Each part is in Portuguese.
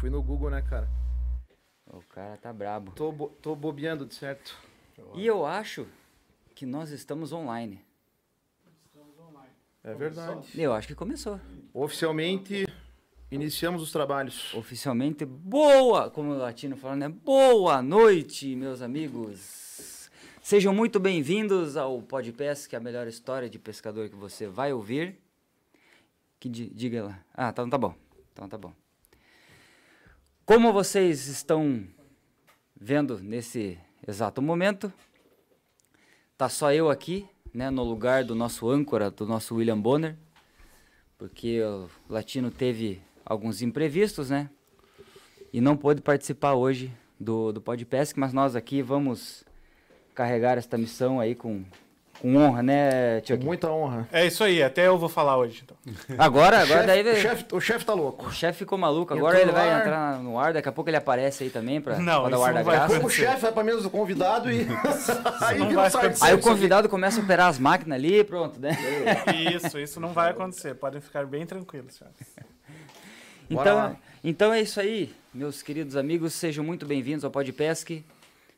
fui no Google, né, cara? O cara tá brabo. Tô, bo tô bobeando, de certo. E eu acho que nós estamos online. É verdade. Eu acho que começou. Oficialmente, iniciamos os trabalhos. Oficialmente, boa, como o latino fala, né? Boa noite, meus amigos. Sejam muito bem-vindos ao Podcast, que é a melhor história de pescador que você vai ouvir. Que di- diga lá. Ah, então tá bom. Então tá bom. Como vocês estão vendo nesse exato momento, tá só eu aqui, né, no lugar do nosso âncora, do nosso William Bonner, porque o Latino teve alguns imprevistos, né, e não pôde participar hoje do, do Podpesc, mas nós aqui vamos carregar esta missão aí com, com honra, né, Com Chuck? muita honra. É isso aí, até eu vou falar hoje, então. Agora, O agora chefe- daí... o chefe o chefe tá louco. O chefe ficou maluco, agora Entrou ele vai ar. entrar no ar, daqui a pouco ele aparece aí também pra, Não, pra dar o ar da não vai graça. O chefe vai pra mesa do convidado e. aí um. Aí o convidado começa a operar as máquinas ali e pronto, né? Isso, isso não vai acontecer. Podem ficar bem tranquilos, senhores. Então, então é isso aí, meus queridos amigos, sejam muito bem-vindos ao Podpesc,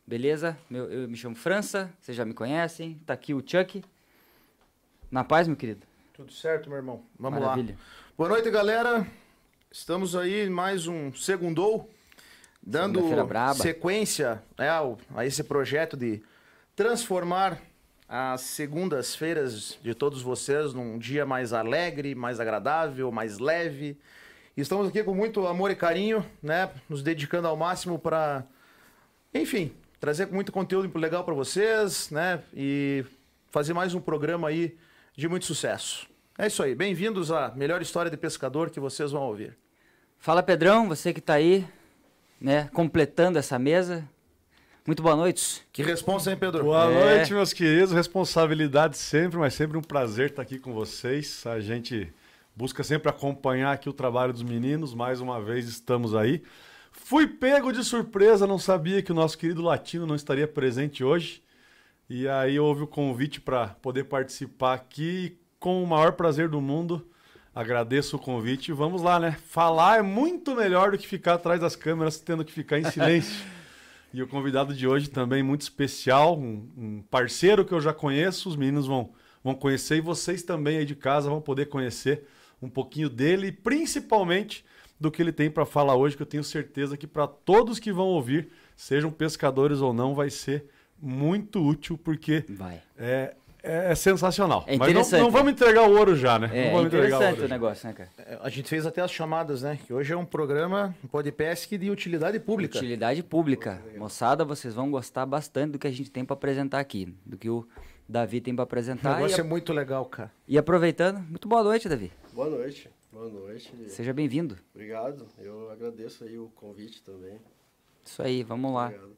beleza? Meu, eu me chamo França, vocês já me conhecem, tá aqui o Chuck. Na paz, meu querido? Tudo certo, meu irmão. Vamos Maravilha. lá. Boa noite, galera. Estamos aí em mais um segundou, dando sequência né, ao- a esse projeto de transformar as segundas-feiras de todos vocês num dia mais alegre, mais agradável, mais leve. Estamos aqui com muito amor e carinho, né? Nos dedicando ao máximo para, enfim, trazer muito conteúdo legal para vocês, né? E fazer mais um programa aí de muito sucesso. É isso aí. Bem-vindos à melhor história de pescador que vocês vão ouvir. Fala, Pedrão, você que tá aí, né, completando essa mesa. Muito boa noite. Que responsa, hein, Pedro? Boa É. noite, meus queridos. Responsabilidade sempre, mas sempre um prazer estar aqui com vocês. A gente busca sempre acompanhar aqui o trabalho dos meninos. Mais uma vez estamos aí. Fui pego de surpresa, não sabia que o nosso querido Latino não estaria presente hoje. E aí houve o convite para poder participar aqui com o maior prazer do mundo. Agradeço o convite. e Vamos lá, né? Falar é muito melhor do que ficar atrás das câmeras tendo que ficar em silêncio. E o convidado de hoje também muito especial, um, um parceiro que eu já conheço, os meninos vão, vão conhecer e vocês também aí de casa vão poder conhecer um pouquinho dele e principalmente do que ele tem para falar hoje, que eu tenho certeza que para todos que vão ouvir, sejam pescadores ou não, vai ser muito útil porque Vai. é, é, é sensacional. É Mas não, não né? vamos entregar o ouro já, né? É, não vamos entregar interessante ouro o já. negócio, né, cara? É, A gente fez até as chamadas, né? Que hoje é um programa, um podcast de utilidade pública. Utilidade pública. Moçada, vocês vão gostar bastante do que a gente tem para apresentar aqui, do que o Davi tem para O apresentar. E, negócio é a- muito legal, cara. e aproveitando, muito boa noite, Davi. Boa noite, boa noite. Seja bem-vindo. Obrigado, eu agradeço aí o convite também. Isso aí, vamos lá. Obrigado.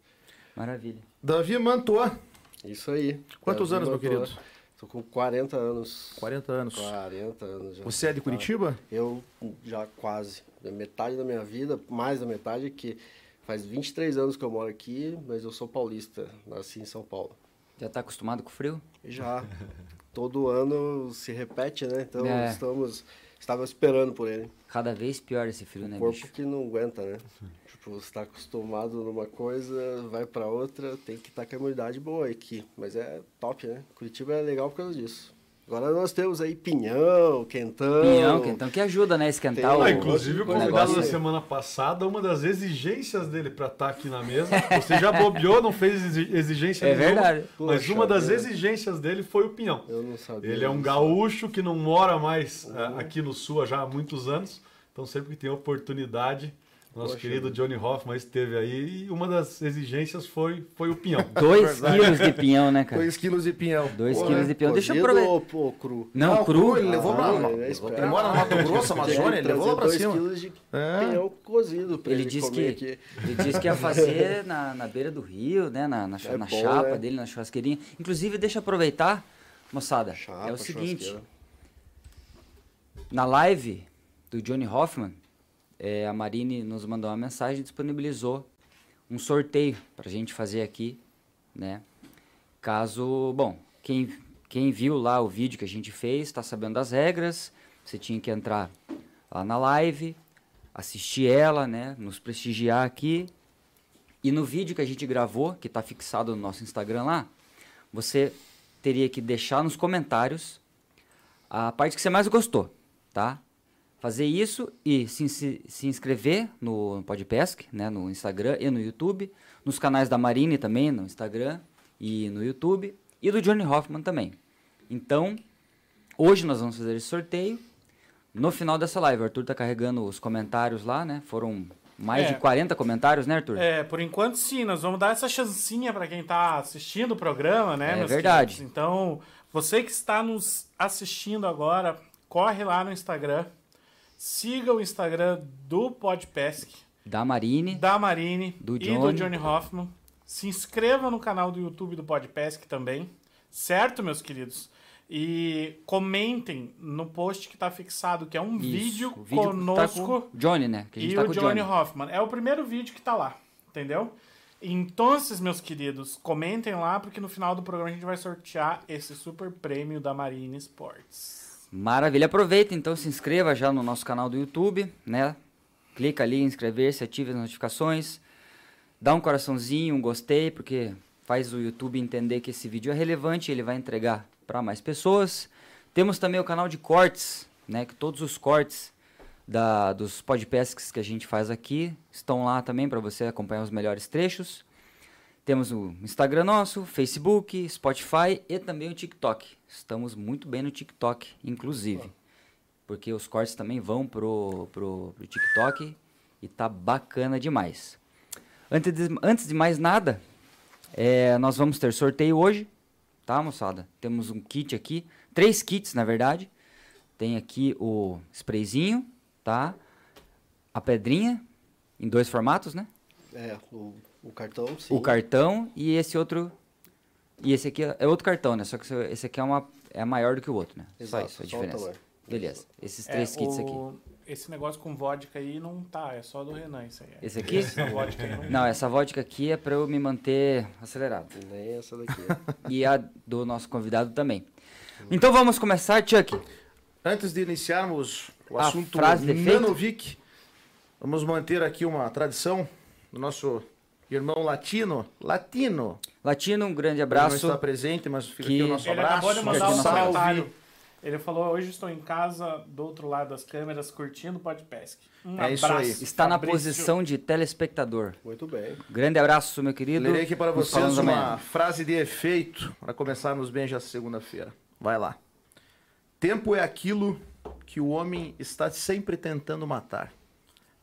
Maravilha. Davi Mantua, Isso aí. Quantos Davi anos, meu Mantua. querido? Tô com 40 anos. 40 anos. 40 anos já. Você é de Curitiba? Eu já quase. Metade da minha vida, mais da metade, que faz 23 anos que eu moro aqui, mas eu sou paulista, nasci em São Paulo. Já tá acostumado com o frio? Já todo ano se repete, né? Então É. estamos. Estava esperando por ele. Cada vez pior esse frio, né, O corpo bicho? que não aguenta, né? Tipo, você tá acostumado numa coisa, vai pra outra, tem que estar com a imunidade boa aqui. Mas é top, né? Curitiba é legal por causa disso. Agora nós temos aí pinhão, quentão. Pinhão, que então que ajuda, né, a esquentar Tem- o... Ah, inclusive o convidado da semana passada, uma das exigências dele para estar aqui na mesa, você já bobeou, não fez exi- exigência É nenhuma, verdade. mas Poxa uma das exigências dele foi o pinhão. Eu não sabia. Ele é um gaúcho que não mora mais ah, aqui no sul já há muitos anos, então sempre que tem oportunidade, nosso Poxa querido. Johnny Hoffman esteve aí e uma das exigências foi, foi o pinhão. Dois quilos de pinhão, né, cara? 2 quilos de pinhão. Dois Pô, quilos de pinhão. Deixa eu aproveitar. ou, ou cru? Não, Não, cru. cru, ele levou pra- Ah, ele é mora no Mato Grosso, Amazônia, ele levou lá pra Trazer cima. dois quilos de É. pinhão cozido pra Ele ele, disse comer que, aqui. ele disse que ia fazer na, na beira do rio, né? Na, na, É na bom, chapa né? dele, na churrasqueirinha. Inclusive, deixa eu aproveitar, moçada. Chapa, é o seguinte, na live do Johnny Hoffman, é, a Marine nos mandou uma mensagem e disponibilizou um sorteio pra gente fazer aqui, né? Caso, bom, quem, quem viu lá o vídeo que a gente fez, tá sabendo das regras, você tinha que entrar lá na live, assistir ela, né? Nos prestigiar aqui. E no vídeo que a gente gravou, que está fixado no nosso Instagram lá, você teria que deixar nos comentários a parte que você mais gostou, tá? Fazer isso e se, se, se inscrever no Podpesc, né, no Instagram e no YouTube, nos canais da Marine também, no Instagram e no YouTube, e do Johnny Hoffman também. Então, hoje nós vamos fazer esse sorteio. No final dessa live, o Arthur tá carregando os comentários lá, né? Foram mais É. de 40 comentários, né, Arthur? É, por enquanto sim, nós vamos dar essa chancinha para quem tá assistindo o programa, né? É verdade. queridos? Então, você que está nos assistindo agora, corre lá no Instagram, siga o Instagram do Podpesc, Da Marine. da Marine Do e do Johnny. Johnny Hoffman. Se inscreva no canal do YouTube do Podpesc também, certo, meus queridos? E comentem no post que tá fixado, que é um Isso, vídeo, vídeo conosco Tá com Johnny, né? E tá o Johnny Johnny. Hoffman. É o primeiro vídeo que tá lá, entendeu? Então, meus queridos, comentem lá, porque no final do programa a gente vai sortear esse super prêmio da Marine Sports. Maravilha. Aproveita então, se inscreva já no nosso canal do YouTube, né? Clica ali em inscrever-se, ative as notificações. Dá um coraçãozinho, um gostei, porque faz o YouTube entender que esse vídeo é relevante ele vai entregar para mais pessoas. Temos também o canal de cortes, né? Que todos os cortes da, dos podcasts que a gente faz aqui estão lá também para você acompanhar os melhores trechos. Temos o Instagram nosso, Facebook, Spotify e também o TikTok. Estamos muito bem no TikTok, inclusive. Porque os cortes também vão pro, pro, pro TikTok e tá bacana demais. Antes de, antes de mais nada, é, nós vamos ter sorteio hoje, tá, moçada? Temos um kit aqui, três kits, na verdade. Tem aqui o sprayzinho, tá? A pedrinha, em dois formatos, né? É, o, o cartão, sim. O cartão e esse outro. E esse aqui é é outro cartão, né? Só que esse aqui é, uma, é maior do que o outro, né? Exato, só isso, a só o diferença. Beleza. Esses É, três kits aqui. o- Esse negócio com vodka aí não tá, é só do Renan isso aí. Esse aqui? Essa vodka aí não Não, essa vodka aqui é pra eu me manter acelerado. Nem essa daqui. E a do nosso convidado também. Então vamos começar, Chuck. Antes de iniciarmos o A assunto? Nanovic, vamos manter aqui uma tradição do nosso irmão latino. Latino. Latino, um grande Ele não abraço. está presente, mas fica Que- aqui o nosso Ele abraço. acabou de mandar um salve. Ele falou, hoje estou em casa, do outro lado das câmeras, curtindo o Podpesc. Um É isso abraço, aí. Está na Fabrício. posição de telespectador. Muito bem. Grande abraço, meu querido. Lerei aqui para Nos vocês uma amanhã. frase de efeito para começarmos bem já segunda-feira. Vai lá. Tempo é aquilo que o homem está sempre tentando matar,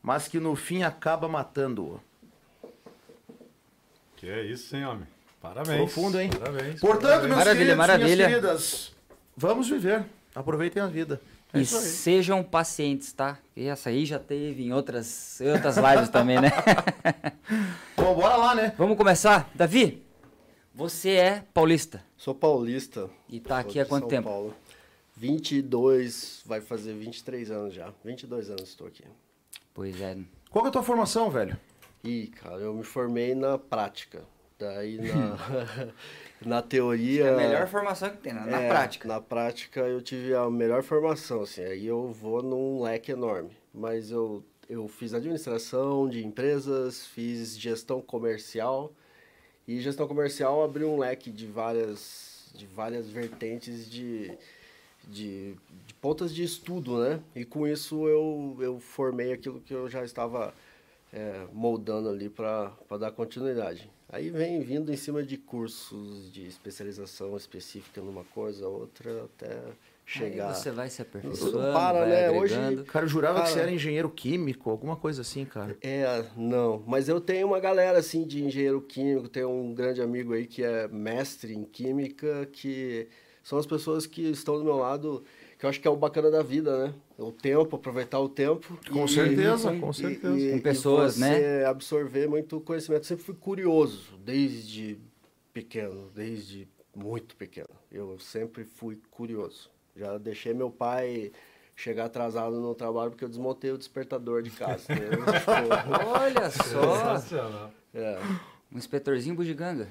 mas que no fim acaba matando-o. Que é isso, hein, homem? Parabéns. Profundo, hein? Parabéns. Portanto, parabéns. meus Maravilha, queridos, maravilha. minhas queridas, vamos viver. Aproveitem a vida. É E sejam pacientes, tá? E essa aí já teve em outras, em outras lives também, né? Bom, bora lá, né? Vamos começar? Davi, você é paulista Sou paulista. e tá aqui há quanto São tempo? Paulo. 22, vai fazer 23 anos já. 22 anos estou aqui. Pois é. Qual que é a tua formação, velho? Ih, cara, eu me formei na prática. Daí na, na teoria. É a melhor formação que tem, né? na É, prática. Na prática eu tive a melhor formação, assim, aí eu vou num leque enorme. Mas eu, eu fiz administração de empresas, fiz gestão comercial, e gestão comercial abriu um leque de várias, de várias vertentes de, de, de pontas de estudo, né? E com isso eu, eu formei aquilo que eu já estava é, moldando ali para dar continuidade. Aí vem vindo em cima de cursos de especialização específica numa coisa, outra, até chegar. Aí você vai se Não aperfeiçoando, para, vai né? Hoje- agregando. Cara, eu jurava que Cara. você era engenheiro químico, alguma coisa assim, cara. É, não, mas eu tenho uma galera assim de engenheiro químico, tenho um grande amigo aí que é mestre em química, que são as pessoas que estão do meu lado, que eu acho que é o bacana da vida, né? O tempo, aproveitar o tempo. Com certeza, com certeza. Com pessoas, você né? absorver muito conhecimento. Eu sempre fui curioso, desde pequeno, desde muito pequeno. Eu sempre fui curioso. Já deixei meu pai chegar atrasado no trabalho porque eu desmontei o despertador de casa. né? Tipo, Olha só, Sensacional. é, um inspetorzinho bugiganga.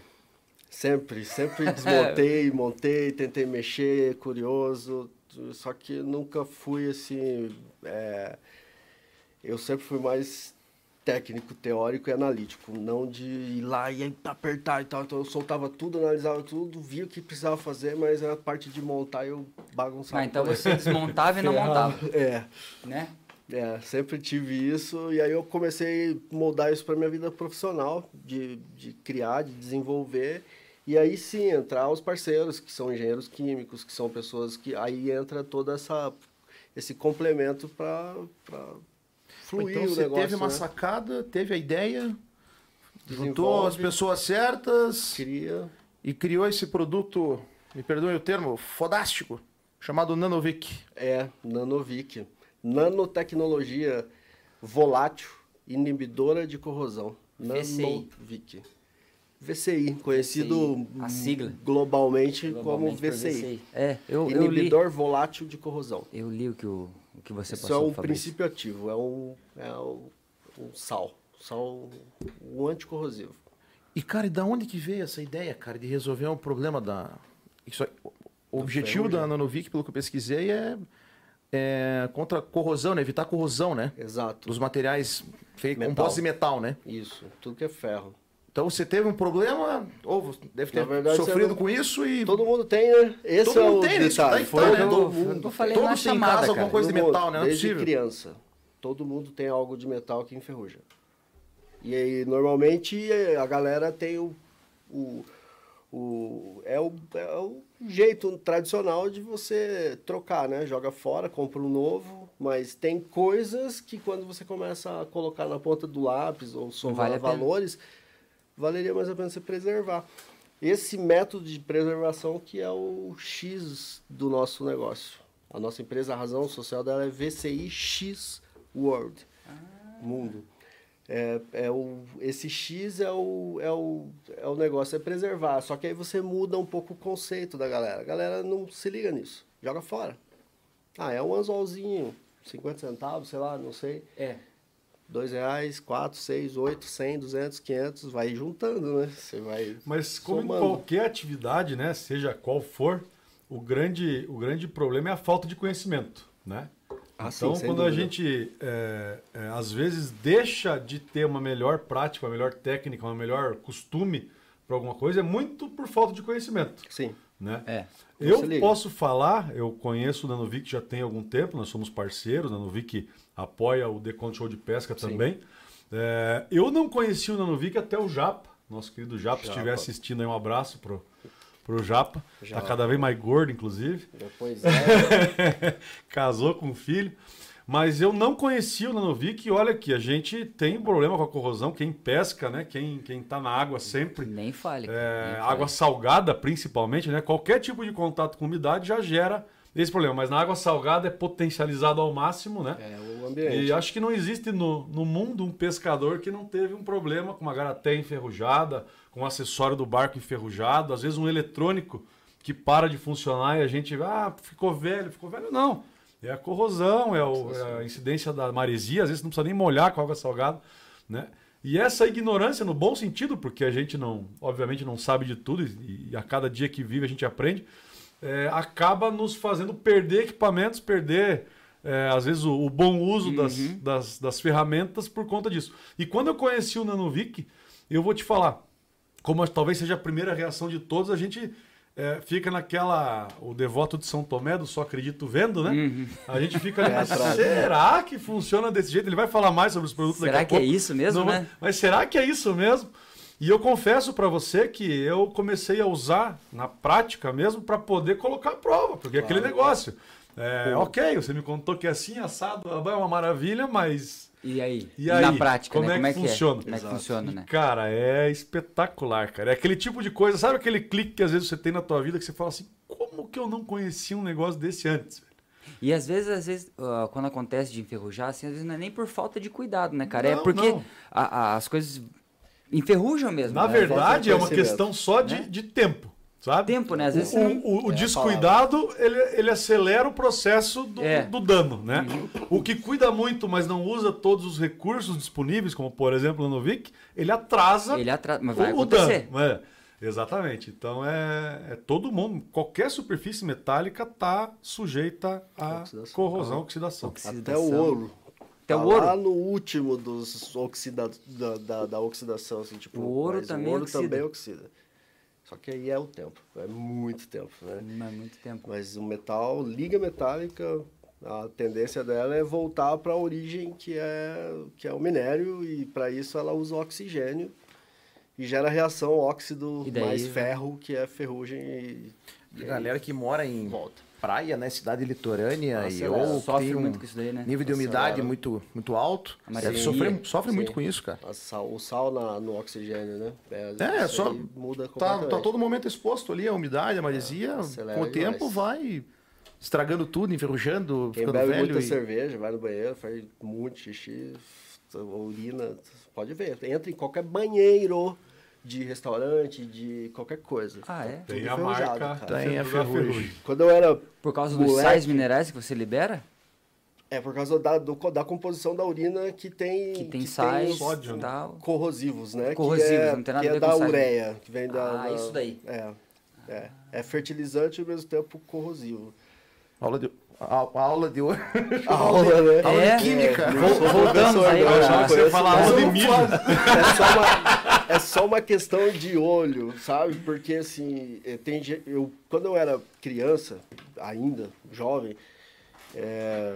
sempre, sempre desmontei, montei, tentei mexer, curioso. Só que nunca fui assim. é, eu sempre fui mais técnico, teórico e analítico, não de ir lá e apertar e tal. Então eu soltava tudo, analisava tudo, via o que precisava fazer, mas a parte de montar eu bagunçava. Ah, então você desmontava e não Ferrava. montava, É, né? é, sempre tive isso, e aí eu comecei a moldar isso para minha vida profissional, de, de criar, de desenvolver, e aí sim entrar os parceiros, que são engenheiros químicos, que são pessoas que. Aí entra toda essa esse complemento para fluir então o você negócio. teve uma né? sacada, teve a ideia, juntou as pessoas certas Cria. e criou esse produto, me perdoe o termo, fodástico, chamado Nanovic. É, Nanovic. Nanotecnologia volátil, inibidora de corrosão. Nanovic. VCI, conhecido a sigla. globalmente, Globalmente como por VCI. É, eu, eu li. Inibidor volátil de corrosão. Eu li o que, o, o que você Isso é passou, um Fabrício. princípio ativo, é um, é um, um sal. Sal um anticorrosivo. E, cara, e da onde que veio essa ideia, cara, de resolver um problema da... Isso aí- o objetivo da Nanovic, pelo que eu pesquisei, é, é contra a corrosão, né? Evitar a corrosão, né? Exato. Dos materiais feitos compostos de metal, né? Isso, tudo que é ferro. Então você teve um problema, ou deve ter verdade, sofrido com isso e Todo mundo tem, né? Esse Todo é mundo o tem, né? Isso detalhe. Foi tá, o né? todo mundo. eu falei todos têm em casa alguma coisa de Todo mundo, metal, né? Não é Desde possível. criança. Todo mundo tem algo de metal que enferruja. E aí, normalmente, a galera tem o... o, o, é, o é o jeito tradicional de você trocar, né? Joga fora, compra um novo, mas tem coisas que quando você começa a colocar na ponta do lápis ou somar vale a pena. Valeria mais a pena você preservar. Esse método de preservação que é o X do nosso negócio. A nossa empresa, a razão social dela é VCI X World, mundo. É, é o, esse X é o, é, o, é o negócio, é preservar. Só que aí você muda um pouco o conceito da galera. A galera não se liga nisso. Joga fora. Ah, é um anzolzinho, 50 centavos, sei lá, não sei. É. Dois reais, quatro, seis, oito, cem, duzentos, quinhentos, vai juntando, né? Você vai. Mas como somando. em qualquer atividade, né, seja qual for, o grande, o grande problema é a falta de conhecimento, né? Ah, sim, então, sem quando a dúvida. gente, é, é, às vezes, deixa de ter uma melhor prática, uma melhor técnica, uma melhor costume para alguma coisa, é muito por falta de conhecimento, Sim. né? É. Eu posso falar, eu conheço o Nanovic já tem algum tempo, nós somos parceiros, o Nanovic apoia o The Show de Pesca Sim. também. É, eu não conheci o Nanovic até o Japa, nosso querido Japa, se Japa. estiver assistindo aí, um abraço pro, pro Japa. Japa. Tá cada vez mais gordo, inclusive. Depois é. Casou com um filho. Mas eu não conhecia o Nanovic e olha aqui, a gente tem problema com a corrosão, quem pesca, né? Quem, quem tá na água sempre. Nem fale. É, nem fale. água salgada, principalmente, né? Qualquer tipo de contato com umidade já gera esse problema. Mas na água salgada é potencializado ao máximo, né? é o ambiente. E acho que não existe no, no mundo um pescador que não teve um problema com uma garaté enferrujada, com um acessório do barco enferrujado, às vezes um eletrônico que para de funcionar e a gente, ah, ficou velho, ficou velho. Não. É a corrosão, é, o- é a incidência da maresia, às vezes não precisa nem molhar com água salgada, né? E essa ignorância, no bom sentido, porque a gente não, obviamente, não sabe de tudo e, e a cada dia que vive a gente aprende, é, acaba nos fazendo perder equipamentos, perder, é, às vezes, o, o bom uso das, das, das ferramentas por conta disso. E quando eu conheci o Nanovic, eu vou te falar, como talvez seja a primeira reação de todos, a gente é, fica naquela. O devoto de São Tomé, do só acredito vendo, né? Uhum. A gente fica ali, É atrás. será que funciona desse jeito? Ele vai falar mais sobre os produtos Será daqui a que é pouco. isso mesmo, Não, né? Mas será que é isso mesmo? E eu confesso para você que eu comecei a usar na prática mesmo para poder colocar à prova, porque é aquele negócio. É, ok, você me contou que é assim, assado, é uma maravilha, mas E aí? E aí, Na prática, como né? é como é que que funciona? É? Como é que funciona, E, né? Cara, é espetacular, cara. É aquele tipo de coisa, sabe aquele clique que às vezes você tem na tua vida que você fala assim, como que eu não conhecia um negócio desse antes? velho?" E às vezes, às vezes, ah, quando acontece de enferrujar, assim, às vezes não é nem por falta de cuidado, né, cara? é Não, porque não. a- a- as coisas enferrujam mesmo. Na né? verdade, é uma questão só de, de tempo, sabe? Tempo, né? Às vezes o, não... o- o É descuidado, ele, ele acelera o processo do, É. do dano, né? O que cuida muito, mas não usa todos os recursos disponíveis, como por exemplo o Novic, ele atrasa Ele atrasa, mas vai o, o acontecer. dano. né? Exatamente. Então é, é todo mundo, qualquer superfície metálica está sujeita à Oxidação. corrosão, oxidação. Até o ouro. Até Tá o ouro? Lá no último dos oxida, da, da, da oxidação, assim, tipo. O ouro também o ouro oxida. também oxida. Só que aí é o tempo. É muito tempo, né? Não é muito tempo. Mas o metal, liga metálica, a tendência dela é voltar para a origem que é, que é o minério e para isso ela usa oxigênio e gera reação óxido E daí mais ferro, que é ferrugem e, A galera que mora em volta. Praia, né? Cidade litorânea Nossa, e ela ou sofre um muito com isso daí, né? nível de Nossa, umidade ela- muito, muito alto. A Deve maresia. sofrer, sofre muito Sim. com isso, cara. Sal- o sal na- no oxigênio, né? É, É, só muda Tá, tá todo momento exposto ali a umidade, a maresia. acelera com o tempo demais. vai estragando tudo, enferrujando, Quem ficando bebe velho. muita e- cerveja, vai no banheiro, faz muito xixi, urina, pode ver. Entra em qualquer banheiro de restaurante, de qualquer coisa. Ah, é? Tem Tudo a marca cara. Tem a ferrugem. Quando eu era Por causa dos Moleque. sais minerais que você libera? É por causa da, do- da composição da urina que tem, Que tem sais os sódio, né? tal. corrosivos, né? Corrosivos, que é, não tem nada que a ver é com da sais. ureia, que vem da... Ah, da- isso daí. É, é. É fertilizante e ao mesmo tempo corrosivo. Aula de, a, a aula de hoje. A aula, né? Aula É? de química. sou voltamos aí não Achava que você ia falar aula de milho. É só, uma, é só uma questão de olho, sabe? Porque assim, eh, tem, eu, quando eu era criança, ainda, jovem, é,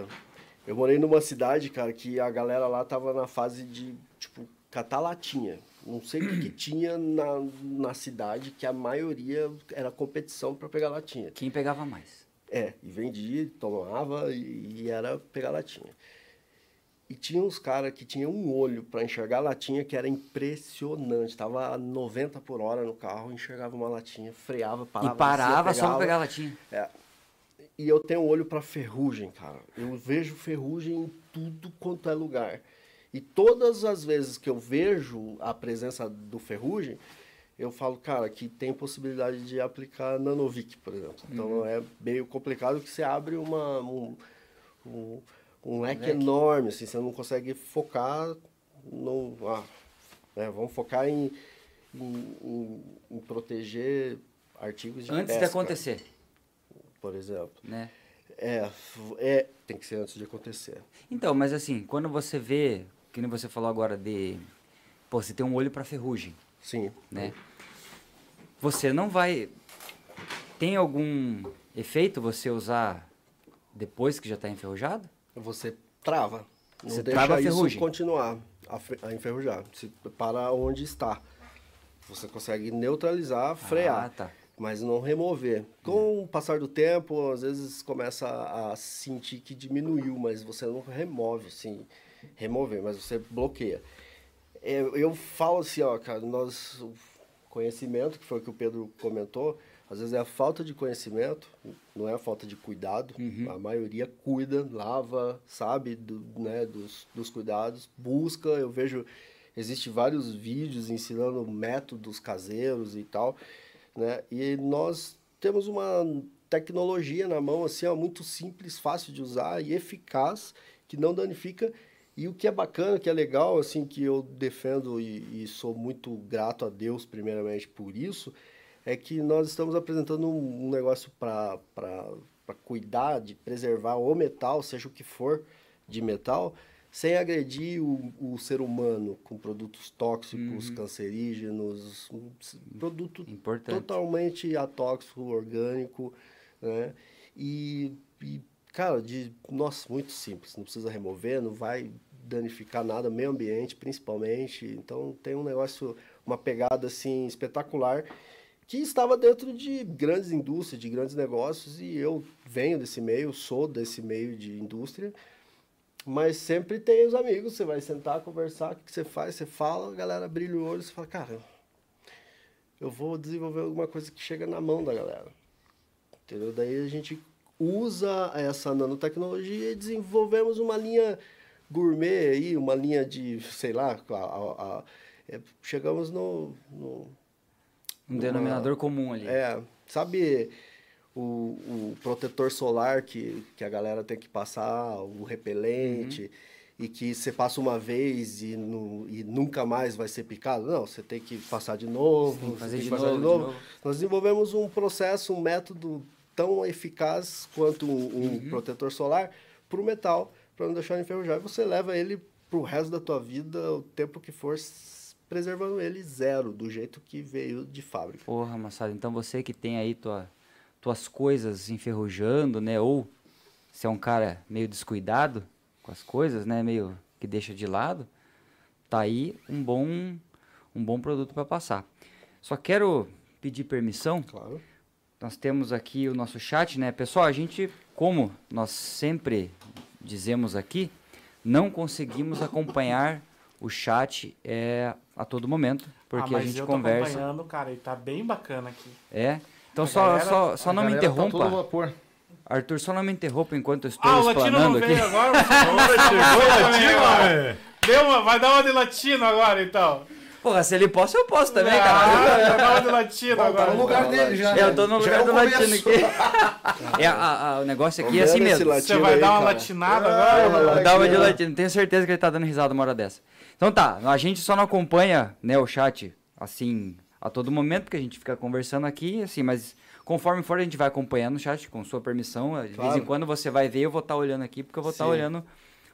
eu morei numa cidade, cara, que a galera lá tava na fase de, tipo, catar latinha. Não sei o que, que tinha na, na cidade, que a maioria era competição para pegar latinha. Quem pegava mais? É, e vendia, tomava e, e era pegar latinha. E tinha uns caras que tinham um olho para enxergar latinha que era impressionante. Tava a 90 por hora no carro, enxergava uma latinha, freava, parava. e parava descia, só pra pegar latinha. É. E eu tenho olho para ferrugem, cara. Eu vejo ferrugem em tudo quanto é lugar. E todas as vezes que eu vejo a presença do ferrugem, eu falo, cara, que tem possibilidade de aplicar Nanovic, por exemplo. Então é meio complicado que você abre uma, um, um, um leque leque. enorme, assim, você não consegue focar no. Ah, né, vamos focar em, em, em- em proteger artigos de Antes de pesca, acontecer, Por exemplo. né? É, é, tem que ser antes de acontecer. Então, mas assim, quando você vê, que nem você falou agora de... Pô, você tem um olho pra ferrugem, Sim. né? Você não vai... Tem algum efeito você usar depois que já tá enferrujado? Você trava. Não Você deixa trava a isso ferrugem. continuar a, fe- a enferrujar. Se para onde está. Você consegue neutralizar, frear. Ah, tá. Mas não remover. Com o passar do tempo, às vezes começa a sentir que diminuiu, mas você não remove, assim, remover, mas você bloqueia. Eu, eu falo assim, ó, cara, nós, o conhecimento, que foi o que o Pedro comentou, às vezes é a falta de conhecimento, não é a falta de cuidado. A maioria cuida, lava, sabe do, né, dos, dos cuidados, busca. Eu vejo, existe vários vídeos ensinando métodos caseiros e tal, né? E nós temos uma tecnologia na mão, assim, ó, muito simples, fácil de usar e eficaz, que não danifica. E o que é bacana, que é legal, assim, que eu defendo e, e sou muito grato a Deus, primeiramente, por isso, é que nós estamos apresentando um, um negócio para cuidar, de preservar o metal, seja o que for de metal, sem agredir o, o ser humano com produtos tóxicos, cancerígenos, um produto Importante. totalmente atóxico, orgânico, né? E, e, cara, de, nossa, muito simples, não precisa remover, não vai danificar nada, meio ambiente principalmente, então tem um negócio, uma pegada assim espetacular que estava dentro de grandes indústrias, de grandes negócios, e eu venho desse meio, sou desse meio de indústria, mas sempre tem os amigos, você vai sentar, conversar, o que você faz, você fala, a galera brilha o olho, você fala, cara, eu vou desenvolver alguma coisa que chega na mão da galera. Entendeu? Daí a gente usa essa nanotecnologia e desenvolvemos uma linha gourmet aí, uma linha de, sei lá, a- a- a- é, chegamos no, no Um denominador comum ali. é, sabe o, o protetor solar que, que a galera tem que passar, o repelente. e que você passa uma vez e, nu- e nunca mais vai ser picado. Não, você tem que passar de novo, Sim, fazer de passar novo, de novo. Nós desenvolvemos um processo, um método tão eficaz quanto um, um Uhum. protetor solar para o metal, para não deixar ele enferrujar. E você leva ele para o resto da tua vida, o tempo que for, preservando ele zero, do jeito que veio de fábrica. Porra, moçada, então você que tem aí tua, tuas coisas enferrujando, né? Ou se é um cara meio descuidado com as coisas, né? Meio que deixa de lado, tá aí um bom, um bom produto para passar. Só quero pedir permissão Claro. nós temos aqui o nosso chat, né? Pessoal, a gente, como nós sempre dizemos aqui, não conseguimos acompanhar o chat é, a todo momento, porque ah, a gente eu tô conversa. acompanhando, cara, e tá bem bacana aqui. É. Então A só, galera- só, só não me tá interrompa. todo vapor. Arthur, só não me interrompa enquanto eu estou Ah, o latino não explanando aqui. veio agora? Chegou latino, velho. Deu uma, vai dar uma de latino agora, então. Porra, se ele possa, eu posso também, ah, cara. dar uma de latino Bom, tá agora. no lugar dele já. Eu tô no lugar é do latino aqui. É, a- a- o negócio aqui é assim mesmo. Você vai aí, dar uma cara. latinada Ah, agora? Vou dar uma de latino. Tenho certeza que ele tá dando risada uma hora dessa. Então tá, a gente só não acompanha né, o chat assim a todo momento, porque a gente fica conversando aqui, assim, mas conforme for a gente vai acompanhando o chat, com sua permissão. De vez em Claro. quando você vai ver, eu vou estar olhando aqui, porque eu vou estar Sim. olhando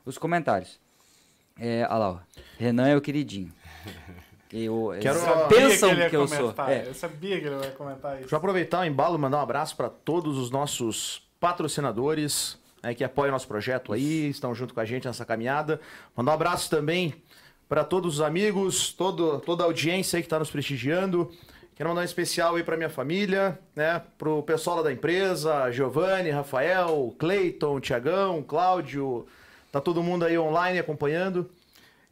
os comentários. É, olha lá, ó. Renan é o queridinho. Eu, Quero- eles Sabia pensam ele ia que, eu sou. comentar, É, Eu sabia que ele vai comentar isso. Deixa eu aproveitar o embalo e mandar um abraço para todos os nossos patrocinadores né, que apoiam nosso projeto aí, estão junto com a gente nessa caminhada. Mandar um abraço também para todos os amigos, todo, toda a audiência aí que está nos prestigiando. Quero mandar um especial aí para minha família, né, para o pessoal lá da empresa, Giovanni, Rafael, Cleiton, Tiagão, Cláudio, tá todo mundo aí online acompanhando.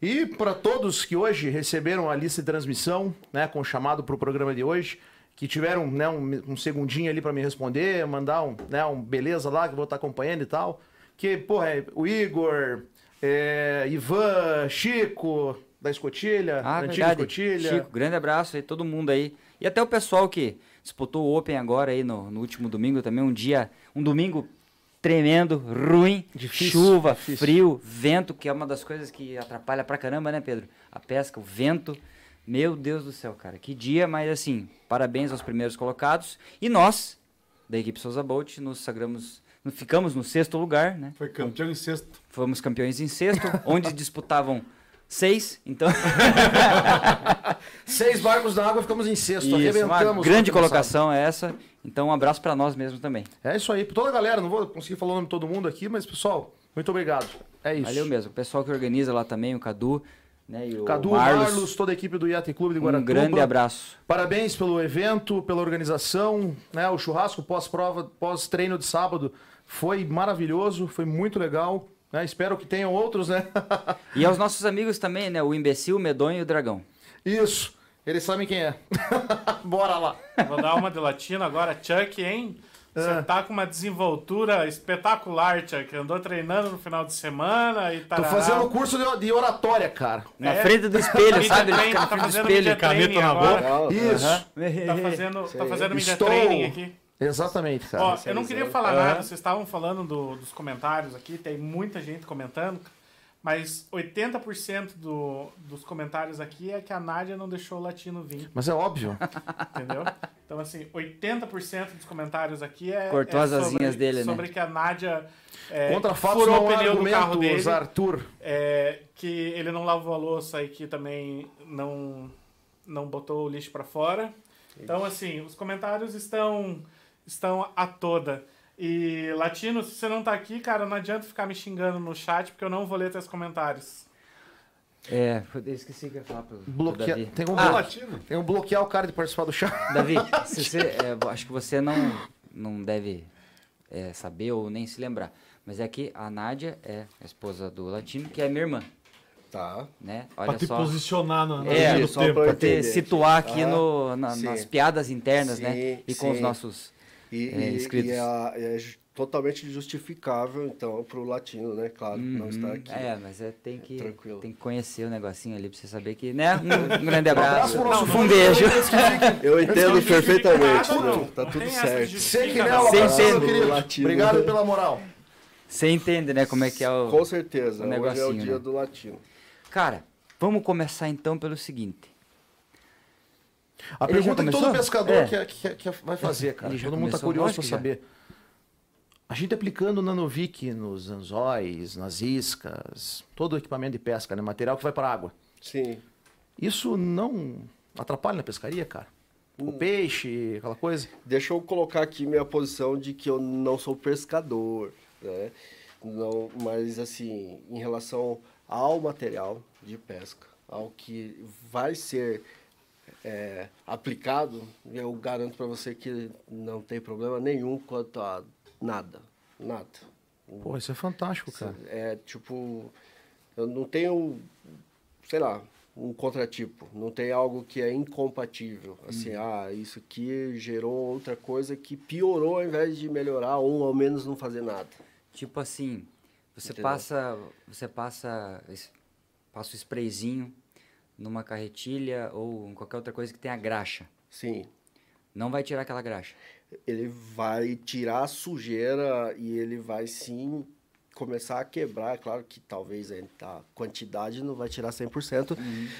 E para todos que hoje receberam a lista de transmissão, né, com o chamado para o programa de hoje, que tiveram né, um, um segundinho ali para me responder, mandar um, né, um beleza lá que eu vou estar acompanhando e tal. Que, porra, é o Igor, é, Ivan, Chico, da Escotilha, Ah, da antiga verdade. Escotilha. Chico, grande abraço aí, todo mundo aí. E até o pessoal que disputou o Open agora aí no, no último domingo também, um dia, um domingo tremendo, ruim, Difícil, chuva, difícil. frio, vento, que é uma das coisas que atrapalha pra caramba, né, Pedro? A pesca, o vento. Meu Deus do céu, cara. Que dia, mas assim, parabéns aos primeiros colocados. E nós, da equipe Souza Bolt, nos sagramos, ficamos no sexto lugar, né? Foi campeão em sexto. Fomos campeões em sexto, onde disputavam seis, então... Seis barcos na água, ficamos em sexto, Isso, arrebentamos. uma grande no colocação é essa. Então, um abraço pra nós mesmo também. É isso aí, pra toda a galera, não vou conseguir falar o nome de todo mundo aqui, mas pessoal, muito obrigado. É isso. Valeu mesmo. O pessoal que organiza lá também, o Cadu, né? E o Cadu, Marlos, Marlos, toda a equipe do Iate Clube de um Guaratuba. grande abraço. Parabéns pelo evento, pela organização, né? O churrasco pós-prova, pós-treino de sábado foi maravilhoso, foi muito legal. né? Espero que tenham outros, né? E aos nossos amigos também, né? O Imbecil, o Medonho e o Dragão. Isso, eles sabem quem é. Bora lá. Vou dar uma de latino agora. Chuck, hein? Você Ah. tá com uma desenvoltura espetacular, Chuck. Andou treinando no final de semana e tá. Tô fazendo curso de, oratória, cara. Na É. frente do espelho, sabe? Na tá frente do fazendo espelho. caneta na agora. Legal. Isso, Tá fazendo, tá fazendo media Estou- training aqui. exatamente, cara. Ó, eu não queria falar Aham. nada, vocês estavam falando do- dos comentários aqui, tem muita gente comentando, mas 80% do, dos comentários aqui é que a Nádia não deixou o latino vir, Mas é óbvio. entendeu? Então, assim, 80% dos comentários aqui é. Cortou é as asinhas dele, né? Sobre que a Nádia. É, Contra fatos furou não o pneu do carro dele. Arthur. é, que ele não lavou a louça e que também não, não botou o lixo pra fora. Então, assim, os comentários estão, estão a toda. E, Latino, se você não tá aqui, cara, não adianta ficar me xingando no chat, porque eu não vou ler teus comentários. É, eu esqueci o que eu ia falar pro, pro Bloqueia... Davi. Tem como Ah, Latino. tem um bloquear o cara de participar do chat. Davi, se você, é, acho que você não, não deve é, saber ou nem se lembrar. Mas é que a Nádia é a esposa do Latino, que é minha irmã, Tá. né? Pra Olha te só. posicionar no, no É, do só tempo. pra- Pra te situar aqui Ah, no, na- sim. nas piadas internas, né? Sim, E com os sim. nossos. E, É, e- inscritos. e é, é totalmente justificável, então, pro latino, né? Claro, não estar Uhum. aqui. É, mas é, tem, que, Tranquilo. tem que conhecer o negocinho ali pra você saber que, né? Um, um grande abraço abraço. pro nosso um beijo. Eu entendo Não perfeitamente, não. não. Tá Não tudo certo. Sei que nada. não, Sem abraço, ser- meu querido. Latino. Obrigado pela moral. Você entende, né, como é que é o... Com certeza. o Hoje é o negocinho, dia né? do latino. Cara, vamos começar então pelo seguinte. A Ele pergunta que todo pescador É. quer, quer- quer- vai fazer, cara. Todo mundo tá começou? curioso para que saber. A gente aplicando o Nanovic nos anzóis, nas iscas, todo o equipamento de pesca, né? Material que vai para a água. Sim. Isso não atrapalha na pescaria, cara? Hum. O peixe, aquela coisa? Deixa eu colocar aqui minha posição de que eu não sou pescador, né? Não, mas assim, em relação ao material de pesca, ao que vai ser é, aplicado, eu garanto para você que não tem problema nenhum quanto a nada, nada. Pô, isso é fantástico, cara. É tipo, eu não tenho, sei lá, um contratipo. Não tem algo que é incompatível. Assim, ah, isso aqui gerou outra coisa que piorou ao invés de melhorar ou ao menos não fazer nada. Tipo assim, você Entendeu? passa, você passa, passa o sprayzinho numa carretilha ou em qualquer outra coisa que tenha graxa. Sim, Não vai tirar aquela graxa. ele vai tirar a sujeira e ele vai sim começar a quebrar. É claro que talvez a quantidade não vai tirar 100%,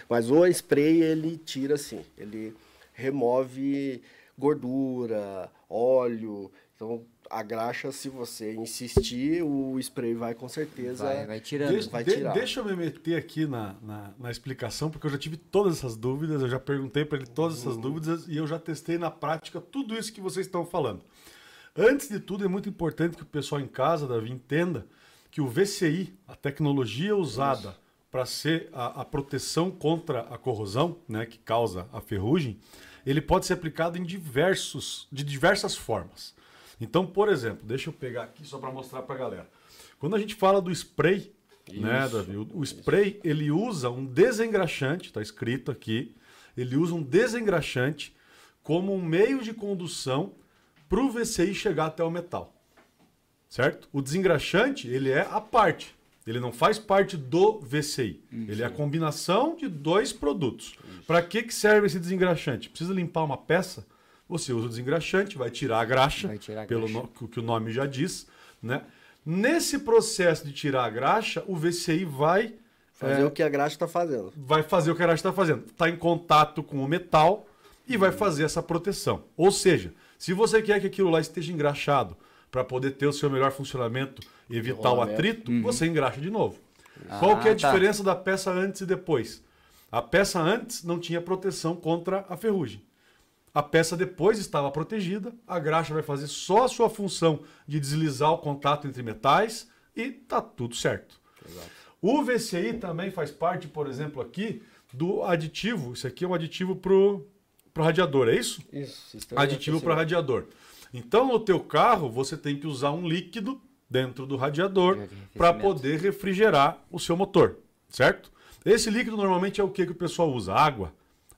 mas o spray ele tira sim. Ele remove gordura, óleo. Então a graxa, se você insistir, o spray vai com certeza. Vai, vai tirando. Deixa, vai de- tirar. deixa eu me meter aqui na, na, na explicação, porque eu já tive todas essas dúvidas, eu já perguntei para ele todas essas dúvidas e eu já testei na prática tudo isso que vocês estão falando. Antes de tudo, é muito importante que o pessoal em casa, Davi, entenda que o VCI, a tecnologia usada para ser a, a proteção contra a corrosão, né, que causa a ferrugem, ele pode ser aplicado em diversos, de diversas formas. Então, por exemplo, deixa eu pegar aqui só para mostrar para a galera. Quando a gente fala do spray, né, Davi? O, o spray ele usa um desengraxante, está escrito aqui. Ele usa um desengraxante como um meio de condução para o VCI chegar até o metal, certo? O desengraxante ele é a parte. Ele não faz parte do VCI. Ele é a combinação de dois produtos. Para que, que serve esse desengraxante? Precisa limpar uma peça? Você usa o desengraxante, vai tirar a graxa, Vai tirar a pelo graxa. no- que o nome já diz, né? Nesse processo de tirar a graxa, o VCI vai Fazer é, o que a graxa está fazendo. vai fazer o que a graxa está fazendo. Está em contato com o metal e vai fazer essa proteção. Ou seja, se você quer que aquilo lá esteja engraxado para poder ter o seu melhor funcionamento e evitar o atrito, você engraxa de novo. Qual que é a Ah, tá. diferença da peça antes e depois? A peça antes não tinha proteção contra a ferrugem. A peça depois estava protegida, a graxa vai fazer só a sua função de deslizar o contato entre metais e tá tudo certo. O VCI também faz parte, por exemplo, aqui do aditivo. Isso aqui é um aditivo para o radiador, é isso? Isso, aditivo para radiador. Então, no teu carro, você tem que usar um líquido dentro do radiador para poder refrigerar o seu motor, certo? Esse líquido normalmente é o que, que o pessoal usa? Água.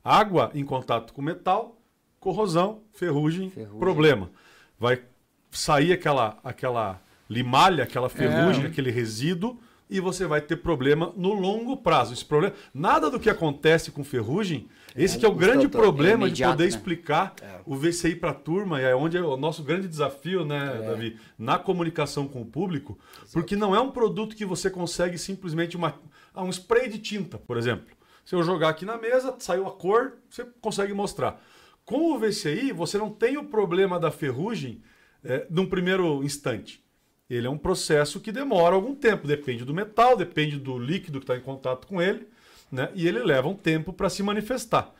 Água em contato com metal, corrosão, ferrugem, Ferrugem. problema. Vai sair aquela, aquela limalha, aquela ferrugem, aquele resíduo e você vai ter problema no longo prazo. Esse problema, nada do que acontece com ferrugem, esse que é o grande problema é de poder né? explicar o VCI para a turma e é onde é o nosso grande desafio, né, Davi, na comunicação com o público, porque não é um produto que você consegue simplesmente uma ah, um spray de tinta, por exemplo. Se eu jogar aqui na mesa, saiu a cor, você consegue mostrar. Com o VCI, você não tem o problema da ferrugem é, num primeiro instante. Ele é um processo que demora algum tempo, depende do metal, depende do líquido que está em contato com ele, né? e ele leva um tempo para se manifestar.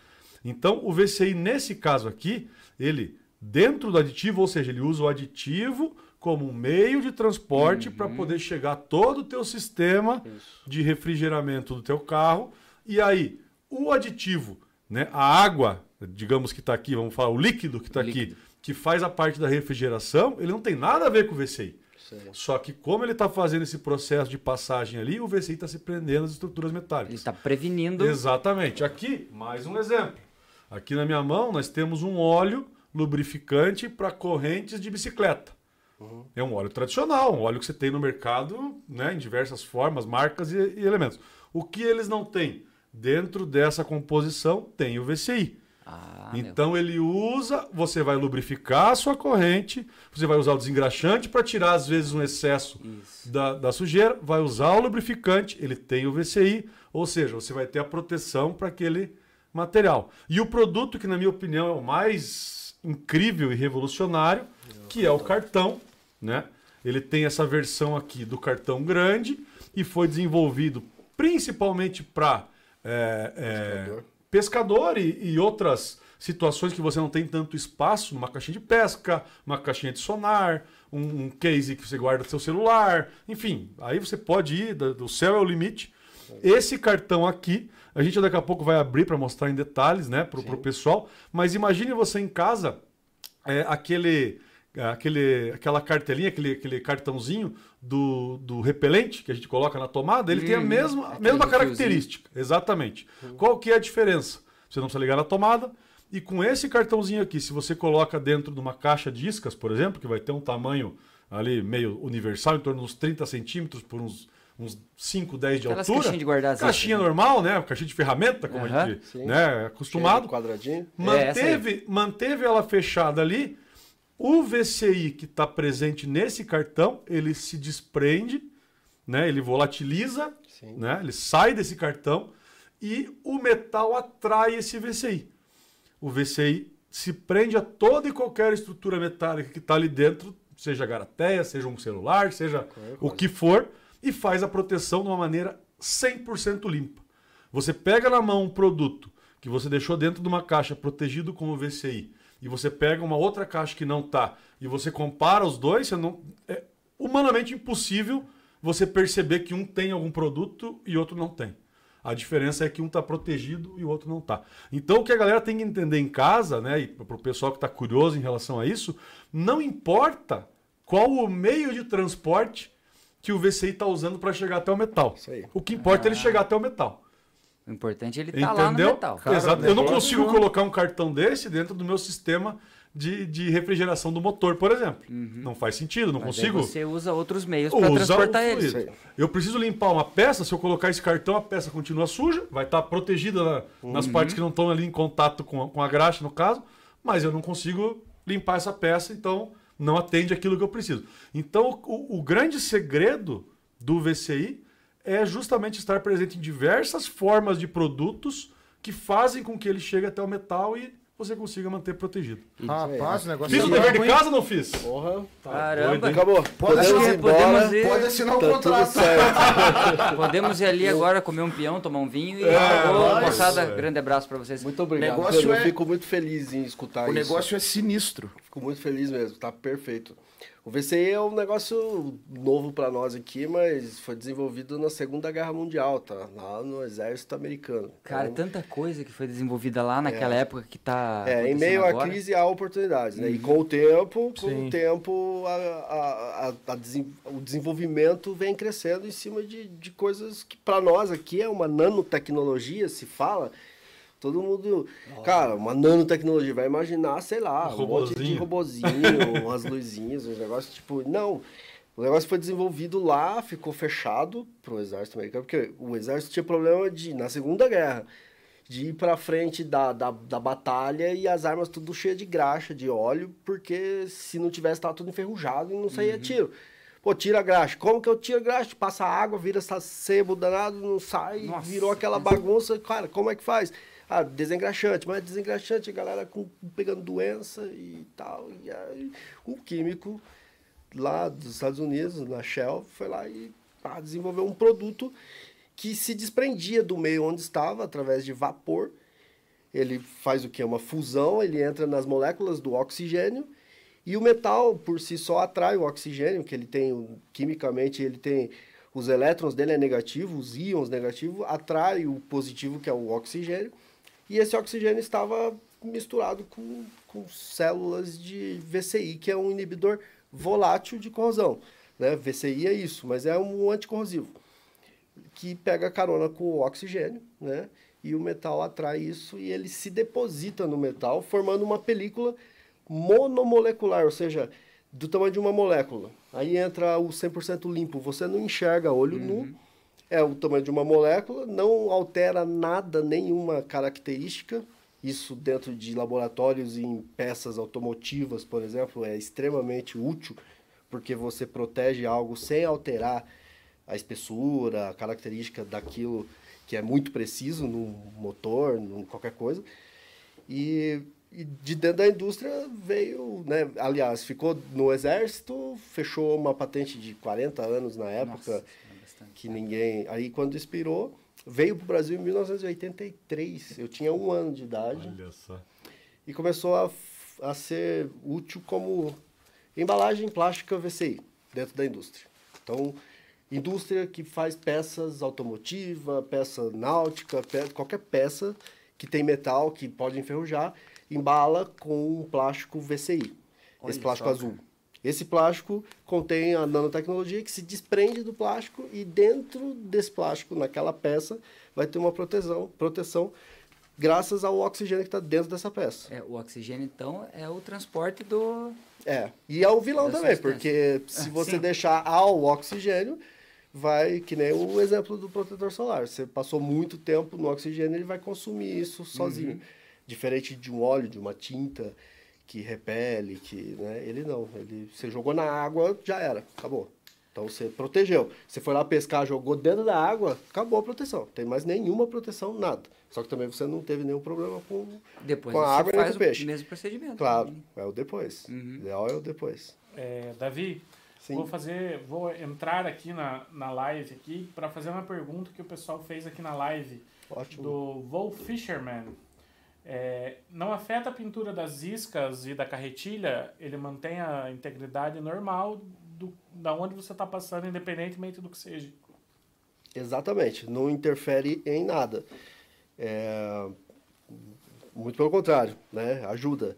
Então, o VCI, nesse caso aqui, ele, dentro do aditivo, ou seja, ele usa o aditivo como um meio de transporte para poder chegar a todo o teu sistema de refrigeramento do teu carro. E aí, o aditivo, né, a água, digamos que está aqui, vamos falar, o líquido que está aqui, que faz a parte da refrigeração, ele não tem nada a ver com o VCI. Sei. Só que como ele está fazendo esse processo de passagem ali, o VCI está se prendendo às estruturas Ele metálicas. está prevenindo. Exatamente. Aqui, mais um exemplo. Aqui na minha mão, nós temos um óleo lubrificante para correntes de bicicleta. É um óleo tradicional, um óleo que você tem no mercado, né, em diversas formas, marcas e, e elementos. O que eles não têm? Dentro dessa composição tem o VCI. Ah, meu. Então ele usa, você vai lubrificar a sua corrente, você vai usar o desengraxante para tirar às vezes um excesso da, da sujeira, vai usar o lubrificante, ele tem o VCI, ou seja, você vai ter a proteção para aquele material. E o produto que na minha opinião é o mais incrível e revolucionário, que é o cartão, né? Ele tem essa versão aqui do cartão grande e foi desenvolvido principalmente para Pescador. Pescador e, e outras situações que você não tem tanto espaço, numa caixinha de pesca, uma caixinha de sonar, um, um case que você guarda seu celular, enfim, aí você pode ir, do céu é o limite. Esse cartão aqui, a gente daqui a pouco vai abrir para mostrar em detalhes, né, pro, pro pessoal, mas imagine você em casa, é, aquele, aquele, aquela cartelinha, aquele, aquele cartãozinho do, do repelente que a gente coloca na tomada, ele tem a Hum, mesma, a mesma do fiozinho. característica. Exatamente. Qual que é a diferença? Você não precisa ligar na tomada. E com esse cartãozinho aqui, se você coloca dentro de uma caixa de iscas, por exemplo, que vai ter um tamanho ali meio universal, em torno de uns 30 centímetros por uns, uns 5, 10 de Aquelas altura. caixinhas de guardar Caixinha né? normal, né? Caixinha de ferramenta, como a Aham, gente sim. né, é acostumado. Quadradinho. É. Manteve, manteve ela fechada ali. O VCI que está presente nesse cartão, ele se desprende, né? ele volatiliza, Sim. né? ele sai desse cartão e o metal atrai esse VCI. O VCI se prende a toda e qualquer estrutura metálica que está ali dentro, seja garateia, seja um celular, seja o que for, e faz a proteção de uma maneira 100% limpa. Você pega na mão um produto que você deixou dentro de uma caixa protegido com o VCI e você pega uma outra caixa que não tá e você compara os dois, você não é humanamente impossível você perceber que um tem algum produto e outro não tem. A diferença é que um está protegido e o outro não está. Então o que a galera tem que entender em casa, né, e para o pessoal que está curioso em relação a isso, não importa qual o meio de transporte que o VCI está usando para chegar até o metal. O que importa é ele chegar até o metal. O importante é ele estar lá no metal. Exato. Eu não consigo colocar um cartão desse dentro do meu sistema de, de refrigeração do motor, por exemplo. Não faz sentido, não Uhum. Mas aí consigo. você usa outros meios para transportar ele. Eu preciso limpar uma peça, se eu colocar esse cartão, a peça continua suja, vai estar protegida na- nas Uhum. partes que não estão ali em contato com a, com a graxa, no caso, mas eu não consigo limpar essa peça, então não atende aquilo que eu preciso. Então, o, o grande segredo do VCI é justamente estar presente em diversas formas de produtos que fazem com que ele chegue até o metal e você consiga manter protegido. Rapaz, o negócio Fiz é o dever de casa ou não fiz? Porra. Caramba. Acabou. Podemos acho ir embora. podemos ir. Pode assinar um Tá tudo contrato. certo. Podemos ir ali agora comer um peão, tomar um vinho e É, acabou. Moçada, É. grande abraço para vocês. Muito obrigado. negócio Pedro. é- Eu fico muito feliz em escutar O isso. negócio é sinistro. Fico muito feliz mesmo, tá perfeito. O VCI é um negócio novo para nós aqui, mas foi desenvolvido na Segunda Guerra Mundial, tá? Lá no exército americano. Cara, Então, tanta coisa que foi desenvolvida lá naquela época que tá. é, em meio à agora. crise há oportunidades, né? E com o tempo, com Sim. o tempo, a, a- a- a desen- o desenvolvimento vem crescendo em cima de, de coisas que para nós aqui é uma nanotecnologia, se fala. Todo mundo, cara, uma nanotecnologia, vai imaginar, sei lá, Um um monte de robozinho. umas luzinhas, uns negócios, tipo, não. O negócio foi desenvolvido lá, ficou fechado pro exército americano, porque o exército tinha problema de, na Segunda Guerra, de ir pra frente da, da, da batalha e as armas tudo cheia de graxa, de óleo, porque se não tivesse, tava tudo enferrujado e não saía tiro. Pô, tira a graxa. Como que eu tiro a graxa? Passa água, vira essa sebo danado, não sai, Nossa. virou aquela bagunça. Cara, como é que faz? Ah, desengraxante, mas desengraxante, a galera com, pegando doença e tal. E aí, um químico lá dos Estados Unidos, na Shell, foi lá e desenvolveu um produto que se desprendia do meio onde estava através de vapor. Ele faz o que? Uma fusão, ele entra nas moléculas do oxigênio e o metal por si só atrai o oxigênio, que ele tem, quimicamente, ele tem, os elétrons dele é negativo, os íons negativos, atrai o positivo, que é o oxigênio, e esse oxigênio estava misturado com, com células de VCI, que é um inibidor volátil de corrosão. Né? VCI é isso, mas é um anticorrosivo que pega carona com o oxigênio, né? E o metal atrai isso e ele se deposita no metal, formando uma película monomolecular, ou seja, do tamanho de uma molécula. Aí entra o 100% limpo, você não enxerga olho nu, é o tamanho de uma molécula, não altera nada, nenhuma característica, Isso dentro de laboratórios e em peças automotivas, por exemplo, é extremamente útil, porque você protege algo sem alterar a espessura, a característica daquilo que é muito preciso no motor, em qualquer coisa. E, e, de dentro da indústria veio, né, aliás, ficou no exército, fechou uma patente de 40 anos na época, Nossa, que ninguém, aí quando expirou, veio para o Brasil em 1983, eu tinha um ano de idade. Olha só. E começou a, a ser útil como embalagem plástica VCI dentro da indústria. Então, indústria que faz peças automotiva, peça náutica, pe qualquer peça que tem metal que pode enferrujar, embala com um plástico VCI, Olha esse plástico só, azul. Esse plástico contém a nanotecnologia que se desprende do plástico e dentro desse plástico, naquela peça, vai ter uma proteção, proteção graças ao oxigênio que está dentro dessa peça. É, o oxigênio, então, é o transporte do... É, e é o vilão também, porque se ah, você deixar ao oxigênio, vai, que nem o exemplo do protetor solar. Você passou muito tempo no oxigênio, ele vai consumir isso sozinho. Uhum. Diferente de um óleo, de uma tinta que repele, que, né? Ele não. Ele, você jogou na água, já era, acabou. Então você protegeu. Você foi lá pescar, jogou dentro da água, acabou a proteção. Não tem mais nenhuma proteção, nada. Só que também você não teve nenhum problema com, depois com a água nem com o peixe. o mesmo procedimento. Claro, né? é o depois. Uhum. Ideal é o depois. É, Davi, Sim. Vou fazer, vou entrar aqui na, na live aqui para fazer uma pergunta que o pessoal fez aqui na live Ótimo. do Wolf Fisherman. É, não afeta a pintura das iscas e da carretilha, ele mantém a integridade normal do, da onde você está passando, independentemente do que seja. Exatamente, não interfere em nada. É, muito pelo contrário, né? ajuda.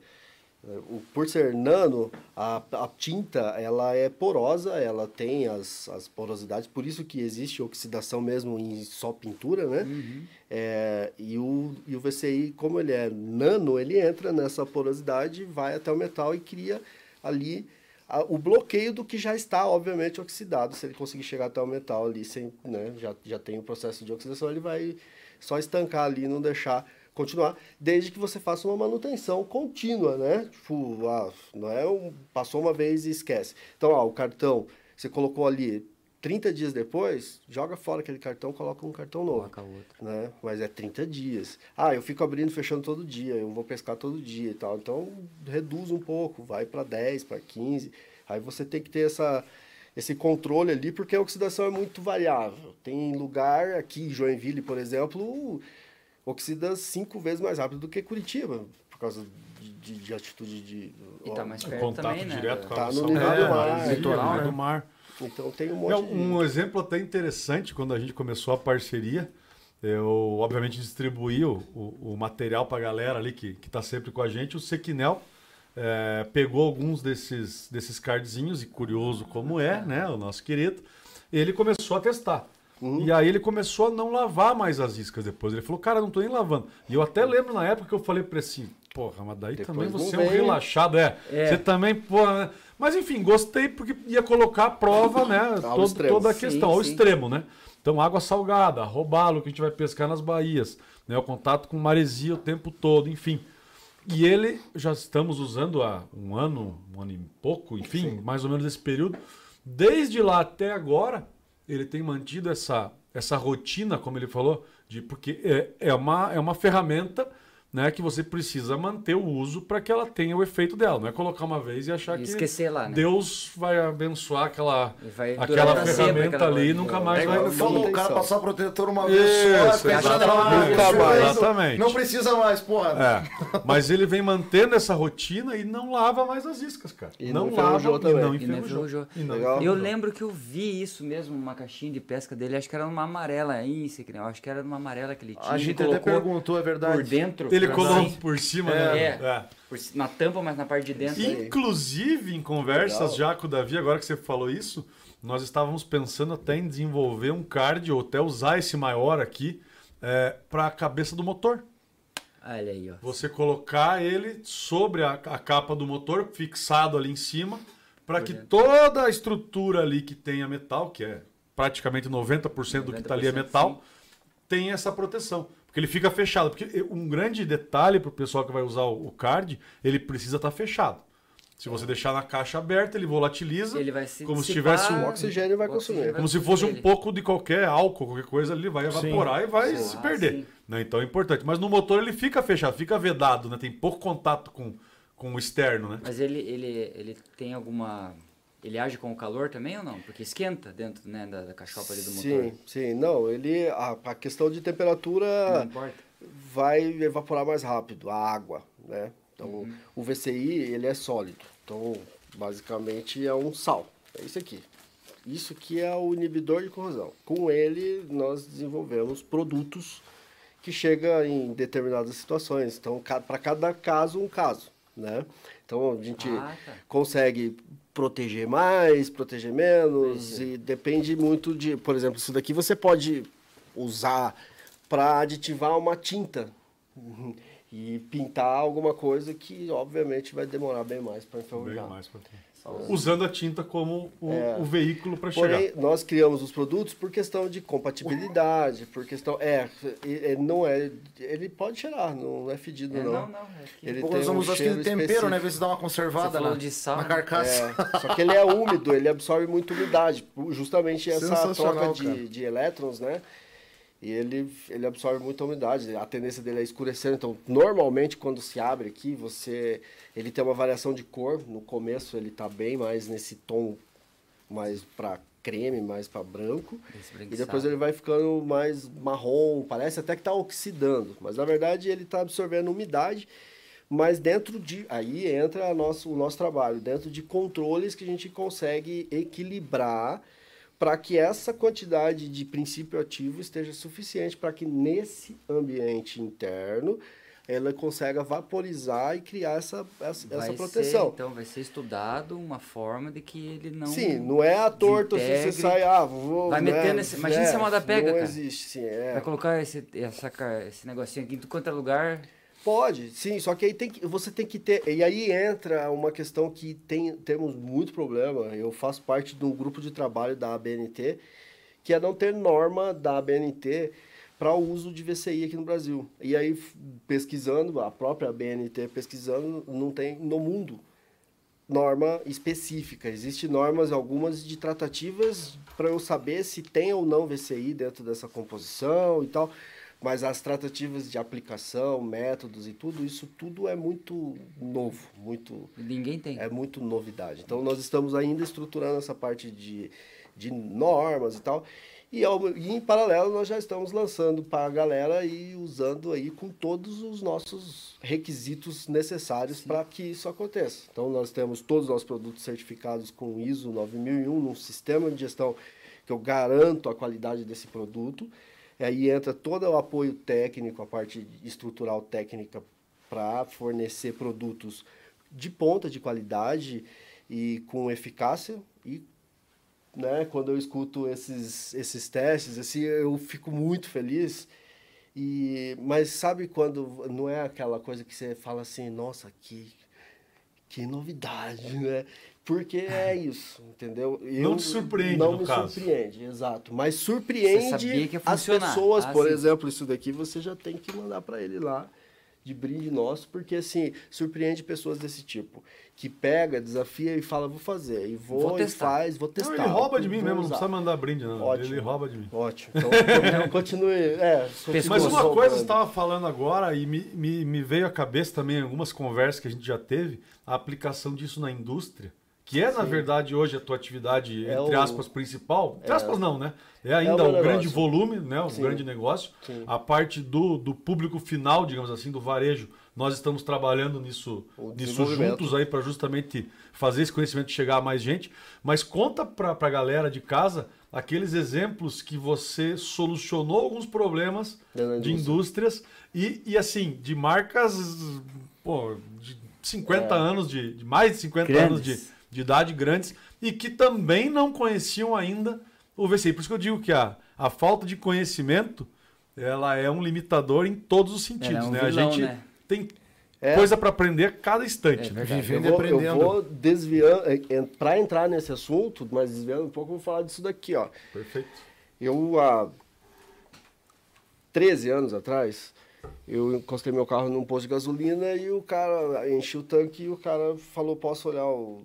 O, por ser nano, a, a tinta ela é porosa, ela tem as, as porosidades, por isso que existe oxidação mesmo em só pintura, né? Uhum. É, e, o, e o VCI, como ele é nano, ele entra nessa porosidade, vai até o metal e cria ali a, o bloqueio do que já está, obviamente, oxidado. Se ele conseguir chegar até o metal ali, sem, né, já, já tem o processo de oxidação, ele vai só estancar ali, não deixar continuar, desde que você faça uma manutenção contínua, né? Tipo, ah, não é um, passou uma vez e esquece. Então, ó, o cartão, você colocou ali 30 dias depois, joga fora aquele cartão, coloca um cartão novo. Coloca outro. Né? Mas é 30 dias. Ah, eu fico abrindo e fechando todo dia, eu vou pescar todo dia e tal. Então, reduz um pouco, vai para 10, para 15. Aí você tem que ter essa, esse controle ali, porque a oxidação é muito variável. Tem lugar aqui, Joinville, por exemplo, oxida cinco vezes mais rápido do que Curitiba, por causa de, de, de atitude de. E tá mais perto contato também, né? direto com a tá no nível é, do mar, litoral, né? do mar. Então tem um monte é, Um de... exemplo até interessante, quando a gente começou a parceria, eu obviamente distribuí o, o, o material para a galera ali que está sempre com a gente, o Sequinel. É, pegou alguns desses, desses cardzinhos, e curioso como é, né, o nosso querido, ele começou a testar. Uhum. E aí ele começou a não lavar mais as iscas depois. Ele falou, cara, não tô nem lavando. E eu até lembro na época que eu falei pra ele assim, porra, mas daí depois também você é um relaxado, é. é. Você também, porra, né? Mas enfim, gostei porque ia colocar a prova, né? Todo, toda a questão, sim, ao sim. extremo, né? Então, água salgada, robalo que a gente vai pescar nas baías, né? O contato com maresia o tempo todo, enfim. E ele, já estamos usando há um ano, um ano e pouco, enfim, sim. mais ou menos esse período. Desde lá até agora, ele tem mantido essa, essa rotina, como ele falou, de porque é, é, uma, é uma ferramenta né, que você precisa manter o uso para que ela tenha o efeito dela. Não é colocar uma vez e achar e que esquecer lá, né? Deus vai abençoar aquela, aquela ferramenta ali e nunca mais é vai... Falou, o cara passar protetor uma vez só, exatamente, nunca mais. Exatamente. Não precisa mais, porra. É. Mas ele vem mantendo essa rotina e não lava mais as iscas, cara. E não, não lava e não enferrujou. E não Legal. Eu lembro que eu vi isso mesmo, uma caixinha de pesca dele, acho que era numa amarela aí, acho que era numa amarela que ele tinha. A gente até perguntou, é verdade. Por dentro. Ele colocou por cima, é, né? É. é. Por, na tampa, mas na parte de dentro. Inclusive, em conversas Legal. já com o Davi, agora que você falou isso, nós estávamos pensando até em desenvolver um card, ou até usar esse maior aqui, é, para a cabeça do motor. Olha aí, ó. Você colocar ele sobre a, a capa do motor, fixado ali em cima, para que toda a estrutura ali que tenha metal, que é praticamente 90%, 90 do que está ali é metal, sim. tenha essa proteção. Porque ele fica fechado. Porque um grande detalhe para o pessoal que vai usar o card, ele precisa estar tá fechado. Se você deixar na caixa aberta, ele volatiliza. Ele vai se como se tivesse um O oxigênio vai consumir. como se fosse um pouco de qualquer álcool, qualquer coisa, ele vai evaporar e vai Sim. se perder. sim. Né? Então é importante. Mas no motor ele fica fechado, fica vedado, né? Tem pouco contato com, com o externo, né? Mas ele, ele, ele tem alguma. Ele age com o calor também ou não? Porque esquenta dentro né, da, da cachopa ali do motor. Sim, sim. Não, ele. A, a questão de Não temperatura importa. vai evaporar mais rápido, a água, né? Então, Uhum. o VCI, ele é sólido. Então, basicamente, é um sal. É isso aqui. Isso aqui é o inibidor de corrosão. Com ele, nós desenvolvemos produtos que chegam em determinadas situações. Então, para cada caso, um caso, né? Então, a gente Ah, tá. consegue proteger mais, proteger menos, Entendi. e depende muito de, por exemplo, isso daqui você pode usar para aditivar uma tinta uhum, e pintar alguma coisa que obviamente vai demorar bem mais para Bem enferrujar. mais pra ter. Usando a tinta como o, É. o veículo para chegar. Porém, nós criamos os produtos por questão de compatibilidade, por questão é, e- e não é, ele pode cheirar, não é fedido É, não. não, não. É que... Ele Pô, tem nós um vamos usar cheiro aquele tempero, específico. né? Ver se dá uma conservada na, de sal, na carcaça. É, só que ele é úmido, ele absorve muito umidade, justamente essa troca de, de elétrons, né? E ele, ele absorve muita umidade, a tendência dele é escurecer. Então, normalmente, quando se abre aqui, você ele tem uma variação de cor. No começo, ele tá bem mais nesse tom mais para creme, mais para branco. E depois ele vai ficando mais marrom, parece até que está oxidando, mas na verdade ele está absorvendo umidade, mas dentro de. Aí entra nosso, o nosso trabalho, dentro de controles que a gente consegue equilibrar para que essa quantidade de princípio ativo esteja suficiente para que nesse ambiente interno ela consiga vaporizar e criar essa, essa, essa proteção. Ser, então vai ser estudado uma forma de que ele não. Sim, não é à torto assim, você desintegre. sai, ah, vou. Vai né, meter nesse- imagina se a moda pega, Não cara. existe, sim, é. Vai colocar esse, essa, esse negocinho aqui em quanto é lugar. Pode, sim, só que aí tem que, você tem que ter. E aí entra uma questão que tem, temos muito problema. Eu faço parte de um grupo de trabalho da ABNT, que é não ter norma da ABNT para o uso de VCI aqui no Brasil. E aí, pesquisando, a própria ABNT pesquisando, não tem no mundo norma específica. Existem normas, algumas de tratativas para eu saber se tem ou não VCI dentro dessa composição e tal. Mas as tratativas de aplicação, métodos e tudo, isso tudo é muito novo, muito Ninguém tem. é muito novidade. Então nós estamos ainda estruturando essa parte de, de normas e tal. E, ao- e em paralelo nós já estamos lançando para a galera e usando aí com todos os nossos requisitos necessários para que isso aconteça. Então nós temos todos os nossos produtos certificados com ISO 9001, num sistema de gestão que eu garanto a qualidade desse produto. Aí entra todo o apoio técnico, a parte estrutural técnica para fornecer produtos de ponta de qualidade e com eficácia e né, quando eu escuto esses, esses testes, assim, eu fico muito feliz. E, mas sabe quando não é aquela coisa que você fala assim, nossa, que, que novidade, né? Porque é isso, entendeu? Eu, te surpreende, Não no me caso. surpreende, exato. Mas surpreende sabia que ia as pessoas, Ah, por sim. exemplo, isso daqui você já tem que mandar para ele lá de brinde nosso, porque assim, surpreende pessoas desse tipo, que pega, desafia e fala, vou fazer, e vou, Vou e testar. faz, vou Não, testar. ele rouba de mim mesmo, não usar. precisa mandar brinde, não. Ótimo. Ele rouba de mim. Ótimo. Então, continue. É, Mas uma coisa você estava falando agora e me, me, me veio à cabeça também em algumas conversas que a gente já teve, a aplicação disso na indústria, que é, na verdade, hoje a tua atividade, É entre o- aspas, principal. Entre É. aspas, não, né? É ainda É o o, grande volume, né? O Sim. grande negócio. Sim. A parte do, do público final, digamos assim, do varejo. Nós estamos trabalhando nisso, O nisso juntos aí para justamente fazer esse conhecimento chegar a mais gente. Mas conta para a galera de casa aqueles exemplos que você solucionou alguns problemas da de indústria. indústrias e, e assim, de marcas pô, de 50 anos, de, de mais de 50 Grandes. anos de, de idade grandes e que também não conheciam ainda o VCI. Por isso que eu digo que a, a falta de conhecimento ela é um limitador em todos os sentidos. É um né? vilão, a gente né? tem É. coisa para aprender a cada instante. É né? Vivendo eu e vou, eu aprendendo. vou desviando, para entrar nesse assunto, mas desviando um pouco, eu vou falar disso daqui, ó. Perfeito. Eu, há 13 anos atrás, eu encostei meu carro num posto de gasolina e o cara enchi o tanque e o cara falou, posso olhar o,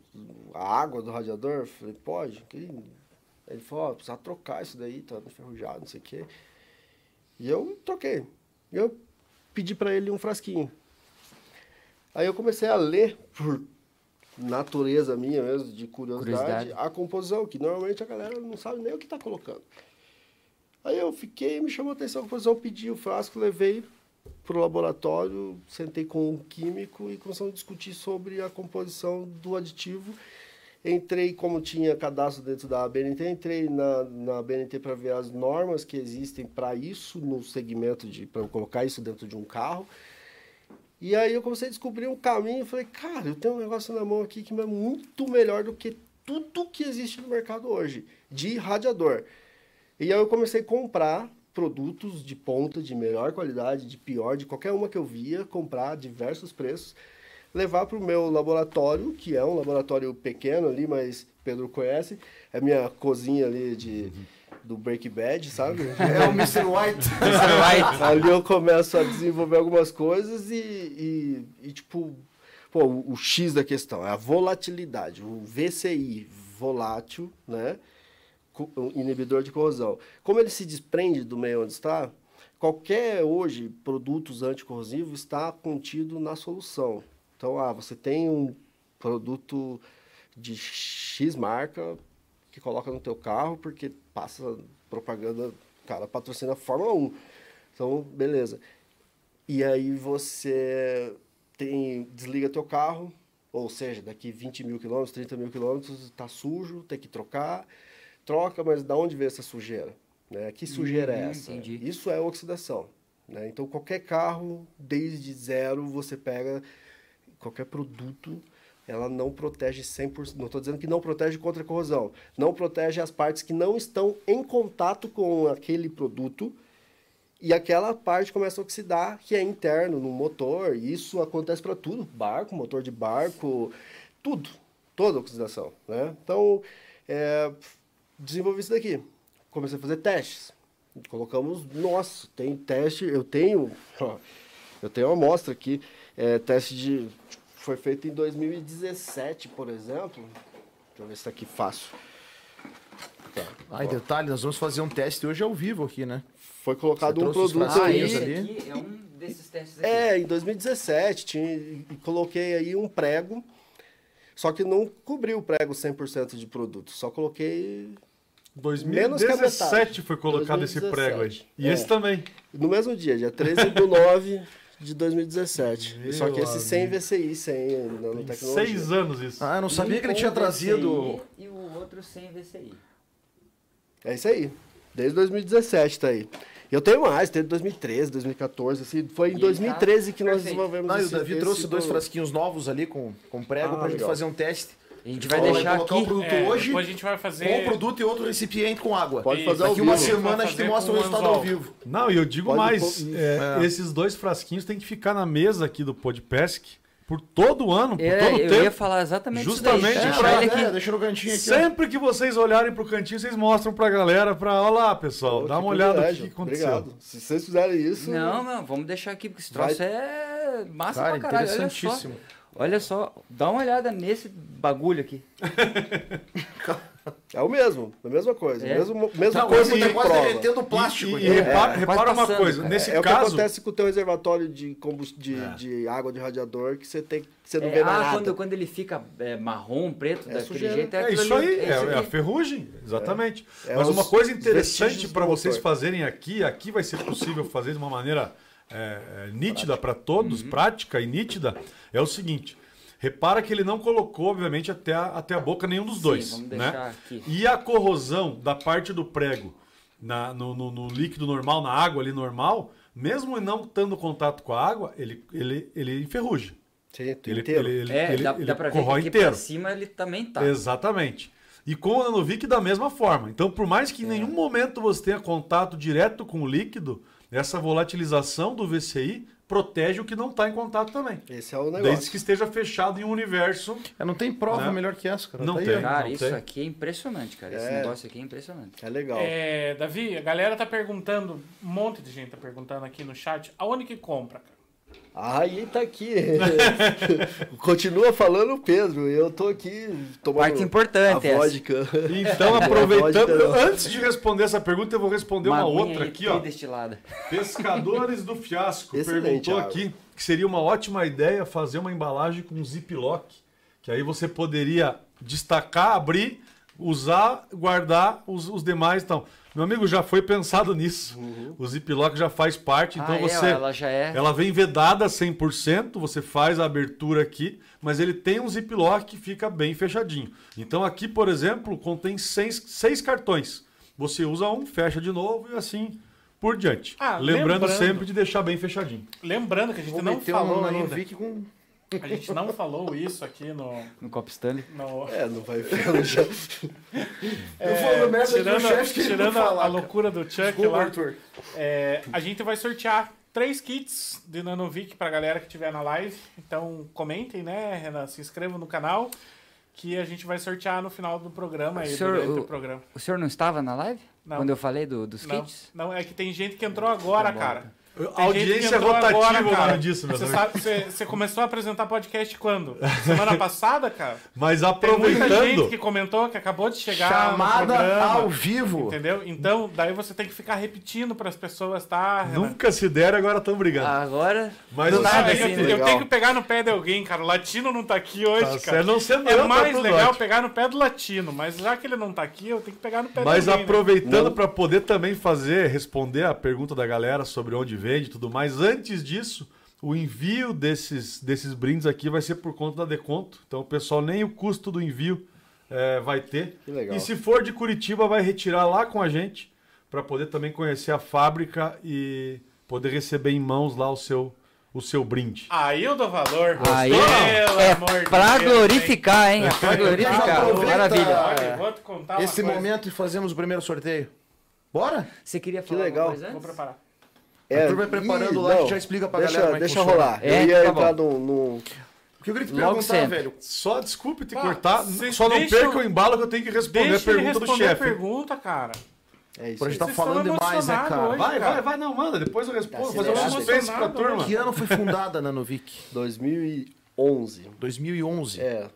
a água do radiador? Eu falei, pode. Ele falou, ó, precisa trocar isso daí, tá enferrujado, não sei o quê. E eu troquei. Eu pedi para ele um frasquinho. Aí eu comecei a ler, por natureza minha mesmo, de curiosidade, Curiosidade. a composição, que normalmente a galera não sabe nem o que está colocando. Aí eu fiquei, me chamou a atenção a composição, pedi o frasco, levei para o laboratório, sentei com um químico e começamos a discutir sobre a composição do aditivo. Entrei, como tinha cadastro dentro da BNT, entrei na, na BNT para ver as normas que existem para isso no segmento de para colocar isso dentro de um carro. E aí eu comecei a descobrir um caminho, falei, cara, eu tenho um negócio na mão aqui que é muito melhor do que tudo que existe no mercado hoje, de radiador. E aí eu comecei a comprar produtos de ponta, de melhor qualidade, de pior, de qualquer uma que eu via, comprar diversos preços, levar para o meu laboratório, que é um laboratório pequeno ali, mas Pedro conhece, é minha cozinha ali de, do Break Bad, sabe? É o Mr. White. Ali eu começo a desenvolver algumas coisas e, e, e, tipo, pô, o, o X da questão é a volatilidade, o VCI, volátil, né? Inibidor de corrosão. Como ele se desprende do meio onde está, qualquer hoje produtos anticorrosivos está contido na solução. Então, ah, você tem um produto de X marca que coloca no teu carro porque passa propaganda, cara, patrocina a Fórmula 1. Então, beleza. E aí você tem, desliga teu carro, ou seja, daqui 20 mil quilômetros, 30 mil quilômetros, está sujo, tem que trocar. Troca, mas da onde veio essa sujeira? Né? Que sujeira é Hum, essa? entendi. Isso é oxidação. Né? Então, qualquer carro, desde zero, você pega qualquer produto, ela não protege 100%. Não estou dizendo que não protege contra a corrosão. Não protege as partes que não estão em contato com aquele produto e aquela parte começa a oxidar, que é interno no motor. E isso acontece para tudo: barco, motor de barco, tudo. Toda oxidação. Né? Então, é, desenvolvi isso daqui. Comecei a fazer testes. Colocamos, nossa, tem teste, eu tenho, ó, eu tenho uma amostra aqui, é, teste de, foi feito em 2017, por exemplo. Deixa eu ver se tá aqui fácil. Tá. Ai, detalhe, nós vamos fazer um teste hoje ao vivo aqui, né? Foi colocado um produto Ah, aí. aqui é um desses testes aqui. É, em 2017, tinha, e coloquei aí um prego, só que não cobri o prego 100% de produto, só coloquei 2017 metade. foi colocado esse prego aí. 2017. E É. esse também. no mesmo dia, dia 13 do 9 de 2017. Meu só que esse sem amigo. VCI, sem nanotecnologia. Seis anos isso. Ah, eu não sabia Um que ele tinha VCI trazido. E o outro sem VCI. É isso aí. Desde 2017 tá aí. Eu tenho mais, tenho 2013, 2014, assim, foi em E tá 2013 que nós desenvolvemos Não, e o esse- Davi esse trouxe dois frasquinhos novos ali com, com prego Ah, pra gente legal. fazer um teste. A gente vai deixar colocar aqui. o produto É, hoje depois a gente vai fazer. com o produto e outro recipiente com água. Pode fazer ao Daqui vivo. uma semana a gente fazer mostra o com resultado anzol. ao vivo. Não, e eu digo Pode mais, pôr- é, É. esses dois frasquinhos têm que ficar na mesa aqui do Podpesc por todo o ano, por É, todo o eu tempo. ia falar exatamente Justamente isso daí. É, Deixar pra- ele aqui. é, deixa no cantinho aqui. ó. Sempre que vocês olharem pro cantinho, vocês mostram pra galera, pra, olha lá, pessoal, Pô, dá que uma olhada que privilégio. que aconteceu. Obrigado. Se vocês fizerem isso. Não, não, vamos deixar aqui, porque esse Vai- troço é massa Cara, pra caralho. Olha só. interessantíssimo. Olha só, dá uma olhada nesse bagulho aqui. É o mesmo, a mesma coisa. É. Mesmo, mesma Não, coisa de tá quase prova. derretendo plástico. E, e repara, É, repara uma coisa, cara. nesse é o que caso, acontece com o teu reservatório de, de, É. de água de radiador que você tem que você não É, vê ah, nada. quando, quando ele fica é, marrom, preto, daquele sujeira. jeito, é, É isso ali, aí, é é, é a ferrugem, exatamente. É Mas uma coisa interessante para vocês fazerem aqui, aqui vai ser possível fazer de uma maneira é, é, nítida para todos, Uhum. prática e nítida, é o seguinte. Repara que ele não colocou, obviamente, até a, até a boca nenhum dos Sim, dois. vamos né? aqui. E a corrosão da parte do prego na- no, no- no líquido normal, na água ali normal, mesmo não estando contato com a água, ele, ele, ele enferruja. Sim, Ele, inteiro. ele, ele, É, ele, dá, ele dá pra ver que corrói aqui inteiro. pra cima ele também tá. Exatamente. E com o Nanovic da mesma forma. Então, por mais É. que em nenhum momento você tenha contato direto com o líquido, essa volatilização do VCI protege o que não está em contato também. Esse é o Desde negócio. que esteja fechado em um universo. É, não tem prova Né? melhor que essa, cara. Não Tá aí, tem. ó. Cara, não isso tem. aqui é impressionante, cara. Esse É. negócio aqui é impressionante. É legal. É, Davi, a galera tá perguntando, um monte de gente tá perguntando aqui no chat, aonde que compra, cara? Aí tá aqui. Continua falando o Pedro. Eu tô aqui tomando Parte importante a essa. vodka. Então, aproveitando, ter. antes de responder essa pergunta, eu vou responder uma, aguinha outra aqui, ó. destilada. Pescadores do Fiasco Excelente, perguntou água. aqui que seria uma ótima ideia fazer uma embalagem com ziplock, que aí você poderia destacar, abrir, usar, guardar os, os demais. Então, meu amigo, já foi pensado nisso. O ziplock já faz parte, então ah, é, você ela já é. ela vem vedada 100%, você faz a abertura aqui, mas ele tem um ziplock que fica bem fechadinho. Então aqui, por exemplo, contém seis, seis cartões. Você usa um, fecha de novo e assim por diante. Ah, lembrando, lembrando- sempre de deixar bem fechadinho. Lembrando que a gente Vou não meter falou um ainda. Com... A gente não falou isso aqui no. No Copo Stanley. no É, não vai no chão. é, falando merda aqui no tirando chefe que tirando não a, loucura do Chuck Desculpa, lá, Arthur. é, a gente vai sortear três kits de Nanovic pra galera que estiver na live. Então comentem, né, Renan? Se inscrevam no canal. Que a gente vai sortear no final do programa aí, Senhor, durante o- o programa. O senhor não estava na live? Não. Quando eu falei do- dos Não, kits? não, é que tem gente que entrou agora, cara. A Tem audiência rotativa agora, é cara. nome disso, meu Você amigo. sabe- Você você começou a apresentar podcast quando? Semana passada, cara? Mas Tem muita gente aproveitando, que comentou que acabou de chegar Chamada no programa. ao vivo. Entendeu? Então, daí você tem que ficar repetindo para as pessoas, tá, nunca se deram, agora estão brigando. Agora. Mas do o nada, Ah, seguinte, eu, eu tenho que pegar no pé de alguém, cara. O Latino não tá aqui hoje, tá cara. certo, não sendo É tá mais tudo legal ótimo. pegar no pé do Latino, mas já que ele não tá aqui, eu tenho que pegar no pé Mas de alguém. né? aproveitando para poder também fazer, responder a pergunta da galera sobre onde vende e tudo mais, antes disso, o envio desses, desses brindes aqui vai ser por conta da Deconto. Então o pessoal nem o custo do envio eh, vai ter. Que legal. E se for de Curitiba, vai retirar lá com a gente para poder também conhecer a fábrica e poder receber em mãos lá o seu, o seu brinde. Aí eu dou valor. Aí Pelo é amor de pra Deus, glorificar, hein? É pra glorificar. Aproveita. Maravilha. Olha, eu vou te contar uma Esse momento e fazemos o primeiro sorteio. Bora? Você queria Que falar legal. alguma coisa Vou antes? Preparar. Arthur vai preparando lá, a gente já explica pra deixa, galera como é que Deixa funciona. rolar. É, eu ia tá entrar num, num- O que eu queria te Logo perguntar, sempre. velho? Só desculpe te Pá, cortar, só não perca o embalo que eu tenho que responder Deixa a pergunta do responder a chefe. pergunta, cara. É isso Por a aí. gente tá falando demais, né, cara? hoje. Vai, cara. vai, vai, não, manda, depois eu respondo, Tá fazer um suspense pra turma. Que ano foi fundada a Nanovic? 2011. 2011. É.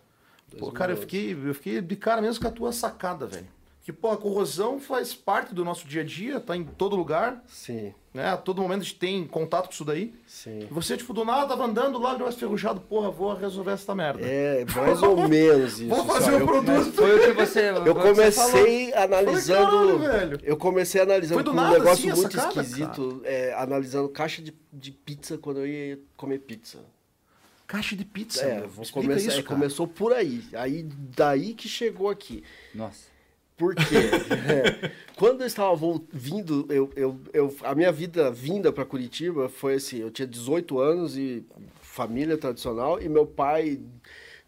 Pô, cara, eu 2011. fiquei, eu fiquei de cara mesmo com a tua sacada, velho. Que, pô, a corrosão faz parte do nosso dia a dia, tá em todo lugar, Sim, né? A todo momento a gente tem contato com isso daí. sim. E você, tipo, do nada tava andando lá, deu esferrujado, porra, vou resolver essa merda. É, mais ou menos isso. Vou fazer sabe? um Eu- produto. Foi o que você. Eu o que você comecei analisando. Falei, velho. Eu comecei analisando Foi do com nada, um negócio assim, muito sacada, esquisito, é, analisando caixa de, de pizza quando eu ia comer pizza. Caixa de pizza. É, vou começar, isso, é, cara. começou por aí. Aí daí que chegou aqui. Nossa. Por quê? É, quando eu estava vindo, eu, eu, eu, a minha vida vinda para Curitiba foi assim: eu tinha 18 anos e família tradicional, e meu pai,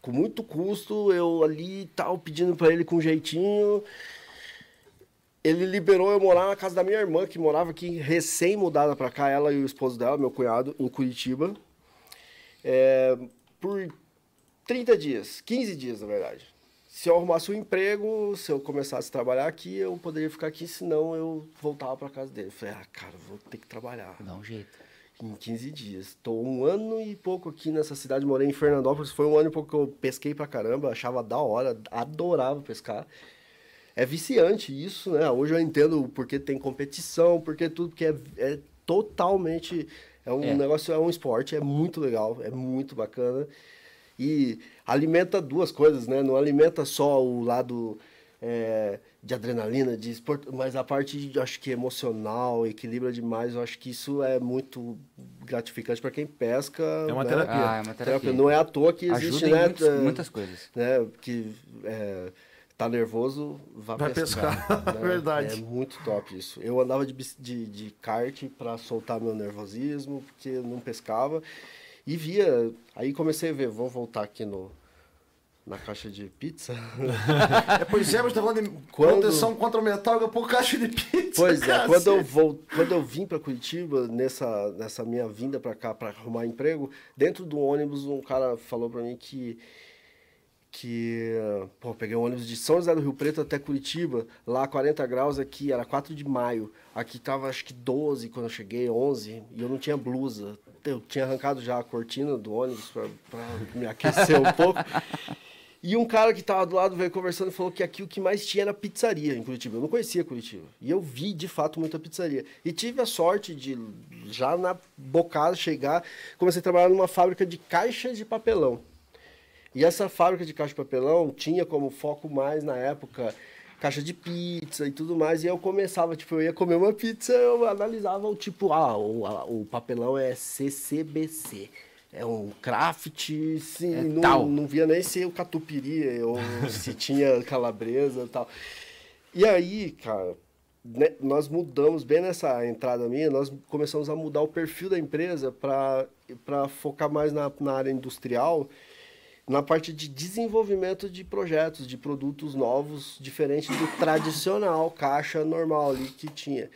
com muito custo, eu ali tal, pedindo para ele com jeitinho. Ele liberou eu morar na casa da minha irmã, que morava aqui recém-mudada para cá, ela e o esposo dela, meu cunhado, em Curitiba. É, por 30 dias, 15 dias, na verdade. Se eu arrumasse um emprego, se eu começasse a trabalhar aqui, eu poderia ficar aqui, senão eu voltava para casa dele. Falei, ah, cara, vou ter que trabalhar Dá um jeito. em 15 dias. Estou um ano e pouco aqui nessa cidade, morei em Fernandópolis, foi um ano e pouco que eu pesquei pra caramba, achava da hora, adorava pescar. É viciante isso, né? Hoje eu entendo porque tem competição, porque tudo, porque é, é totalmente... É um É. negócio, é um esporte, é muito legal, é muito bacana. E alimenta duas coisas, né? Não alimenta só o lado é, de adrenalina, de esporte, mas a parte, eu acho que emocional, equilibra demais. Eu acho que isso é muito gratificante para quem pesca. É uma né? terapia. Ah, é uma terapia. Não é à toa que existe, Ajuda em né? muitos- eh, muitas coisas. né? Que é, tá nervoso, vá Vai pescar. pescar. né? Verdade. É muito top isso. Eu andava de, de, de kart para soltar meu nervosismo, porque eu não pescava. E via, aí comecei a ver, vou voltar aqui no, na caixa de pizza. É, pois é, mas tá falando de Quando- proteção contra o metal, pouco caixa de pizza. Pois é, cacete. quando eu, vou, quando eu vim para Curitiba, nessa, nessa minha vinda para cá para arrumar emprego, dentro do ônibus um cara falou para mim que que pô, peguei o ônibus de São José do Rio Preto até Curitiba, lá 40 graus aqui, era 4 de maio. Aqui tava acho que 12 quando eu cheguei, 11, e eu não tinha blusa. Eu tinha arrancado já a cortina do ônibus para me aquecer um pouco. E um cara que tava do lado veio conversando e falou que aqui o que mais tinha era pizzaria em Curitiba. Eu não conhecia Curitiba. E eu vi, de fato, muita pizzaria. E tive a sorte de, já na bocada, chegar. Comecei a trabalhar numa fábrica de caixas de papelão. E essa fábrica de caixa de papelão tinha como foco mais na época caixa de pizza e tudo mais. E eu começava, tipo, eu ia comer uma pizza, eu analisava o tipo, ah, o, a- o papelão é CCBC. É um craft, sim, É não, tal. não via nem se o catupiry ou se tinha calabresa e tal. E aí, cara, né, nós mudamos bem nessa entrada minha, nós começamos a mudar o perfil da empresa para focar mais na, na área industrial, na parte de desenvolvimento de projetos, de produtos novos, diferente do tradicional caixa normal ali que tinha.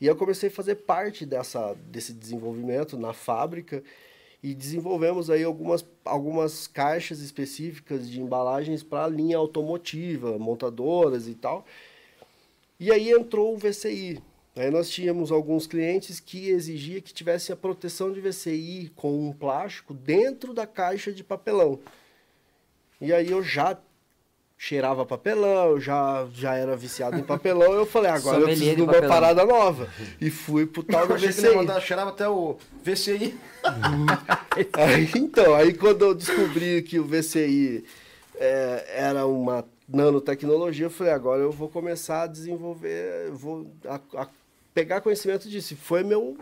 E eu comecei a fazer parte dessa, desse desenvolvimento na fábrica e desenvolvemos aí algumas, algumas caixas específicas de embalagens para a linha automotiva, montadoras e tal. E aí entrou o VCI. Aí nós tínhamos alguns clientes que exigia que tivesse a proteção de VCI com um plástico dentro da caixa de papelão. E aí eu já cheirava papelão, eu já, já era viciado em papelão, eu falei, agora eu preciso de uma papelão. parada nova. E fui pro tal do que VCI. mandar, cheirava até o VCI. Aí, então, aí quando eu descobri que o VCI é, era uma nanotecnologia, eu falei, agora eu vou começar a desenvolver, vou a- a pegar conhecimento disso. E foi meu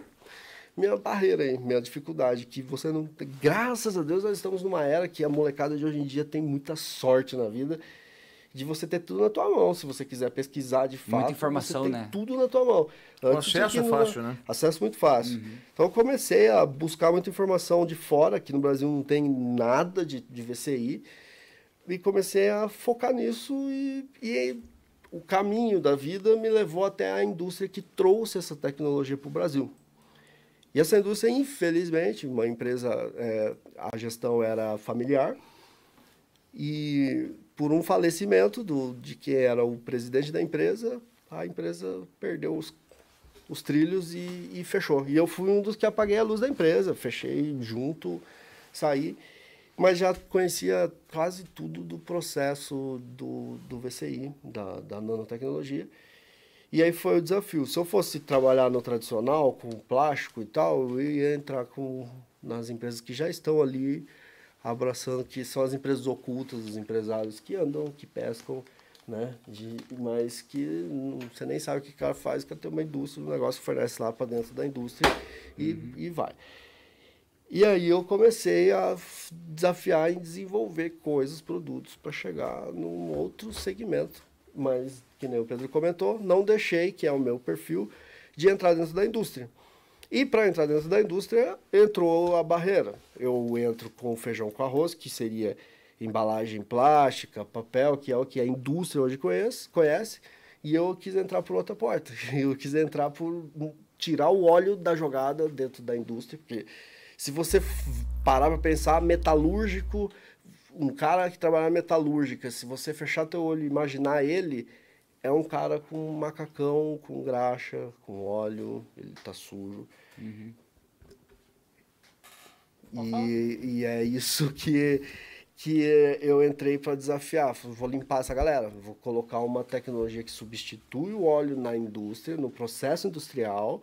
minha barreira aí, minha dificuldade, que você não tem. Graças a Deus nós estamos numa era que a molecada de hoje em dia tem muita sorte na vida de você ter tudo na tua mão, se você quiser pesquisar de fato. informação, você tem né? tudo na tua mão. O Antes de acesso que é fácil, né? Acesso muito fácil. Então eu comecei a buscar muita informação de fora, aqui no Brasil não tem nada de, de VCI, e comecei a focar nisso e, e o caminho da vida me levou até a indústria que trouxe essa tecnologia para o Brasil. E essa indústria, infelizmente, uma empresa, é, a gestão era familiar, e por um falecimento do, de que era o presidente da empresa, a empresa perdeu os, os trilhos e, e fechou. E eu fui um dos que apaguei a luz da empresa, fechei junto, saí, mas já conhecia quase tudo do processo do, do VCI, da, da nanotecnologia. E aí foi o desafio. Se eu fosse trabalhar no tradicional, com plástico e tal, eu ia entrar com, nas empresas que já estão ali abraçando, que são as empresas ocultas, os empresários que andam, que pescam, né? De, mas que não, você nem sabe o que o cara faz, que tem uma indústria, um negócio que fornece lá para dentro da indústria e, e vai. E aí eu comecei a desafiar em desenvolver coisas, produtos, para chegar num outro segmento. Mas, que nem o Pedro comentou, não deixei, que é o meu perfil, de entrar dentro da indústria. E para entrar dentro da indústria, entrou a barreira. Eu entro com feijão com arroz, que seria embalagem plástica, papel, que é o que a indústria hoje conhece, conhece e eu quis entrar por outra porta. Eu quis entrar por tirar o óleo da jogada dentro da indústria, porque se você parar para pensar, metalúrgico, um cara que trabalha na metalúrgica, se você fechar teu olho e imaginar ele, é um cara com macacão, com graxa, com óleo, ele tá sujo. E, e é isso que, que eu entrei para desafiar. Vou limpar essa galera, vou colocar uma tecnologia que substitui o óleo na indústria, no processo industrial,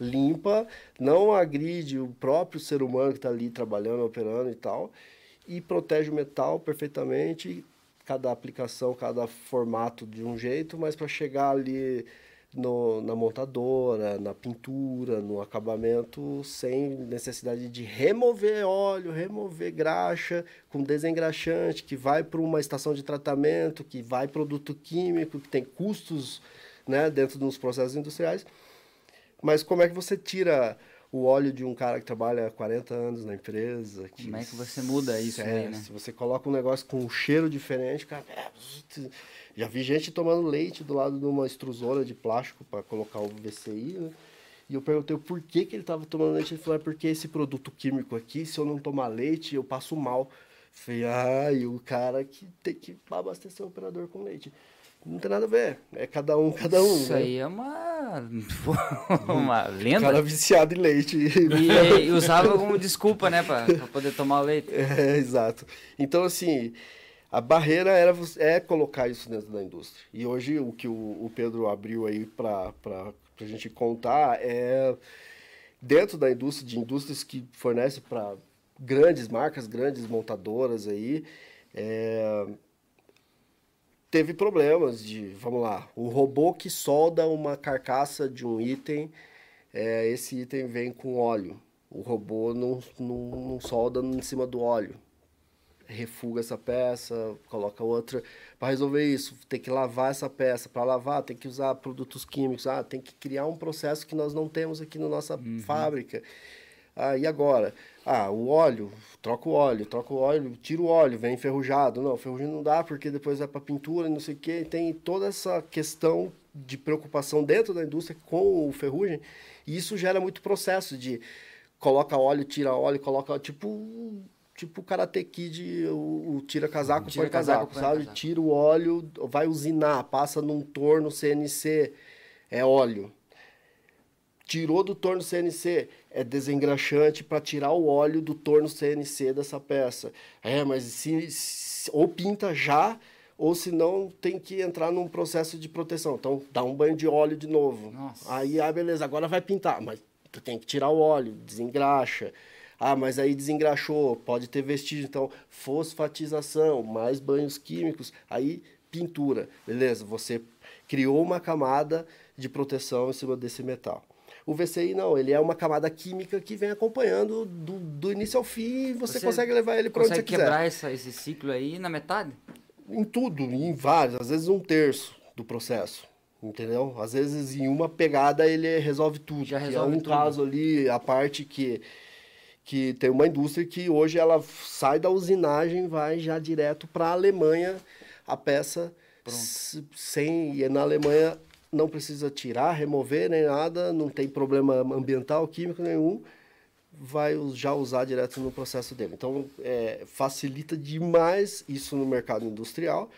limpa, não agride o próprio ser humano que está ali trabalhando, operando e tal, e protege o metal perfeitamente, cada aplicação, cada formato de um jeito, mas para chegar ali no, na montadora, na pintura, no acabamento, sem necessidade de remover óleo, remover graxa, com desengraxante, que vai para uma estação de tratamento, que vai produto químico, que tem custos né, dentro dos processos industriais. Mas como é que você tira o óleo de um cara que trabalha há 40 anos na empresa. Que, Como é que você muda isso é, aí, né? Se você coloca um negócio com um cheiro diferente, cara. é, já vi gente tomando leite do lado de uma extrusora de plástico para colocar o VCI, né? E eu perguntei por que, que ele estava tomando leite. Ele falou: é porque esse produto químico aqui, se eu não tomar leite, eu passo mal. Falei, ah, e o cara que tem que abastecer o operador com leite. Não tem nada a ver. É cada um, cada um. Isso né? aí é uma. uma O lenda. cara viciado em leite. E, e usava como desculpa, né, pra poder tomar o leite. É, exato. Então, assim, a barreira era, é colocar isso dentro da indústria. E hoje o que o, o Pedro abriu aí para a gente contar é dentro da indústria, de indústrias que fornecem para grandes marcas, grandes montadoras aí, é, teve problemas de, vamos lá, o robô que solda uma carcaça de um item, é, esse item vem com óleo. O robô não, não, não solda em cima do óleo. Refuga essa peça, coloca outra. Para resolver isso, tem que lavar essa peça. Para lavar, tem que usar produtos químicos. Ah, tem que criar um processo que nós não temos aqui na nossa fábrica. Ah, e agora? Ah, o óleo, troca o óleo, troca o óleo, tira o óleo, vem enferrujado. Não, ferrugem não dá porque depois vai para pintura e não sei o quê. Tem toda essa questão de preocupação dentro da indústria com o ferrugem. E isso gera muito processo de coloca óleo, tira óleo, coloca tipo tipo o Karate Kid, o, o tira casaco, Tira põe casaco, casaco, sabe? casaco. Tira o óleo, vai usinar, passa num torno CNC, é óleo tirou do torno CNC, é desengraxante para tirar o óleo do torno CNC dessa peça. É, mas se, se- ou pinta já, ou se não tem que entrar num processo de proteção. Então dá um banho de óleo de novo. Nossa. Aí, ah, beleza, agora vai pintar, mas tu tem que tirar o óleo, desengraxa. Ah, mas aí desengraxou, pode ter vestígio, então fosfatização, mais banhos químicos, aí pintura, beleza? Você criou uma camada de proteção em cima desse metal. O VCI não, ele é uma camada química que vem acompanhando do, do início ao fim e você, Você consegue levar ele para onde você Consegue quiser. quebrar essa, esse ciclo aí na metade? Em tudo, em vários, às vezes um terço do processo. Entendeu? Às vezes em uma pegada ele resolve tudo. Já que resolve é um tudo. caso ali, a parte que, que tem uma indústria que hoje ela sai da usinagem, vai já direto para a Alemanha a peça s- sem e na Alemanha não precisa tirar, remover nem nada, não tem problema ambiental, químico nenhum, vai já usar direto no processo dele. Então, é, facilita demais isso no mercado industrial.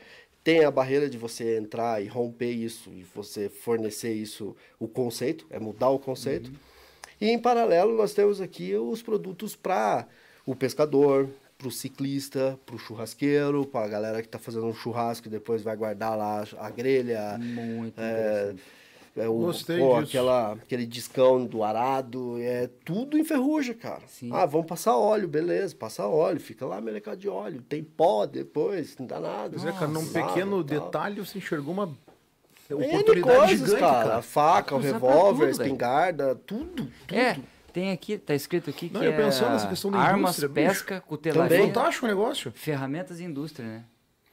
Tem a barreira de você entrar e romper isso e você fornecer isso, o conceito, é mudar o conceito. E em paralelo, nós temos aqui os produtos para o pescador, para o ciclista, para o churrasqueiro, para a galera que está fazendo um churrasco e depois vai guardar lá a grelha. Muito É, é o, Gostei pô, disso. aquela, aquele discão do arado, é tudo enferruja, cara. Sim. Ah, vamos passar óleo, beleza, passa óleo, fica lá melecado de óleo. Tem pó depois, não dá nada. Pois é, cara, num pequeno tal. detalhe você enxergou uma N oportunidade coisas, gigante, cara. cara. A faca, o pra revólver, tudo, a espingarda, tudo. É, tem aqui, tá escrito aqui Não, que eu é pensando nessa questão da armas, indústria, pesca, É cutelaria, fantástico o negócio. ferramentas e indústria, né?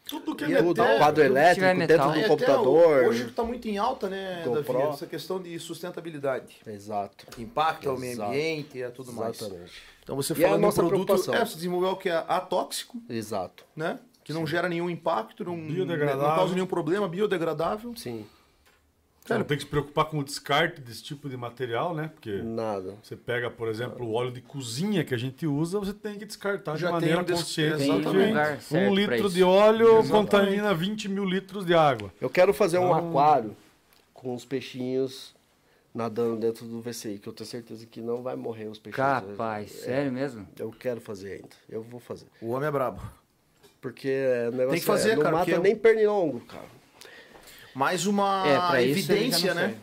Tudo que é Tudo, metal. quadro tudo que elétrico, dentro metal. do E computador. o- Hoje está muito em alta, né. Davi, essa questão de sustentabilidade. Exato. Impacto ao meio ambiente e a tudo mais. Exatamente. Então você E é nossa produto, é, você desenvolveu o que é atóxico, Exato. né? Que não gera nenhum impacto, não, não causa nenhum problema, biodegradável. Sim. Cara, tem que se preocupar com o descarte desse tipo de material, né? Porque Nada. você pega, por exemplo, o óleo de cozinha que a gente usa, você tem que descartar Já de maneira um consciente. Tem um porque lugar certo um litro isso. de óleo contamina 20 mil litros de água. Eu quero fazer um Então- aquário com os peixinhos nadando dentro do VCI, que eu tenho certeza que não vai morrer os peixinhos. Capaz, sério mesmo? Eu quero fazer ainda. Eu vou fazer. O homem é brabo. Porque é, o negócio Tem que fazer, é, não cara, mata porque- nem pernilongo, cara. Mais uma É, isso evidência, não né?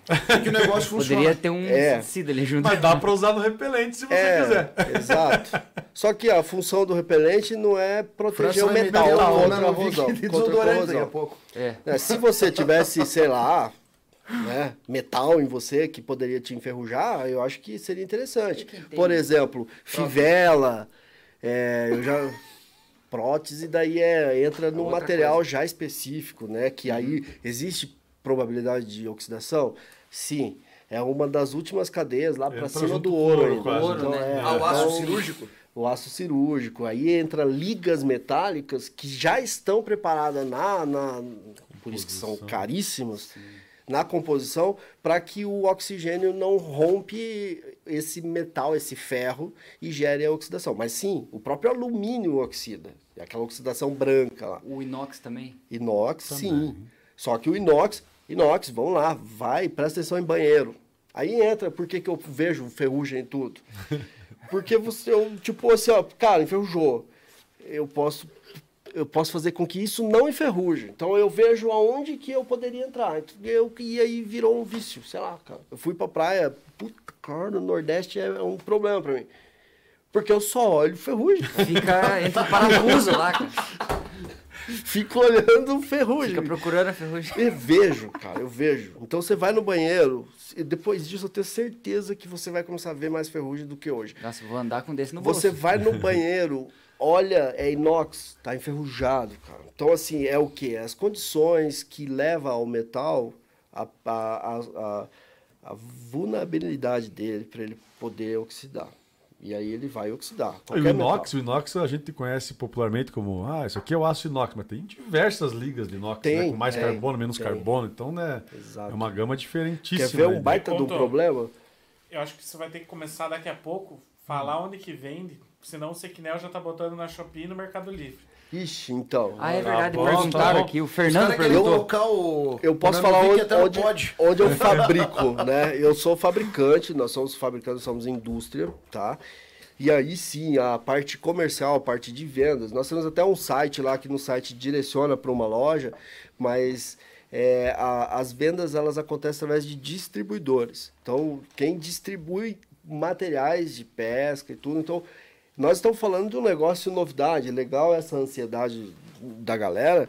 que o negócio funciona. Poderia ter um É. inseticida ali junto. Mas dá pra usar no repelente se você é, quiser. exato. Só que a função do repelente não é proteger Fração o é metal metal, contra né? a Não corrosão. que contra a desodorante daqui a pouco. É. É, se você tivesse, sei lá, né, metal em você que poderia te enferrujar, eu acho que seria interessante. Por exemplo, fivela, é, eu já prótese daí é entra num Outra material já específico, né, que aí existe probabilidade de oxidação? Sim. É uma das últimas cadeias lá para Entra cima do ouro. ouro, quase, Ouro, né? é, Ah, o aço então, cirúrgico? o aço cirúrgico. Aí entra ligas metálicas que já estão preparadas na, na por isso que são caríssimas na composição para que o oxigênio não rompe esse metal, esse ferro e gere a oxidação. Mas sim, o próprio alumínio oxida, é aquela oxidação branca lá. O inox também. Inox, sim. Só que o inox, inox, vamos lá, vai, presta atenção em banheiro. Aí entra, por que, que eu vejo ferrugem em tudo? Porque você, eu, tipo assim, ó, cara, enferrujou. Eu posso, eu posso fazer com que isso não enferruje. Então eu vejo aonde que eu poderia entrar. Então, Eu, e aí virou um vício, sei lá, cara. Eu fui pra praia, puta, cara, no Nordeste é um problema pra mim. Porque eu só olho ferrugem. Fica entre o parafuso lá, cara. Fico olhando ferrugem. Fica procurando a ferrugem. Eu vejo, cara, eu vejo. Então você vai no banheiro, e depois disso eu tenho certeza que você vai começar a ver mais ferrugem do que hoje. Nossa, vou andar com desse no bolso. Você vai no banheiro, olha, é inox, tá enferrujado, cara. Então, assim, é o quê? As condições que levam ao metal a, a, a, a, a vulnerabilidade dele para ele poder oxidar. E aí ele vai oxidar. E o inox, metal. o inox a gente conhece popularmente como, ah, isso aqui é o aço inox, mas tem diversas ligas de inox, Tem, né? com mais tem, carbono, menos tem. carbono, então né, Exato. é uma gama diferentíssima. Quer ver um né? baita de um Ponto. problema? Eu acho que você vai ter que começar daqui a pouco, falar onde que vende, senão o Sequinel já tá botando na Shopee e no Mercado Livre. Ixi, então. Ah, é Tá verdade. bom, perguntaram tá aqui. O Fernando perguntou. colocar o... Eu posso o falar onde, onde, pode. onde eu fabrico, né? Eu sou fabricante, nós somos fabricantes, somos indústria, tá? E aí sim, a parte comercial, a parte de vendas, nós temos até um site lá que no site direciona para uma loja, mas é, a- as vendas elas acontecem através de distribuidores. Então, quem distribui materiais de pesca e tudo, então nós estamos falando de um negócio novidade, legal essa ansiedade da galera,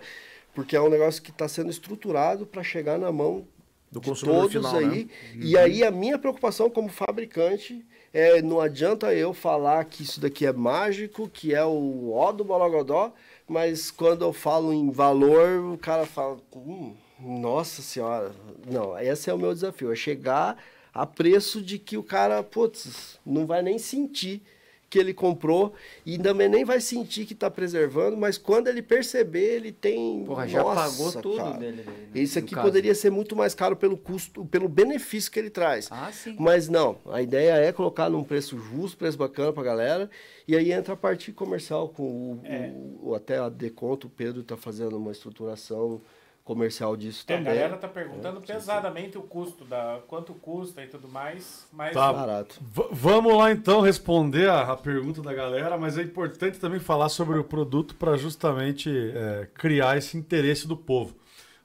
porque é um negócio que está sendo estruturado para chegar na mão Do de consumidor todos final, aí. né? E aí a minha preocupação como fabricante é não adianta eu falar que isso daqui é mágico, que é o ó do Bologodó, mas quando eu falo em valor, o cara fala, hum, nossa senhora. Não, esse é o meu desafio, é chegar a preço de que o cara, putz, não vai nem sentir que ele comprou e também nem vai sentir que está preservando, mas quando ele perceber, ele tem. Porra, já Nossa, pagou tudo cara, dele, dele, né, Isso no aqui poderia ser muito mais caro pelo custo, pelo benefício que ele traz. Ah, sim. Mas não, a ideia é colocar num preço justo, preço bacana pra galera, e aí entra a parte comercial com o, É. o- até a Deconto, o Pedro tá fazendo uma estruturação comercial disso É, a também. galera tá perguntando pesadamente o custo, da, quanto custa e tudo mais, mas Tá. Barato. V- vamos lá então responder a, a pergunta da galera, mas é importante também falar sobre o produto para justamente é, criar esse interesse do povo.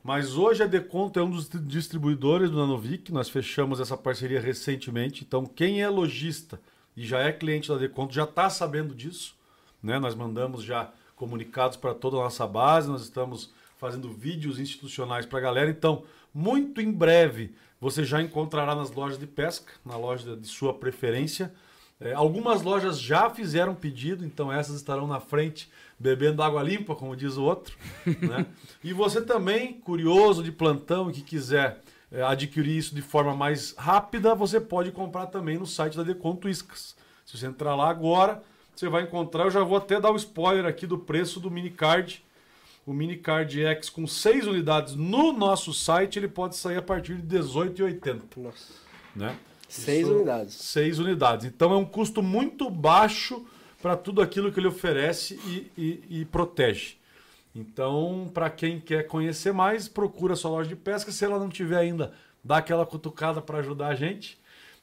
Mas hoje a Deconto é um dos distribuidores do Nanovic, nós fechamos essa parceria recentemente, então quem é lojista e já é cliente da Deconto já está sabendo disso. Né? Nós mandamos já comunicados para toda a nossa base, nós estamos fazendo vídeos institucionais para a galera. Então, muito em breve, você já encontrará nas lojas de pesca, na loja de sua preferência. É, algumas lojas já fizeram pedido, então essas estarão na frente bebendo água limpa, como diz o outro. né? E você também, curioso de plantão e que quiser é, adquirir isso de forma mais rápida, você pode comprar também no site da Deconto Iscas. Se você entrar lá agora, você vai encontrar, eu já vou até dar o spoiler aqui do preço do mini card. O mini card X com 6 unidades no nosso site, ele pode sair a partir de R$ 18,80, Nossa. né? Seis Isso- unidades. Seis unidades. Então é um custo muito baixo para tudo aquilo que ele oferece e, e- e protege. Então, para quem quer conhecer mais, procura a sua loja de pesca. Se ela não tiver ainda, dá aquela cutucada para ajudar a gente.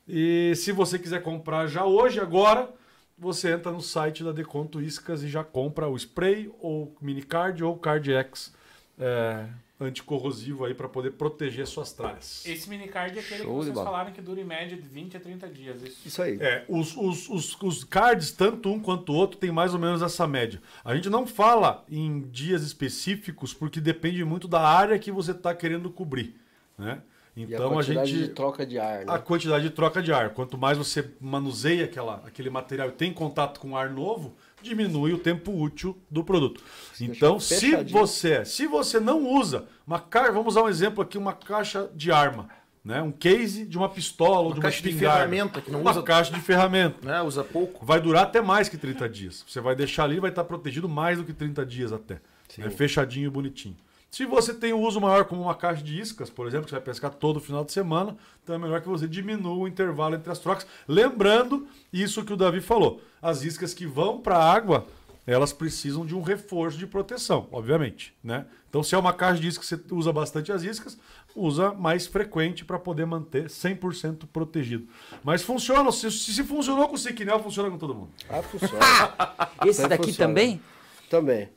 E se você quiser comprar já hoje, agora, você entra no site da Deconto Iscas e já compra o spray, ou mini card, ou card X é, anticorrosivo aí para poder proteger suas tralhas. esse minicard é aquele Show que vocês falaram que dura em média de 20 a 30 dias. Isso. Isso aí. É, os, os, os, os cards, tanto um quanto o outro, tem mais ou menos essa média. A gente não fala em dias específicos porque depende muito da área que você está querendo cobrir. Né? E a Então a, quantidade gente. de troca de ar, né? A quantidade de troca de ar. Quanto mais você manuseia aquela, aquele material e tem contato com ar novo, diminui o tempo útil do produto. Então, deixa se você, se você não usa uma caixa, vamos usar um exemplo aqui, uma caixa de arma, né? Um case de uma pistola ou Uma de uma caixa de espingarda. ferramenta que não uma usa- caixa de ferramenta. Né? Usa pouco. Vai durar até mais que 30 dias. Você vai deixar ali, vai estar protegido mais do que 30 dias até. né? Fechadinho e bonitinho. Se você tem um uso maior, como uma caixa de iscas, por exemplo, que você vai pescar todo final de semana, então é melhor que você diminua o intervalo entre as trocas. Lembrando isso que o Davi falou: as iscas que vão para a água, elas precisam de um reforço de proteção, obviamente. Né? Então, se é uma caixa de iscas que você usa bastante as iscas, usa mais frequente para poder manter 100% protegido. Mas funciona, se, se funcionou com o Siquinel, funciona com todo mundo. Ah, funciona. Esse daqui funciona. também? Também.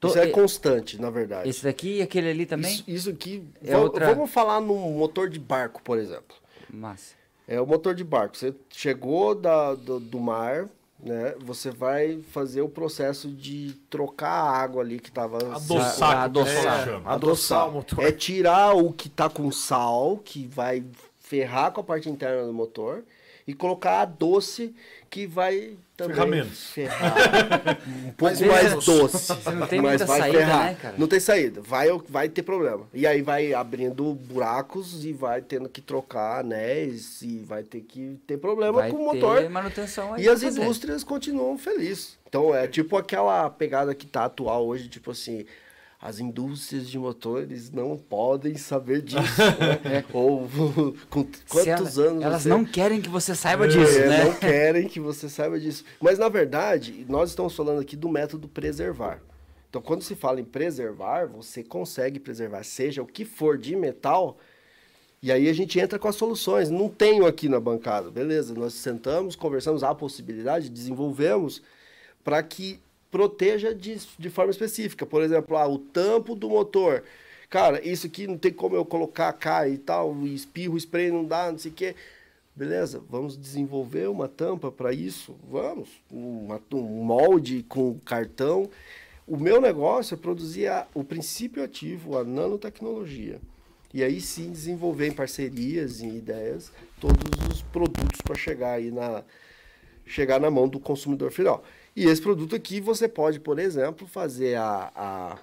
Tô- Isso é constante, na verdade. Esse daqui e aquele ali também? Isso, isso aqui. É va- outra- Vamos falar num motor de barco, por exemplo. Massa. É o motor de barco. Você chegou da, do, do mar, né? Você vai fazer o processo de trocar a água ali que estava Adoçar, que o pessoal adoçar. chama. Adoçar o motor. É tirar o que tá com sal, que vai ferrar com a parte interna do motor, e colocar a doce, que vai também Ferrar menos. ferrar. um pouco Mas mais menos. doce. Você não tem mas muita vai saída, ferrar. né, cara? Não tem saída. Vai, vai ter problema. E aí vai abrindo buracos e vai tendo que trocar anéis e vai ter que ter problema Vai com o ter motor. manutenção aí E as fazer. indústrias continuam felizes. Então é tipo aquela pegada que tá atual hoje, tipo assim, as indústrias de motores não podem saber disso, né? Ou com quantos ela- anos Elas você... não querem que você saiba disso, É, né? não querem que você saiba disso. Mas na verdade, nós estamos falando aqui do método preservar. Então, quando se fala em preservar, você consegue preservar, seja o que for de metal, e aí a gente entra com as soluções. Não tenho aqui na bancada, beleza? Nós sentamos, conversamos a possibilidade, desenvolvemos para que proteja de, de forma específica. Por exemplo, ah, o tampo do motor. Cara, isso aqui não tem como eu colocar cá e tal, espirro, spray não dá, não sei o quê. Beleza, vamos desenvolver uma tampa para isso? Vamos. Um molde com cartão. O meu negócio é produzir a- o princípio ativo, a nanotecnologia. E aí sim desenvolver em parcerias, em ideias, todos os produtos para chegar aí na chegar na mão do consumidor final. E esse produto aqui você pode, por exemplo, fazer a, a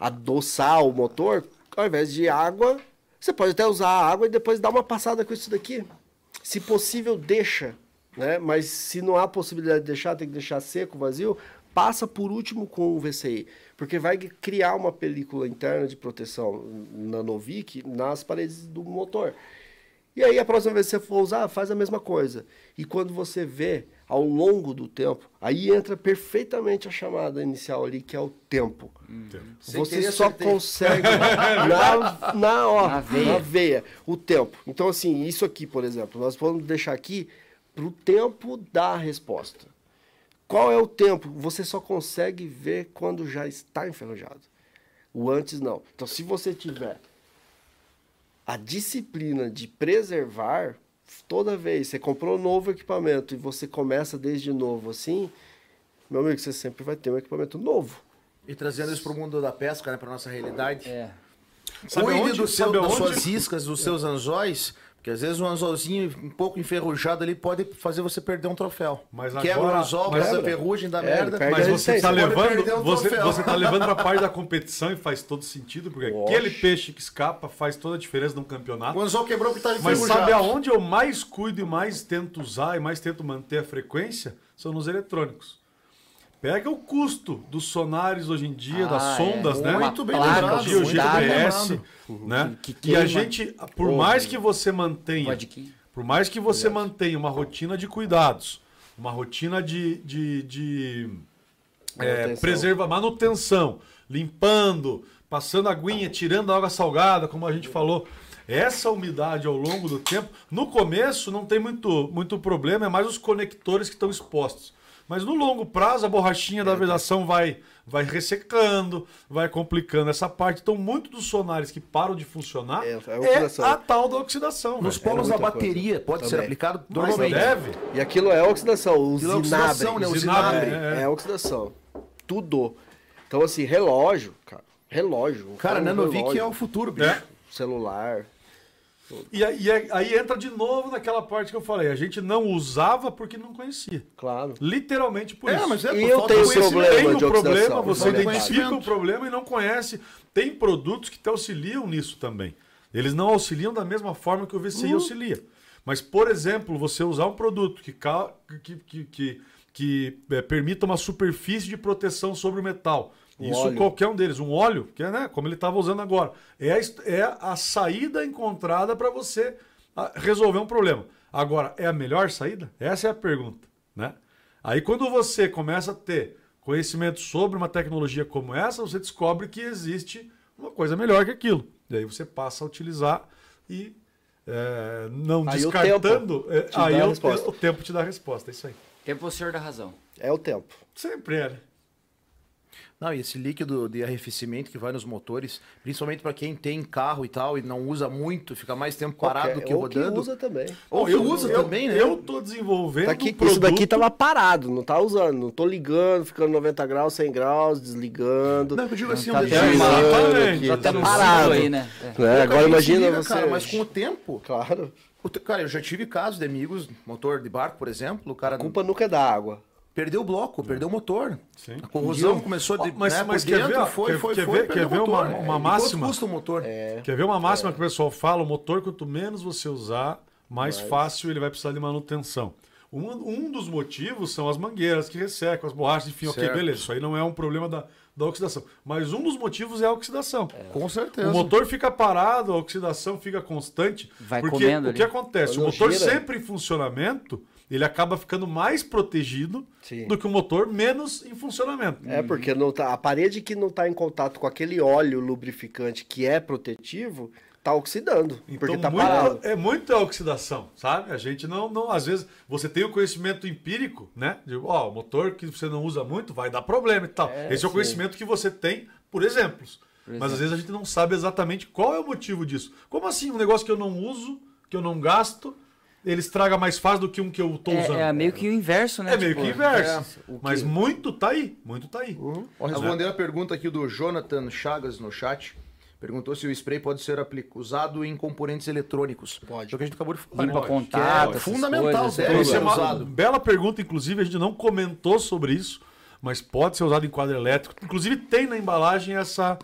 adoçar o motor, ao invés de água, você pode até usar a água e depois dar uma passada com isso daqui. Se possível, deixa, né? Mas se não há possibilidade de deixar, tem que deixar seco, vazio, passa por último com o VCI, porque vai criar uma película interna de proteção nanovic nas paredes do motor. E aí a próxima vez que você for usar, faz a mesma coisa. E quando você vê ao longo do tempo, aí entra perfeitamente a chamada inicial ali, que é o tempo. Você só acertei. consegue na, na, ó, Na veia. na veia, o tempo. Então, assim, isso aqui, por exemplo, nós vamos deixar aqui para o tempo da resposta. Qual é o tempo? Você só consegue ver quando já está enferrujado. O antes não. Então, se você tiver a disciplina de preservar, toda vez você comprou um novo equipamento e você começa desde novo assim, meu amigo, você sempre vai ter um equipamento novo. E trazendo isso pro mundo da pesca, né, pra nossa realidade. É. Sabe Cuide aonde? do seu, Sabe das aonde? suas iscas, dos seus anzóis, porque às vezes um anzolzinho um pouco enferrujado ali pode fazer você perder um troféu. Mas Quebra agora- o anzol, mas- faz a ferrugem da É, merda. perde Mas a você está perder levando, um você, você tá levando para parte da competição e faz todo sentido, porque Oxe. aquele peixe que escapa faz toda a diferença num campeonato. O anzol quebrou porque tá Mas enferrujado. sabe aonde eu mais cuido e mais tento usar e mais tento manter a frequência? São nos eletrônicos. Pega o custo dos sonares hoje em dia, das Ah, sondas, é. né? Muito bem lembrado, o GPS, né? Que- que e a gente, por mais que você mantenha, por mais que você mantenha uma rotina de cuidados, uma rotina de, de, de é, Manutenção. preserva, manutenção, limpando, passando aguinha, tirando a água salgada, como a gente falou. Essa umidade ao longo do tempo, no começo não tem muito, muito problema, é mais os conectores que estão expostos. Mas no longo prazo, a borrachinha da vedação vai, vai ressecando, vai complicando essa parte. Então, muito dos sonares que param de funcionar É, é, é a a tal da oxidação. Nos polos da muita bateria coisa. pode ser Também. aplicado Mas normalmente. deve. E aquilo é oxidação, o Aquilo é oxidação, né? O zinabre. zinabre. É, é oxidação. Tudo. Então, assim, relógio, cara. Relógio. Cara, um Nanovic relógio, é o futuro, bicho. É. Celular. E, aí- e aí, entra de novo naquela parte que eu falei. A gente não usava porque não conhecia. Claro. Literalmente por É, isso. mas é E eu tenho problema tem o problema, você identifica o problema e não conhece. Tem produtos que te auxiliam nisso também. Eles não auxiliam da mesma forma que o VCI Uhum. auxilia. Mas, por exemplo, você usar um produto que, que, que, que, que, é, permita uma superfície de proteção sobre o metal. Isso óleo. qualquer um deles, um óleo, que é né, como ele estava usando agora. É a, é a saída encontrada para você ah, resolver um problema. Agora, é a melhor saída? Essa é a pergunta. Né? Aí quando você começa a ter conhecimento sobre uma tecnologia como essa, você descobre que existe uma coisa melhor que aquilo. E aí você passa a utilizar e é, não Aí o descartando. tempo é, te dá aí a é o, resposta. o tempo te dá a resposta, é isso aí. Tempo o senhor da razão. É o tempo. Sempre é, né? Não, e esse líquido de arrefecimento que vai nos motores, principalmente para quem tem carro e tal e não usa muito, fica mais tempo parado do que ou rodando. que usa também. Ou que eu, usa eu- também, né? Eu tô desenvolvendo Tá aqui, um produto... Isso daqui tava parado, não tá usando. Não tô ligando, ficando 90 graus, 100 graus, desligando. Não, eu digo assim, Tá um até detalhe. Tá até parado. aí, né? É. Né? Pouca Agora gente imagina liga, você. Cara, mas com o tempo... Claro. Cara, eu já tive casos de amigos, motor de barco, por exemplo, o cara A culpa nunca é da água. Perdeu o bloco, perdeu o motor. Sim. A corrosão começou de, mas- né, mas por quer dentro, ver, foi, quer- foi, quer foi, ver- quer ver o motor. uma- É, uma máxima? Quanto custa o motor? É. Quer ver uma máxima que o pessoal fala? O motor, quanto menos você usar, mais Mais. fácil ele vai precisar de manutenção. Um, um dos motivos são as mangueiras que ressecam, as borrachas, enfim, ok, Certo. beleza. Isso aí não é um problema da, da oxidação. Mas um dos motivos é a oxidação. Com certeza. O motor fica parado, a oxidação fica constante. Vai porque comendo o ali. que acontece? O Quando motor gira- sempre em funcionamento, ele acaba ficando mais protegido Sim. do que o motor menos em funcionamento. É, porque não tá, a parede que não tá em contato com aquele óleo lubrificante que é protetivo, tá oxidando. porque tá muita- parado. é muita oxidação, sabe? A gente não, não, às vezes, você tem o conhecimento empírico, né? De, ó, o motor que você não usa muito vai dar problema e tal. É, Esse é o conhecimento que você tem por exemplos. Mas às vezes a gente não sabe exatamente qual é o motivo disso. Como assim? Um negócio que eu não uso, que eu não gasto, ele estraga mais fácil do que um que eu tô usando. É, é meio que o inverso, né? É meio Tipo, que inverso. é, o Mas que- muito tá aí. Muito tá aí. Ó, respondendo a pergunta aqui do Jonathan Chagas no chat, perguntou se o spray pode ser usado em componentes eletrônicos. Pode. É o que a gente acabou de falar. Limpa né? contato, é fundamental, coisas, deve Isso é uma usado. bela pergunta, inclusive, a gente não comentou sobre isso, mas pode ser usado em quadro elétrico. Inclusive, tem na embalagem essa,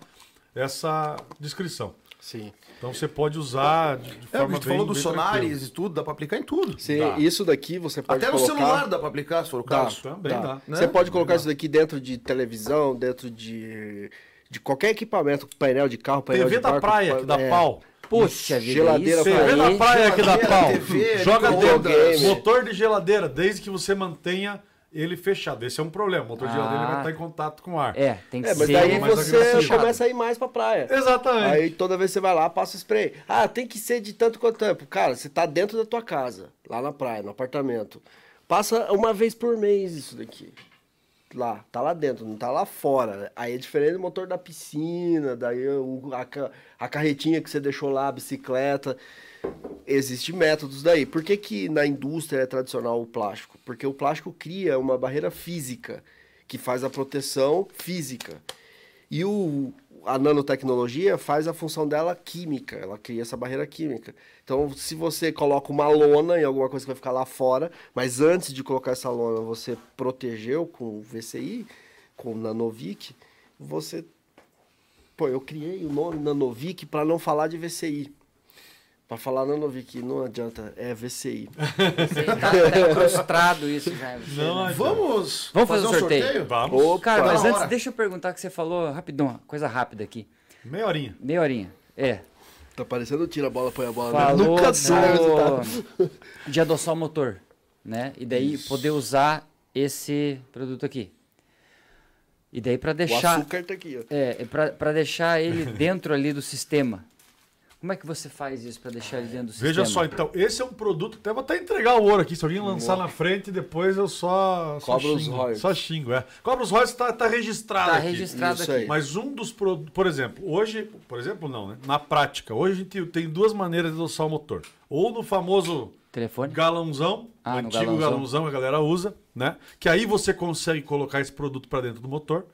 essa descrição. Sim. Então você pode usar de, de É, forma bem, falou dos bem sonares e tudo, dá pra aplicar em tudo. Dá. isso daqui você pode Até no colocar... celular dá pra aplicar, se for o Dá, caso. Também dá. né? Você pode colocar isso daqui dentro de televisão, dentro de, de qualquer equipamento, painel de carro, painel TV de da barco, praia, que dá é. pau. Puxa Geladeira isso TV da praia que dá pau. TV, Joga dentro. Motor de geladeira, desde que você mantenha ele fechado. Esse é um problema. O motor de Ah. geladeira vai estar em contato com o ar. É, tem que É, mas ser... daí mais você agressivo. começa a ir mais pra praia. Exatamente. Aí toda vez que você vai lá, passa o spray. Ah, tem que ser de tanto quanto tempo. Cara, você tá dentro da tua casa, lá na praia, no apartamento. Passa uma vez por mês isso daqui. Lá, tá lá dentro, não tá lá fora. Aí é diferente do motor da piscina, daí o- a, a carretinha que você deixou lá, a bicicleta. Existem métodos daí. Por que, que na indústria é tradicional o plástico? Porque o plástico cria uma barreira física que faz a proteção física. E o, a nanotecnologia faz a função dela química, ela cria essa barreira química. Então, se você coloca uma lona em alguma coisa que vai ficar lá fora, mas antes de colocar essa lona você protegeu com o VCI, com o Nanovic, você. Pô, eu criei o nome Nanovic para não falar de VCI. Para falar Nanovic, não adianta, é VCI. Tá, tá frustrado isso já. Não, adianta. Vamos, Vamos fazer um sorteio? Vamos. Opa, Cara, mas antes, hora. deixa eu perguntar que você falou rapidão, coisa rápida aqui. Meia horinha. Meia horinha. É. tá parecendo tira a bola, põe a bola. Falou Nunca sai o de adoçar o motor, né? E daí poder usar esse produto aqui. E daí para O deixar açúcar tá aqui, ó. é, para deixar ele dentro ali do sistema. Como é que você faz isso para deixar ele dentro do Veja só, sistema? então, esse é um produto. Até vou até entregar o ouro aqui. Se alguém lançar na frente, depois eu só. só Cobra os xingo, royalties. Só xingo, é. Cobra os royalties tá, tá registrado Tá aqui. registrado Isso aqui. aí. Mas um dos produtos, por exemplo, hoje, por exemplo, não, né? Na prática, hoje a gente tem duas maneiras de adoçar o motor. Ou no famoso Telefone? galãozão, Ah, antigo galãozão. galãozão que a galera usa, né? Que aí você consegue colocar esse produto para dentro do motor.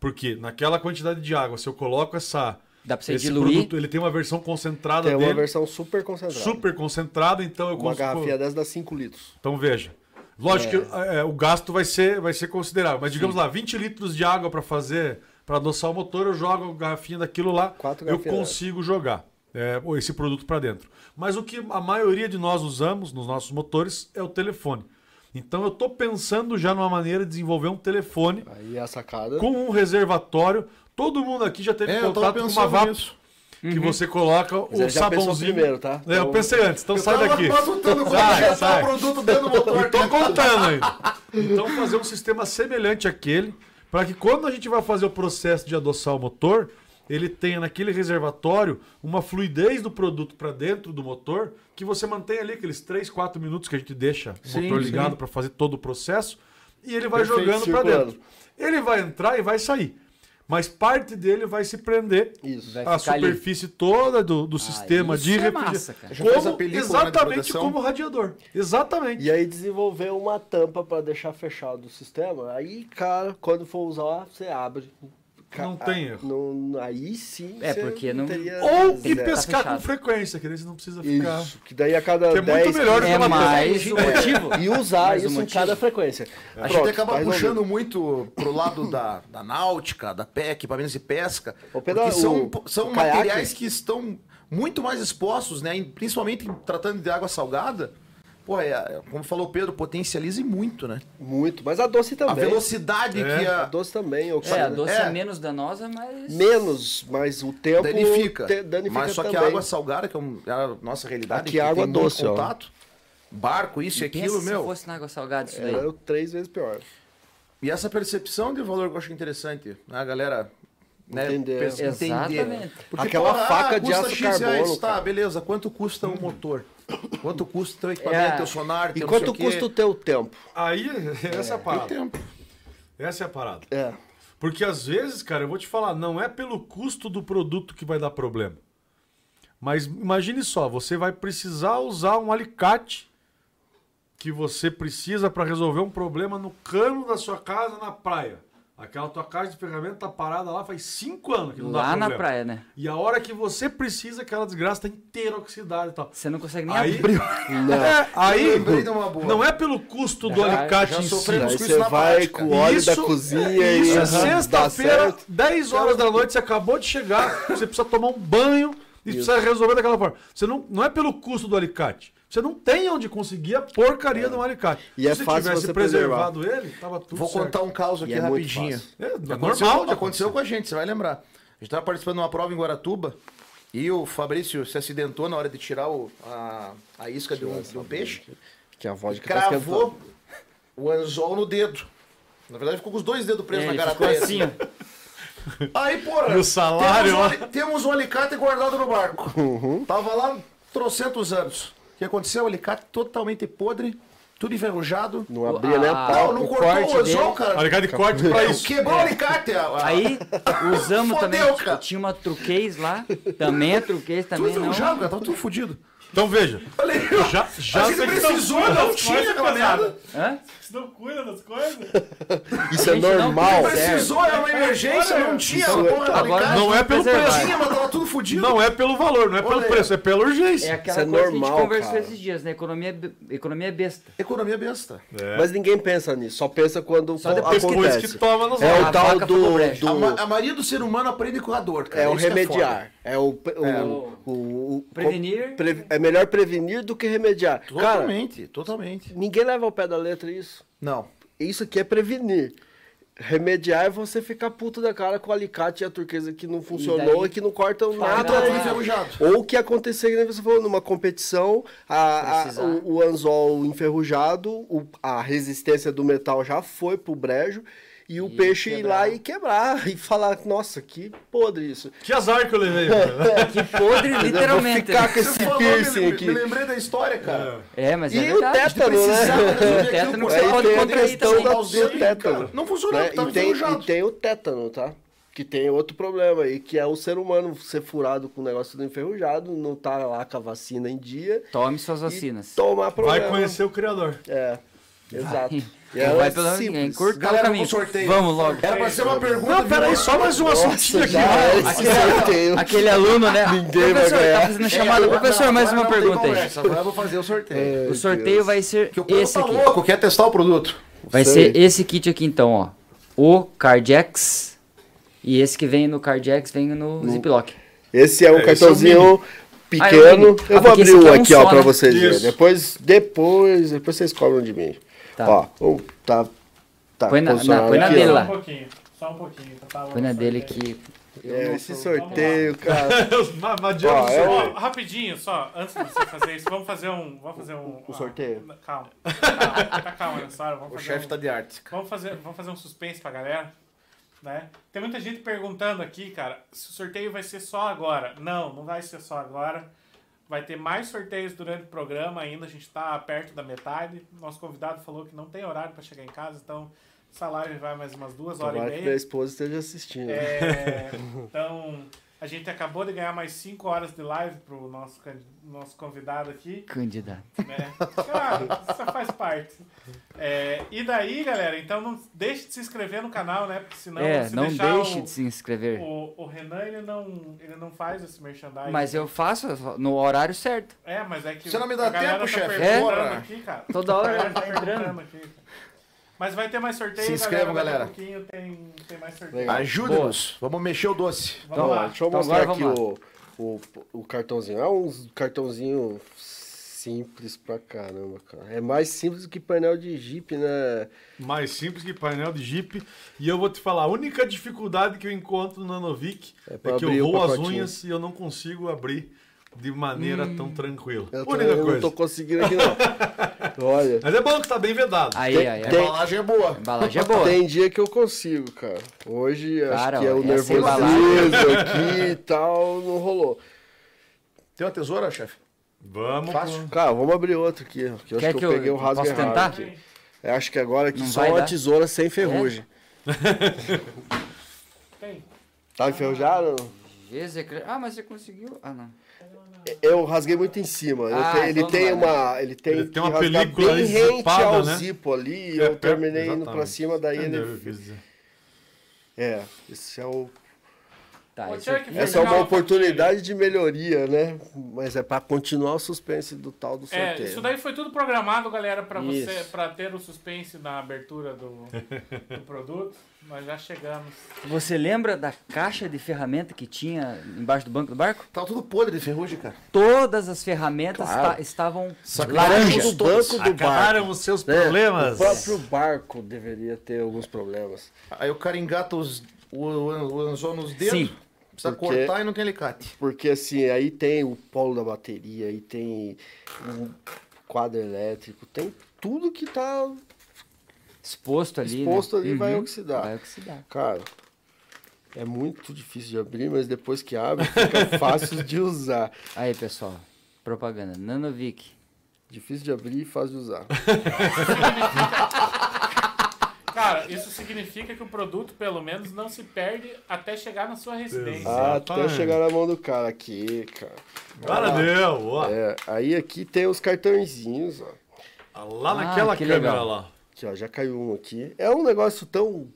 Porque naquela quantidade de água, se eu coloco essa. Dá pra você esse diluir? produto, ele tem uma versão concentrada Tem dele. uma versão super concentrada. super concentrada, então eu Uma garrafinha dessa dá 5 litros. Então veja. Lógico que é, o gasto vai ser, vai ser considerável. Mas digamos lá, 20 litros de água para fazer, para adoçar o motor, eu jogo a garrafinha daquilo lá, Quatro eu consigo jogar. é, esse produto para dentro. Mas o que a maioria de nós usamos nos nossos motores é o telefone. Então eu estou pensando já numa maneira de desenvolver um telefone Aí é a sacada. com um reservatório. Todo mundo aqui já teve É, eu tava contato com uma pensando VAP nisso. que você coloca Mas o ele já pensou sabãozinho. primeiro, tá? É, eu pensei antes, então sai tava daqui. matutando como Sai, injetar sai. o produto dentro do motor. Tô contando ainda. Então fazer um sistema semelhante àquele, para que quando a gente vai fazer o processo de adoçar o motor, ele tenha naquele reservatório uma fluidez do produto para dentro do motor, que você mantém ali aqueles 3, 4 minutos que a gente deixa o Sim, motor sim. ligado para fazer todo o processo, e ele vai Perfeito, jogando para dentro. Ele vai entrar e vai sair. Mas parte dele vai se prender a ficar ali. superfície toda do, do sistema isso de é refrigeração. né, exatamente como o radiador. Exatamente. E aí desenvolver uma tampa para deixar fechado o sistema. Aí, cara, quando for usar, você abre. Não tem erro. não- aí sim. É, porque não- teria Ou e pescar fechado. com frequência, que daí você não precisa ficar. Isso, que daí a cada Que é muito 10, melhor do que É mais o É. motivo. E usar Mais isso em cada frequência. A Pronto, gente acaba tá puxando muito pro lado da, da náutica, da PEC, equipamentos de pesca, Ô, Pedro, porque são, o- são o caiaque- materiais que estão muito mais expostos, né? principalmente tratando de água salgada. Pô, é, como falou o Pedro, potencializa e muito, né? Muito, mas a doce A também. velocidade É. que A a, doce também. O É, a doce é, É. menos danosa, mas. Menos, mas o tempo danifica. te- danifica Mas só que também. a água salgada, que é, é a nossa realidade, Aqui que a água tem muito doce, ó. contato, barco, isso e aquilo, se meu. fosse na água salgada isso daí. Era três vezes pior. E essa percepção de valor que eu acho interessante, né? a galera né, Entender. entender. Exatamente. Aquela porra, faca ah, de custa aço X carbono, Tá, cara. beleza. Quanto custa um motor? Quanto custa teu equipamento, É. teu sonar, E teu quanto não sei custa o teu tempo? Aí, essa é a Teu parada. tempo. Essa é a parada. É. Porque às vezes, cara, eu vou te falar, não é pelo custo do produto que vai dar problema. Mas imagine só, você vai precisar usar um alicate que você precisa para resolver um problema no cano da sua casa na praia. Aquela tua caixa de ferramenta tá parada lá faz cinco anos que não dá Lá problema. na praia, né? E a hora que você precisa, aquela desgraça tá inteira oxidada e tal. Você não consegue nem Aí, abrir. É, aí não é pelo custo do Já- alicate já em si. sofremos Aí com você isso na vai prática. com o óleo da Isso- cozinha Isso e é dá sexta-feira, certo. 10 horas da noite, você acabou de chegar, você precisa tomar um banho e precisa resolver daquela forma. Você não, não é pelo custo do alicate. Você não tem onde conseguir a porcaria de um alicate. E Se é você fácil tivesse você preservado ele, tava tudo Vou certo. contar um caos aqui é rapidinho. É, é Aconteceu, normal aconteceu com a gente, você vai lembrar. A gente estava participando de uma prova em Guaratuba e o Fabrício se acidentou na hora de tirar o- a, a isca de um, de um peixe. Que a vodka tá Cravou o anzol no dedo. Na verdade, ficou com os dois dedos presos É, na dele. assim. Aí, porra. E o salário, Temos um, ó. temos um alicate guardado no barco. Uhum. Tava lá trocentos anos. O que aconteceu? O alicate totalmente podre, tudo enferrujado. Não abria nem a Ah, Não, pau. não o cortou corte o anzol, cara. Alicate de corte pra isso. Quebrou o alicate. Aí usamos Fodeu, também. cara. Tinha uma truquês lá. Também a truquês tudo também não. enferrujado, cara. Tava tudo fudido. Então veja, Falei, já, já a gente precisou, não tinha aquela merda. Hã? Você não cuida das coisas? Isso é não normal. Precisou, era uma emergência, não tinha Isso é- porra do Agora não é pelo preço. Tinha, mas tava tudo fudido. Não é pelo valor, não é pelo preço, é pela urgência. É aquela Isso é coisa que a normal, gente conversou cara. esses dias, né? Economia, é economia é besta. Economia besta. Mas ninguém pensa nisso. Só pensa quando Só depois acontece. que toma nos É A o tal do, brejo. A, ma- do a maioria do ser humano aprende com a dor, cara. é o remediar. É o, o, É. o, o- o- Prevenir. pre- é melhor prevenir do que remediar. foda. Cara, Totalmente, totalmente. ninguém leva ao pé da letra isso. Não. Isso aqui é prevenir. Remediar é você ficar puto da cara com o alicate e a turquesa que não funcionou daí- e, que não cortam nada. Ou o que aconteceu, que nem você falou, numa competição, a, a- o, o anzol enferrujado, a resistência do metal já foi pro brejo, e o E peixe ir quebrar. lá e quebrar, e falar, nossa, que podre isso. Que azar que eu levei. cara. Que podre, Eu literalmente. vou ficar com né? esse falou, piercing me, aqui. me lembrei da história, cara. É, mas é E o verdade. tétano, né? resolver O tétano por você pode contrair também. da- Sim, do tétano. Não funcionou, né? tava E, tem, enferrujado. e tem o tétano, tá? Que tem outro problema aí, que é o ser humano ser furado com o negócio do enferrujado, não tá lá com a vacina em dia, Tome suas vacinas. tomar problema. Vai conhecer o criador. É, exato. E ela vai é pelo simples. encurtar o Galera, sorteio. Vamos logo. Era pra ser uma pergunta. Não, peraí, só mais um Nossa, aqui. é sorteio. Aquele aluno, né? Ninguém vai professor, ganhar. tá fazendo chamada. Professor, mais uma pergunta aí. Agora eu vou fazer o sorteio. O sorteio vai ser esse tá aqui. louco, quer testar o produto. Vai Sei. ser esse kit aqui então, ó. O Cardex. E esse que vem no Cardex vem no Ziploc. Esse é um É, é o cartãozinho pequeno. Ah, eu vou porque abrir esse um aqui é um aqui, ó, pra né? vocês verem. Depois, depois, depois vocês cobram de mim. Tá. Ó, um, tá, tá Põe na- na- põe na aqui, dele ó. lá. Só um pouquinho, só um pouquinho. Tá, Põe na dele sorteio. que. É, esse sorteio, cara. Ó, você- é Ó, rapidinho, só, antes de você fazer isso, vamos fazer um. Vamos fazer um. Um sorteio? ah, calma. Calma, tá calma nessa hora. Vamos O chefe um, tá de arte. Vamos fazer, vamos fazer um suspense pra galera. Né? Tem muita gente perguntando aqui, cara, se o sorteio vai ser só agora. Não, não vai ser só agora. Vai ter mais sorteios durante o programa ainda. A gente tá perto da metade. Nosso convidado falou que não tem horário para chegar em casa, então essa live vai mais umas duas horas Tomara e que meia. minha esposa esteja assistindo. É, então, a gente acabou de ganhar mais 5 horas de live pro nosso, nosso convidado aqui. Candidato. Né? Claro, isso faz parte. É, e daí, galera, então não deixe de se inscrever no canal, né? Porque senão, é, se não deixe o, de se inscrever. o, o Renan, ele não, ele não faz esse merchandising. Mas eu faço no horário certo. É, mas é que Você não me dá tempo, tá chefe? Porra. Aqui, cara. Toda hora tá tá entrando. aqui. Mas vai ter mais sorteio, Se inscrevam, Daqui a galera. pouquinho tem, tem mais sorteio. Legal. Ajude-nos. Vamos mexer o doce. Vamos Então, lá. deixa eu Então mostrar aqui vamos o, o, o cartãozinho. É um cartãozinho simples pra caramba, cara. É mais simples do que painel de Jeep, né? Mais simples que painel de Jeep. E eu vou te falar, a única dificuldade que eu encontro no Nanovic É é, que eu abrir o vou as unhas e eu não consigo abrir de maneira tão tranquila. Eu, única também não coisa. tô conseguindo aqui, não. Olha, Mas é bom que tá bem vedado. Aí, Tem- aí, aí. A tem- embalagem é boa. A embalagem é boa. tem dia que eu consigo, cara. Hoje Cara, acho que é o essa nervosismo aqui e tal, não rolou. Tem uma tesoura, chefe? Vamos. Fácil. Cara, vamos abrir outro aqui. Que eu Quer acho que, que eu eu- peguei o rasgo posso errado tentar? aqui. Eu acho que agora aqui Não só uma dar? tesoura sem ferrugem. Tem. Tá enferrujado? Execra- Ah, mas você conseguiu. Ah, não. Eu rasguei muito em cima. Ah, ele tem vai uma. Ele tem, Ele que tem uma película bem rente ao né? zipo ali. E É, eu terminei indo pra exatamente. cima, daí Entendeu, ele. É, esse é o. Tá, esse vem Essa é uma um oportunidade de melhoria, né? Mas é pra continuar o suspense do tal do É, sorteio. isso daí foi tudo programado, galera, pra você, para ter o suspense na abertura do, do produto. Nós já chegamos. Você lembra da caixa de ferramenta que tinha embaixo do banco do barco? Tá tudo podre de ferrugem, cara. Todas as ferramentas Claro. esta- estavam Sacanagem. laranja. do banco do Acabaram barco. os seus problemas. O próprio barco deveria ter alguns problemas. Aí o cara engata os, o, o anzol nos dedos. Sim. Precisa Porque- cortar e não tem alicate. Porque assim, aí tem o polo da bateria, aí tem o quadro elétrico, tem tudo que tá Exposto ali. exposto né? ali vai Uhum. oxidar. Vai oxidar. Cara, é muito difícil de abrir, mas depois que abre, fica fácil de usar. Aí, pessoal. Propaganda. Nanovic. Difícil de abrir e fácil de usar. Cara, isso significa que o produto, pelo menos, não se perde até chegar na sua residência. Até chegar na mão do cara aqui, cara. Cara, deu. Ó. É, aí aqui tem os cartõezinhos, ó. Lá Ah, naquela que câmera legal. lá. Aqui, ó, já caiu um aqui. É um negócio tão.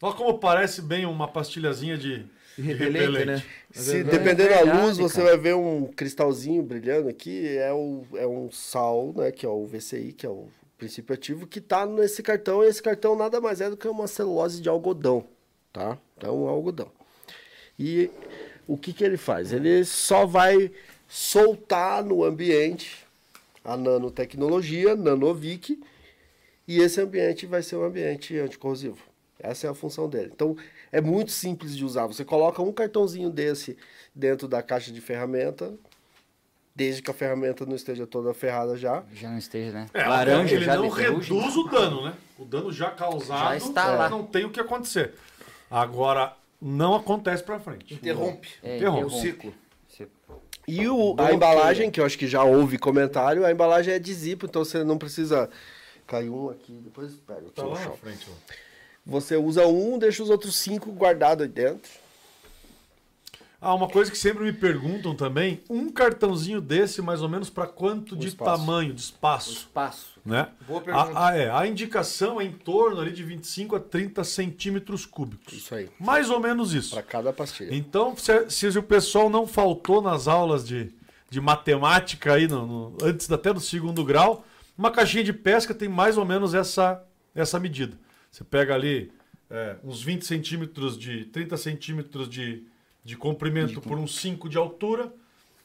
Olha como parece bem uma pastilhazinha de, de Repelente, né? Se, verdade. dependendo da É luz, verdade, você cara. vai ver um cristalzinho brilhando aqui. É, o, é um sal, né? Que é o VCI, que é o princípio ativo, que tá nesse cartão. E esse cartão nada mais é do que uma celulose de algodão, tá? Então, é um algodão. E o que, que ele faz? Ele só vai soltar no ambiente a nanotecnologia, nanovic, e esse ambiente vai ser um ambiente anticorrosivo. Essa é a função dele. Então, é muito simples de usar. Você coloca um cartãozinho desse dentro da caixa de ferramenta, desde que a ferramenta não esteja toda ferrada já. Já não esteja, né? É, Laranja ele já não ferrugem. reduz o dano, né? O dano já causado Já está lá. não tem o que acontecer. Agora, não acontece pra frente. Interrompe É, Interrompe. o ciclo. E o, a embalagem, que eu acho que já houve comentário, a embalagem é de zipo, então você não precisa. Caiu um aqui, depois pega. Tá o lá na frente. ó. Você usa um, deixa os outros cinco guardados aí dentro. Ah, uma coisa que sempre me perguntam também, um cartãozinho desse, mais ou menos, para quanto de espaço. tamanho, de espaço, Espaço. né? Boa pergunta. A, a- é, a indicação é em torno ali de 25 a 30 centímetros cúbicos. Isso aí. Mais ou menos isso. Para cada pastilha. Então, se, se o pessoal não faltou nas aulas de, de matemática aí, no, no- antes até do segundo grau, uma caixinha de pesca tem mais ou menos essa, essa medida. Você pega ali é, uns 20 centímetros de 30 centímetros de, de comprimento por uns 5 de altura,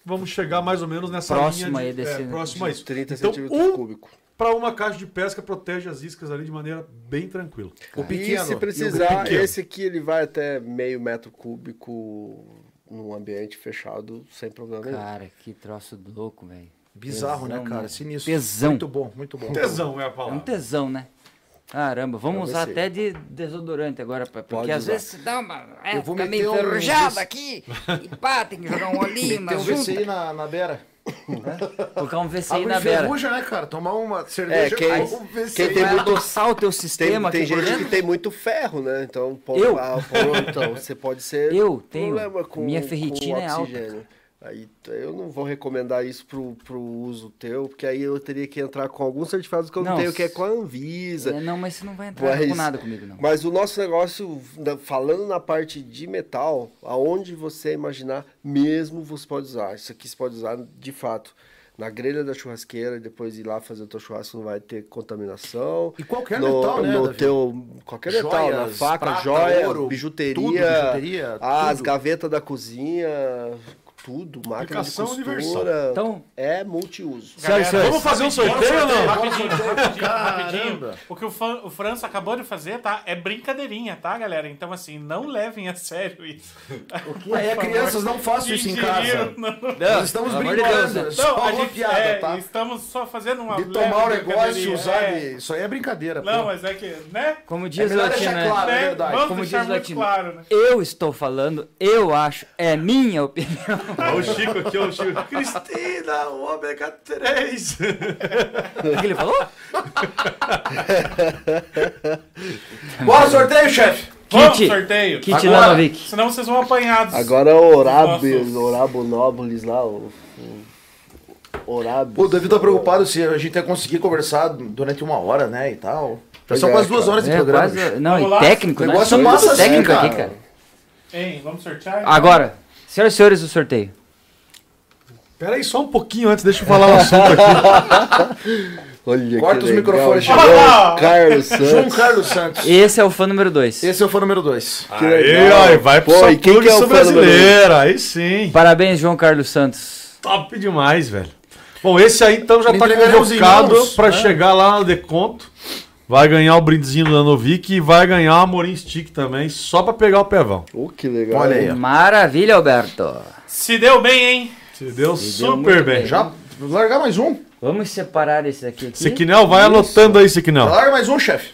vamos chegar mais ou menos nessa Próximo linha aí de, desse- é, próximo a isso. 30 Então, centímetros um cúbicos. para uma caixa de pesca protege as iscas ali de maneira bem tranquila. O E pequeno. se e o precisar, pequeno? esse aqui ele vai até meio metro cúbico num ambiente fechado sem problema nenhum. Cara, que troço louco, velho. Bizarro, né, Tesão, cara? né? Sinistro. Tesão. Muito bom, muito bom. Tesão é a É um palavra. tesão, né? Caramba, vamos usar ver. até de desodorante agora, porque Pode às usar. vezes dá uma. É, Eu vou fica meter meio um enferrujado VC aqui. E pá, tem que jogar um olhinho Tem um junta. VCI na, na beira. Colocar um VCI Água na beira. enferruja, né, cara? Tomar uma cerveja quem- com um VCI. quem tem muito- adoçar o teu Tem, sistema tem por gente que tem muito ferro, né? Então, pô, Eu? ah, pô, então você pode ser Eu tenho. problema com Minha com ferritina é alta. Aí eu não vou recomendar isso pro, pro uso teu, porque aí eu teria que entrar com alguns certificados que eu não, Não, tenho, que é com a Anvisa. É, não, mas você não vai entrar Mas- com nada comigo, não. Mas o nosso negócio, falando na parte de metal, aonde você imaginar, mesmo você pode usar. Isso aqui você pode usar de fato na grelha da churrasqueira e depois ir lá fazer o teu churrasco, não vai ter contaminação. E qualquer no, metal, né, no Davi? teu qualquer metal, na Joias, faca, prata, joia, ouro, bijuteria, tudo, bijuteria, as tudo. gavetas da cozinha, tudo, máquina Aplicação de universal. costura. Então, é multiuso. E senhores, Vamos fazer um sorteio ou não? Rapidinho, rapidinho, rapidinho. O que o, Fran- o França acabou de fazer, tá? É brincadeirinha, tá, galera? Então, assim, não levem a sério isso. Aí, crianças, não façam isso em casa. Não- Nós estamos de brincando. Deus, é só Não, a uma gente piada, é, tá? estamos só fazendo uma De tomar o negócio e usar é. de... Isso aí é brincadeira, Não, pô. mas é que, né? como É diz o latino, deixar né? claro, é Né? verdade. Vamos Como deixar diz o claro, né? eu estou falando, eu acho, é minha opinião. Olha o Chico aqui, olha o Chico. Cristina, o ômega 3. O que ele falou? Bora, sorteio, chefe! Vamos, Kit, sorteio. Kit Agora- Nanovic. Senão vocês vão apanhados. Agora o Orabis, Nossos- Orabo Nobilis lá, o, Orabis. O Davi tá preocupado se a gente ia conseguir conversar durante uma hora, né, e tal. Já Pois são é, quase duas cara. horas de É, programa. quase, não, e técnico, né? Negócio massa técnico aqui, cara. Hein, vamos sortear? Agora, senhoras e senhores, o sorteio. Pera aí só um pouquinho antes, deixa eu falar o assunto aqui. Olha Corta que os legal. microfones, João Chico. Carlos João Santos. Carlos Santos. Esse é o fã número 2. Esse é o fã número 2. Que Aí, e vai pro Pô, São quem que é o brasileira. Aí sim. Parabéns, João Carlos Santos. Top demais, velho. Bom, esse aí então já tá Entregaremos em convocado mãos, pra né? chegar lá no deconto. Vai ganhar o brindezinho do Nanovic e vai ganhar uma Amorim Stick também, só pra pegar o pevão. Oh, que legal. Olha aí, ó. Maravilha, Alberto. Se deu bem, hein? Se deu deu super muito bem. bem. Já largar mais um. Vamos separar esse aqui. aqui. Sequinel, vai Isso. anotando aí, Já Sequinel. larga mais um, chefe.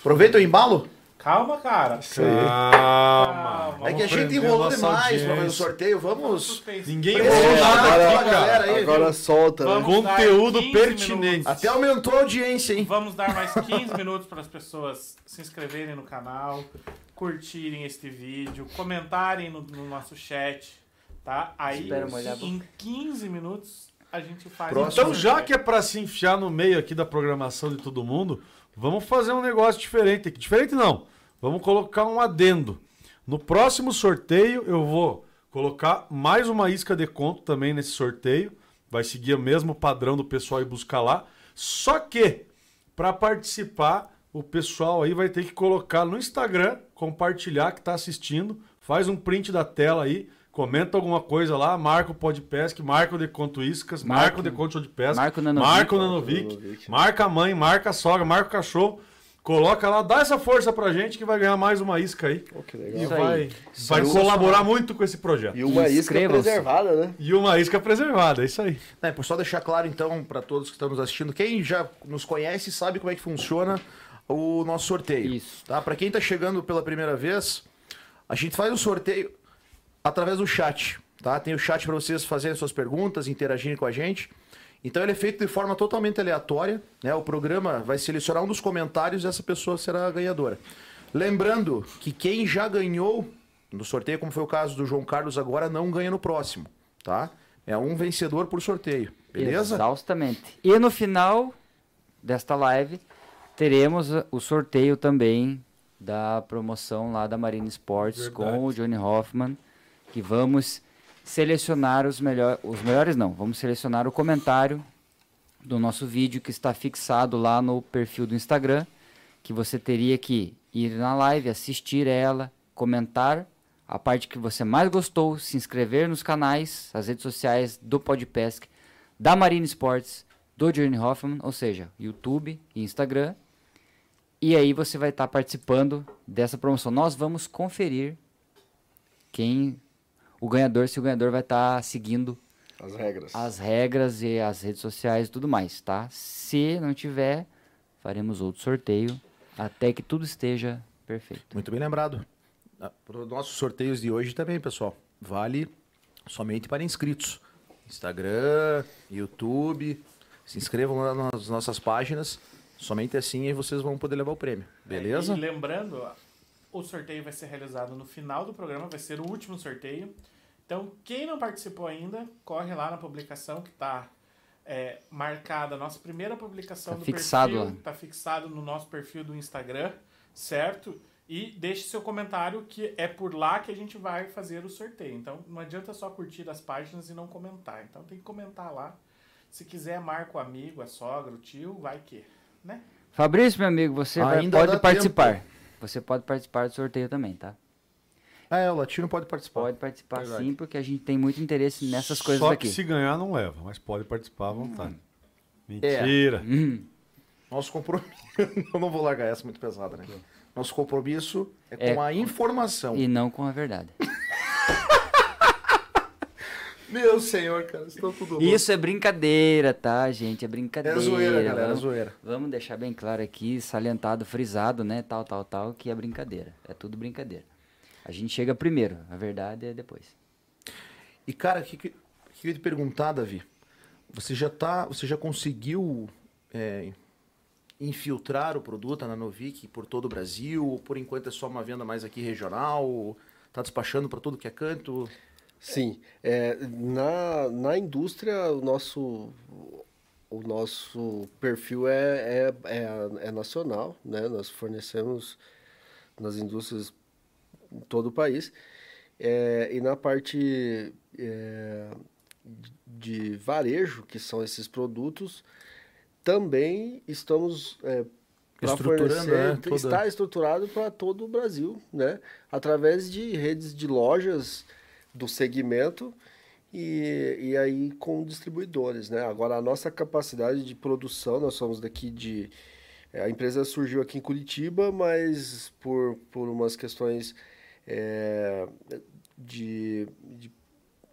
Aproveita o embalo. Calma, cara. Calma. é que a gente enrolou demais pra fazer o sorteio. Vamos. Ninguém enrolou nada agora- aqui, galera cara. aí, Agora viu? solta, né? Conteúdo 15 pertinente. minutos. Até aumentou a audiência, hein? Vamos dar mais 15 minutos para as pessoas se inscreverem no canal, curtirem este vídeo, comentarem no, no nosso chat, tá? Aí, em 15 minutos, a gente faz... Próximo. Então, já que é pra se enfiar no meio aqui da programação de todo mundo, vamos fazer um negócio diferente aqui. Diferente não. Vamos colocar um adendo. No próximo sorteio, eu vou colocar mais uma isca de conto também nesse sorteio. Vai seguir o mesmo padrão do pessoal ir buscar lá. Só que, para participar, o pessoal aí vai ter que colocar no Instagram, compartilhar que está assistindo, faz um print da tela aí, comenta alguma coisa lá, marca o Podpesc, marca o Deconto Iscas, marca, o Deconto Show de Pesca, marca o Nanovic. marca o Nanovic, Nanovic. marca a mãe, marca a sogra, marca o cachorro, coloca lá, dá essa força pra gente que vai ganhar mais uma isca aí. Oh, que E legal. Isso aí. vai, vai Isso. colaborar muito com esse projeto. E uma isca preservada, né? E uma isca preservada, é isso aí. É, por só deixar claro então para todos que estamos assistindo, quem já nos conhece sabe como é que funciona o nosso sorteio. Isso. Tá? Para quem tá chegando pela primeira vez, a gente faz o sorteio através do chat, tá? Tem o chat para vocês fazerem suas perguntas, interagirem com a gente. Então ele é feito de forma totalmente aleatória, né? O programa vai selecionar um dos comentários e essa pessoa será a ganhadora. Lembrando que quem já ganhou no sorteio, como foi o caso do João Carlos agora, não ganha no próximo, tá? É um vencedor por sorteio, beleza? Exaustamente. E no final desta live, teremos o sorteio também da promoção lá da Marina Sports Verdade. com o Johnny Hoffman, que vamos selecionar os melhores, os melhores não, vamos selecionar o comentário do nosso vídeo que está fixado lá no perfil do Instagram, que você teria que ir na live, assistir ela, comentar a parte que você mais gostou, se inscrever nos canais, as redes sociais do Podpesc, da Marine Sports, do Johnny Hoffman, ou seja, YouTube e Instagram. E aí você vai estar participando dessa promoção. Nós vamos conferir quem o ganhador, se o ganhador vai estar seguindo As regras. as regras e as redes sociais e tudo mais, tá? Se não tiver, faremos outro sorteio até que tudo esteja perfeito. Muito bem lembrado. Para os nossos sorteios de hoje também, pessoal. Vale somente para inscritos. Instagram, YouTube. Se inscrevam lá nas nossas páginas. Somente assim aí vocês vão poder levar o prêmio. Beleza? É, e lembrando, ó, o sorteio vai ser realizado no final do programa, vai ser o último sorteio. Então, quem não participou ainda, corre lá na publicação que está marcada, a nossa primeira publicação Tá do fixado perfil. lá. Está fixado no nosso perfil do Instagram, certo? E deixe seu comentário que é por lá que a gente vai fazer o sorteio. Então, não adianta só curtir as páginas e não comentar. Então, tem que comentar lá. Se quiser, marca o amigo, a sogra, o tio, vai que, né? Fabrício, meu amigo, você vai- Ainda pode participar. tempo. Você pode participar do sorteio também, tá? Ah, é, o Latino pode participar. Pode participar Verdade. sim, porque a gente tem muito interesse nessas coisas Só aqui. que se ganhar não leva, mas pode participar à vontade. Hum. Mentira. Nosso compromisso. Eu não vou largar essa muito pesada, né? Nosso compromisso é com É. a informação. E não com a verdade. Meu senhor, cara, estão tudo louco. Isso é brincadeira, tá, gente? É brincadeira. É zoeira, galera, é Vamos- zoeira. Vamos deixar bem claro aqui, salientado, frisado, né? Tal, tal, tal, que é brincadeira. É tudo brincadeira. A gente chega primeiro, a verdade é depois. E cara, o que, que, que eu ia te perguntar, Davi? Você já tá, você já conseguiu é, infiltrar o produto na Novik por todo o Brasil? Ou por enquanto é só uma venda mais aqui regional? Tá despachando para tudo que é canto? Sim, é, na, na indústria o nosso, o nosso perfil é, é, é, é nacional, né? Nós fornecemos nas indústrias em todo o país. É, e na parte é, de varejo, que são esses produtos, também estamos é, Estruturando, né, toda- está estruturado para todo o Brasil, né? Através de redes de lojas do segmento e, e aí com distribuidores, né? Agora a nossa capacidade de produção, nós somos daqui de é, a empresa surgiu aqui em Curitiba, mas por, por umas questões é, de, de,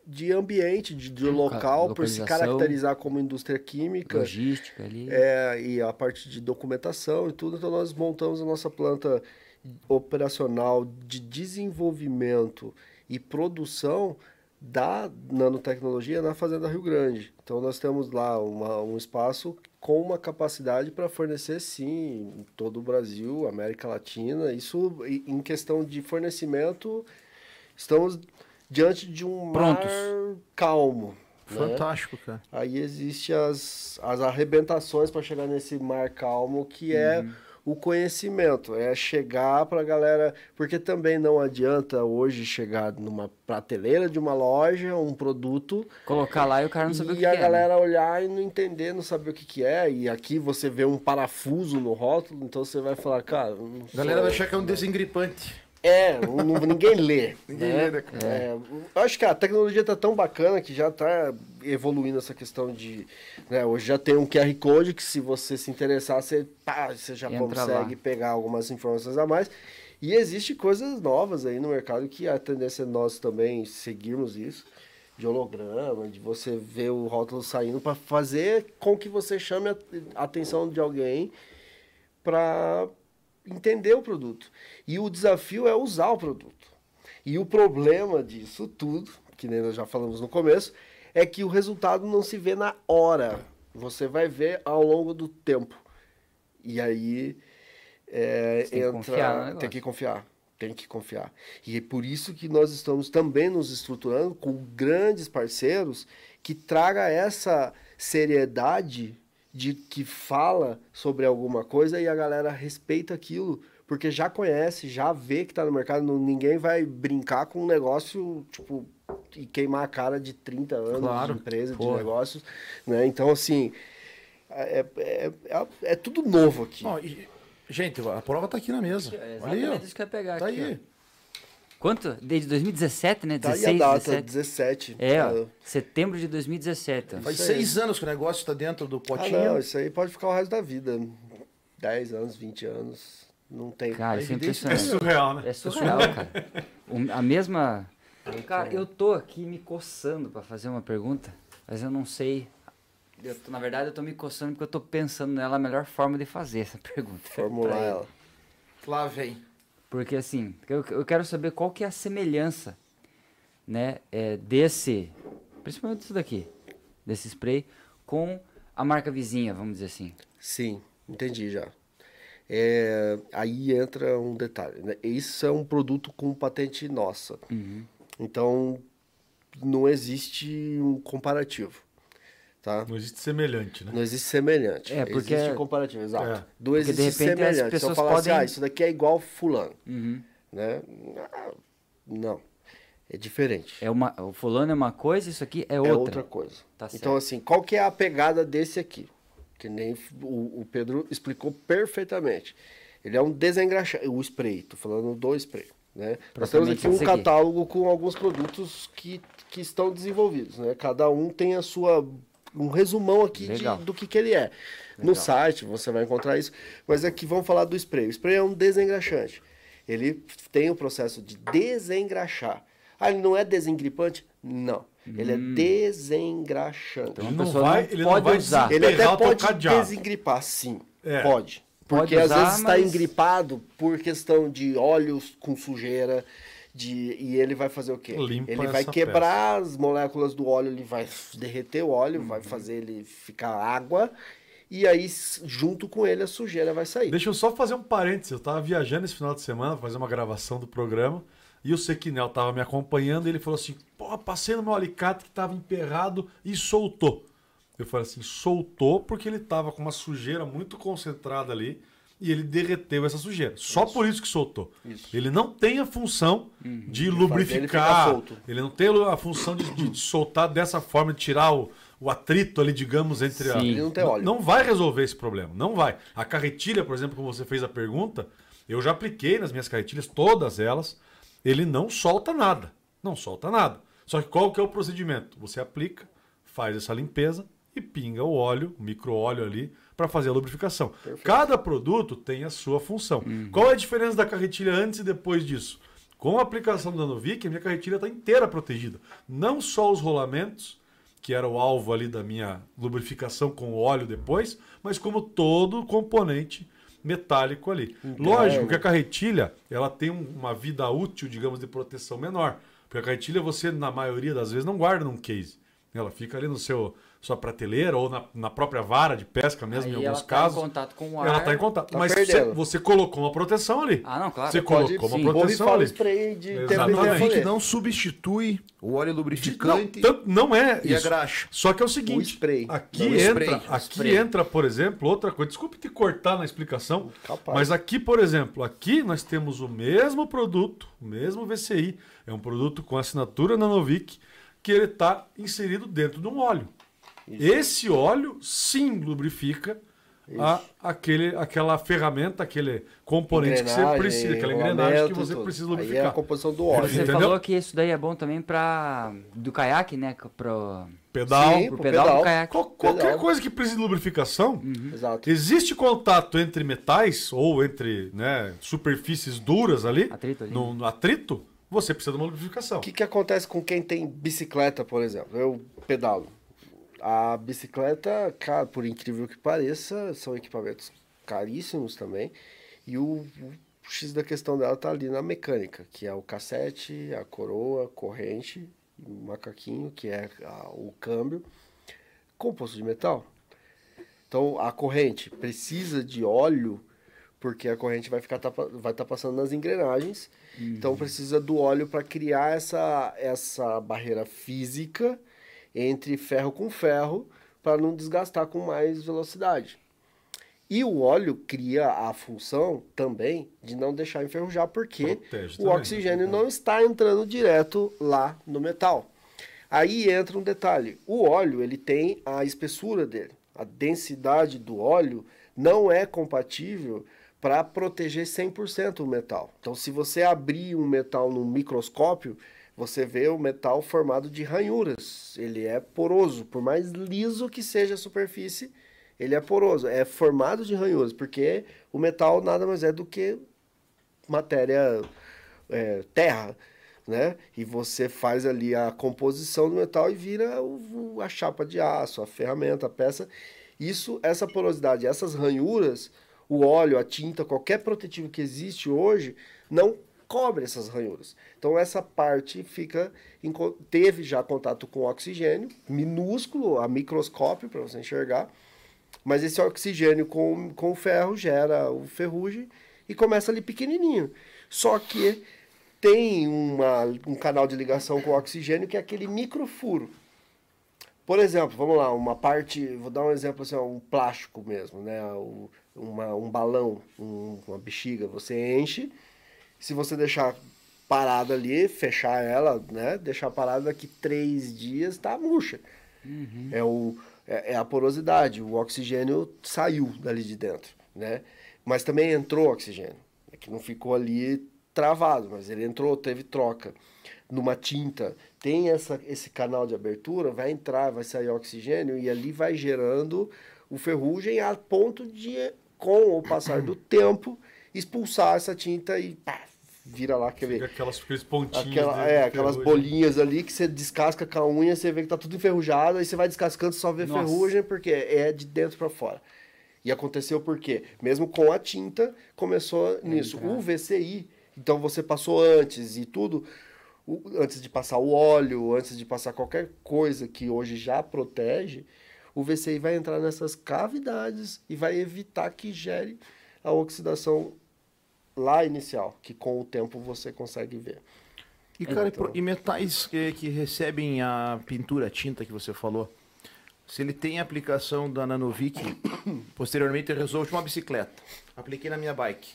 de ambiente, de, de Loca- local, por se caracterizar como indústria química, Logística ali. é, e a parte de documentação e tudo, então nós montamos a nossa planta operacional de desenvolvimento e produção da nanotecnologia na Fazenda Rio Grande. Então nós temos lá uma- um espaço com uma capacidade para fornecer sim em todo o Brasil, América Latina. Isso em questão de fornecimento, estamos diante de um Prontos. mar calmo. né? Fantástico, cara. Aí existe as, as arrebentações para chegar nesse mar calmo, que é o conhecimento. É chegar para a galera. Porque também não adianta hoje chegar numa prateleira de uma loja, um produto, Colocar lá e o cara não sabe o que, e a que é. né? galera olhar e não entender, não saber o que, que é. E aqui você vê um parafuso no rótulo, então você vai falar, cara. não A galera vai achar que é um desengripante. É, não- ninguém lê. Ninguém né? lê, né, cara? É, eu acho que a tecnologia tá tão bacana que já tá evoluindo essa questão de. né, hoje já tem um QR Code que, se você se interessar, você, pá, você já consegue lá. pegar algumas informações a mais. E existe coisas novas aí no mercado que a tendência é nós também seguirmos isso. De holograma, de você ver o rótulo saindo para fazer com que você chame a atenção de alguém para entender o produto. E o desafio é usar o produto. E o problema disso tudo, que nem nós já falamos no começo, é que o resultado não se vê na hora. Você vai ver ao longo do tempo. E aí é, tem que entra. negócio. Tem que confiar. Tem que confiar. E é por isso que nós estamos também nos estruturando com grandes parceiros que traga essa seriedade de que fala sobre alguma coisa e a galera respeita aquilo, porque já conhece, já vê que tá no mercado, não, ninguém vai brincar com um negócio, tipo, e queimar a cara de 30 anos Claro. de empresa, Porra. de negócios, né? Então, assim, é, é, é, é tudo novo aqui. Ó, e- gente, a prova tá aqui na mesa. É Olha aí, ó. exatamente isso que eu ia pegar Tá aqui. aí. Quanto? Desde 2017, né? Tá aí a 16, data, 17. 17. É, ó, Ah, setembro de 2017. ó. Faz Isso aí. seis anos que o negócio está dentro do Ah, potinho. não, isso aí pode ficar o resto da vida. 10 anos, 20 anos, não tem. Cara, isso é evidência É impressionante. surreal, né? É surreal, cara. O- a mesma. Cara, eu tô aqui me coçando pra fazer uma pergunta, mas eu não sei. Eu tô- na verdade, eu tô me coçando porque eu tô pensando nela a melhor forma de fazer essa pergunta. Formular ela. Lá vem. Porque assim, eu, eu quero saber qual que é a semelhança, né, é, desse, principalmente isso daqui, desse spray, com a marca vizinha, vamos dizer assim. Sim, entendi já. É, aí entra um detalhe. Né? Isso é um produto com patente nossa. Uhum. Então, não existe um comparativo. Tá? Não existe semelhante, né? Não existe semelhante. É, porque- Existe comparativo, exato. É. Não Porque, existe de repente, as semelhante. Se eu pessoas assim, podem- ah, isso daqui é igual fulano. Uhum. Né? Não. É diferente. É uma, o fulano é uma coisa, isso aqui é É outra. outra coisa. Tá então, certo. assim, qual que é a pegada desse aqui? Que nem o, o Pedro explicou perfeitamente. Ele é um desengraxante, o spray, tô falando do spray, né? Nós temos aqui um aqui. catálogo com alguns produtos que, que estão desenvolvidos, né? Cada um tem a sua um resumão aqui de- Legal. do que, que ele é. No site você vai encontrar isso, mas aqui vamos falar do spray. O spray é um desengraxante. Ele tem o processo de desengraxar. Ah, ele não é desengripante? Não. Ele é desengraxante. Então, Ele a não vai, não ele pode não vai usar. Ele até pode desengripar, sim. É. Pode. Pode Porque às usar, vezes está mas- engripado por questão de óleos com sujeira. De, e ele vai fazer o quê? Limpa ele vai quebrar as moléculas do óleo, ele vai derreter o óleo, Uhum. vai fazer ele ficar água. E aí, junto com ele, a sujeira vai sair. Deixa eu só fazer um parênteses. Eu tava viajando esse final de semana, fazer uma gravação do programa, e o Sequinel tava me acompanhando e ele falou assim: pô, passei no meu alicate que tava emperrado e soltou. Eu falei assim: soltou porque ele tava com uma sujeira muito concentrada ali e ele derreteu essa sujeira. Só por isso que soltou. Isso. Ele não tem a função de ele ficar lubrificar. solto. Ele não tem a função de, de- de soltar dessa forma, de tirar o, o atrito ali, digamos, entre a. Sim. Ele não tem óleo. Não vai resolver esse problema, não vai. A carretilha, por exemplo, como você fez a pergunta, eu já apliquei nas minhas carretilhas, todas elas, ele não solta nada. Não solta nada. Só que qual que é o procedimento? Você aplica, faz essa limpeza e pinga o óleo, o micro-óleo ali, para fazer a lubrificação. Cada produto tem a sua função. Qual é a diferença da carretilha antes e depois disso? Com a aplicação do Nanovic, a minha carretilha está inteira protegida. Não só os rolamentos, que era o alvo ali da minha lubrificação com o óleo depois, mas como todo o componente metálico ali. Lógico que a carretilha, ela tem um- uma vida útil, digamos, de proteção menor. Porque a carretilha você, na maioria das vezes, não guarda num case. Ela fica ali no seu sua prateleira ou na, na própria vara de pesca mesmo, Aí em ela alguns tá casos. em contato com o ar. Ela está em contato. Tá mas você, você colocou uma proteção ali. Ah, não, claro. Você Pode colocou sim. uma proteção o ali. spray de Exatamente. ali. não substitui o óleo Não, lubrificante tanto- não é e a isso. graxa. Só que é o seguinte, spray. aqui Não, o entra, spray, o aqui spray. entra, por exemplo, outra coisa. Desculpe te cortar na explicação, Capaz. mas aqui, por exemplo, aqui nós temos o mesmo produto, o mesmo VCI, é um produto com assinatura Nanovic, que ele está inserido dentro de um óleo. Esse óleo sim lubrifica a, aquele, aquela ferramenta, aquele componente que você Engrenagem, precisa, aquela engrenagem que você tudo. precisa Aí é a lubrificar. composição do óleo. Você Entendeu? falou que isso daí é bom também pra. do caiaque, né? Pro, Pedal, Sim, pro pro pedal, pedal. do caiaque. Qual- qualquer Pedal. coisa que precise de lubrificação, Exato. Existe contato entre metais ou entre né, superfícies duras ali, Atrito ali. no, no atrito, você precisa de uma lubrificação. O que, que acontece com quem tem bicicleta, por exemplo? Eu pedalo. A bicicleta, cara, por incrível que pareça, são equipamentos caríssimos também. E o, o X da questão dela tá ali na mecânica, que é o cassete, a coroa, corrente, o macaquinho, que é a- o câmbio, composto de metal. Então a corrente precisa de óleo porque a corrente vai ficar vai estar passando nas engrenagens. Então precisa do óleo para criar essa essa barreira física entre ferro com ferro para não desgastar com mais velocidade. E o óleo cria a função também de não deixar enferrujar, porque Protege o também, oxigênio não está entrando direto lá no metal. Aí entra um detalhe: o óleo ele tem a espessura dele, a densidade do óleo não é compatível para proteger 100% o metal. Então, se você abrir um metal no microscópio, você vê o metal formado de ranhuras. Ele é poroso, por mais liso que seja a superfície, ele é poroso, é formado de ranhuras, porque o metal nada mais é do que matéria é, terra, né? E você faz ali a composição do metal e vira o, a chapa de aço, a ferramenta, a peça. Isso, essa porosidade, essas ranhuras, o óleo, a tinta, qualquer protetivo que existe hoje, não cobre essas ranhuras. Então essa parte fica teve já contato com oxigênio minúsculo, a microscópio para você enxergar, mas esse oxigênio com, com o ferro gera o ferrugem e começa ali pequenininho. Só que tem uma, um canal de ligação com o oxigênio que é aquele microfuro. Por exemplo, vamos lá, uma parte, vou dar um exemplo assim, um plástico mesmo, né? uma, um balão, um, uma bexiga, você enche, se você deixar parada ali, fechar ela, né? Deixar parada daqui três dias, tá murcha. Uhum. É, o, é, é, a porosidade, o oxigênio saiu dali de dentro, né? Mas também entrou oxigênio, é que não ficou ali travado, mas ele entrou, teve troca. Numa tinta, tem essa, esse canal de abertura, vai entrar, vai sair oxigênio e ali vai gerando o ferrugem a ponto de, com o passar do tempo, expulsar essa tinta e pá, vira lá aquele. Fica aquelas aqueles pontinhos. Aquela, é, aquelas bolinhas ali que você descasca com a unha, você vê que tá tudo enferrujado, aí você vai descascando só vê Nossa. ferrugem, porque é de dentro para fora. E aconteceu porque, mesmo com a tinta, começou é nisso. O VCI, então você passou antes e tudo, antes de passar o óleo, antes de passar qualquer coisa que hoje já protege, o VCI vai entrar nessas cavidades e vai evitar que gere a oxidação lá inicial, que com o tempo você consegue ver. E, cara, então... e metais que, que recebem a pintura, a tinta que você falou, se ele tem aplicação da Nanovic, posteriormente eu resolvo uma bicicleta. Apliquei na minha bike,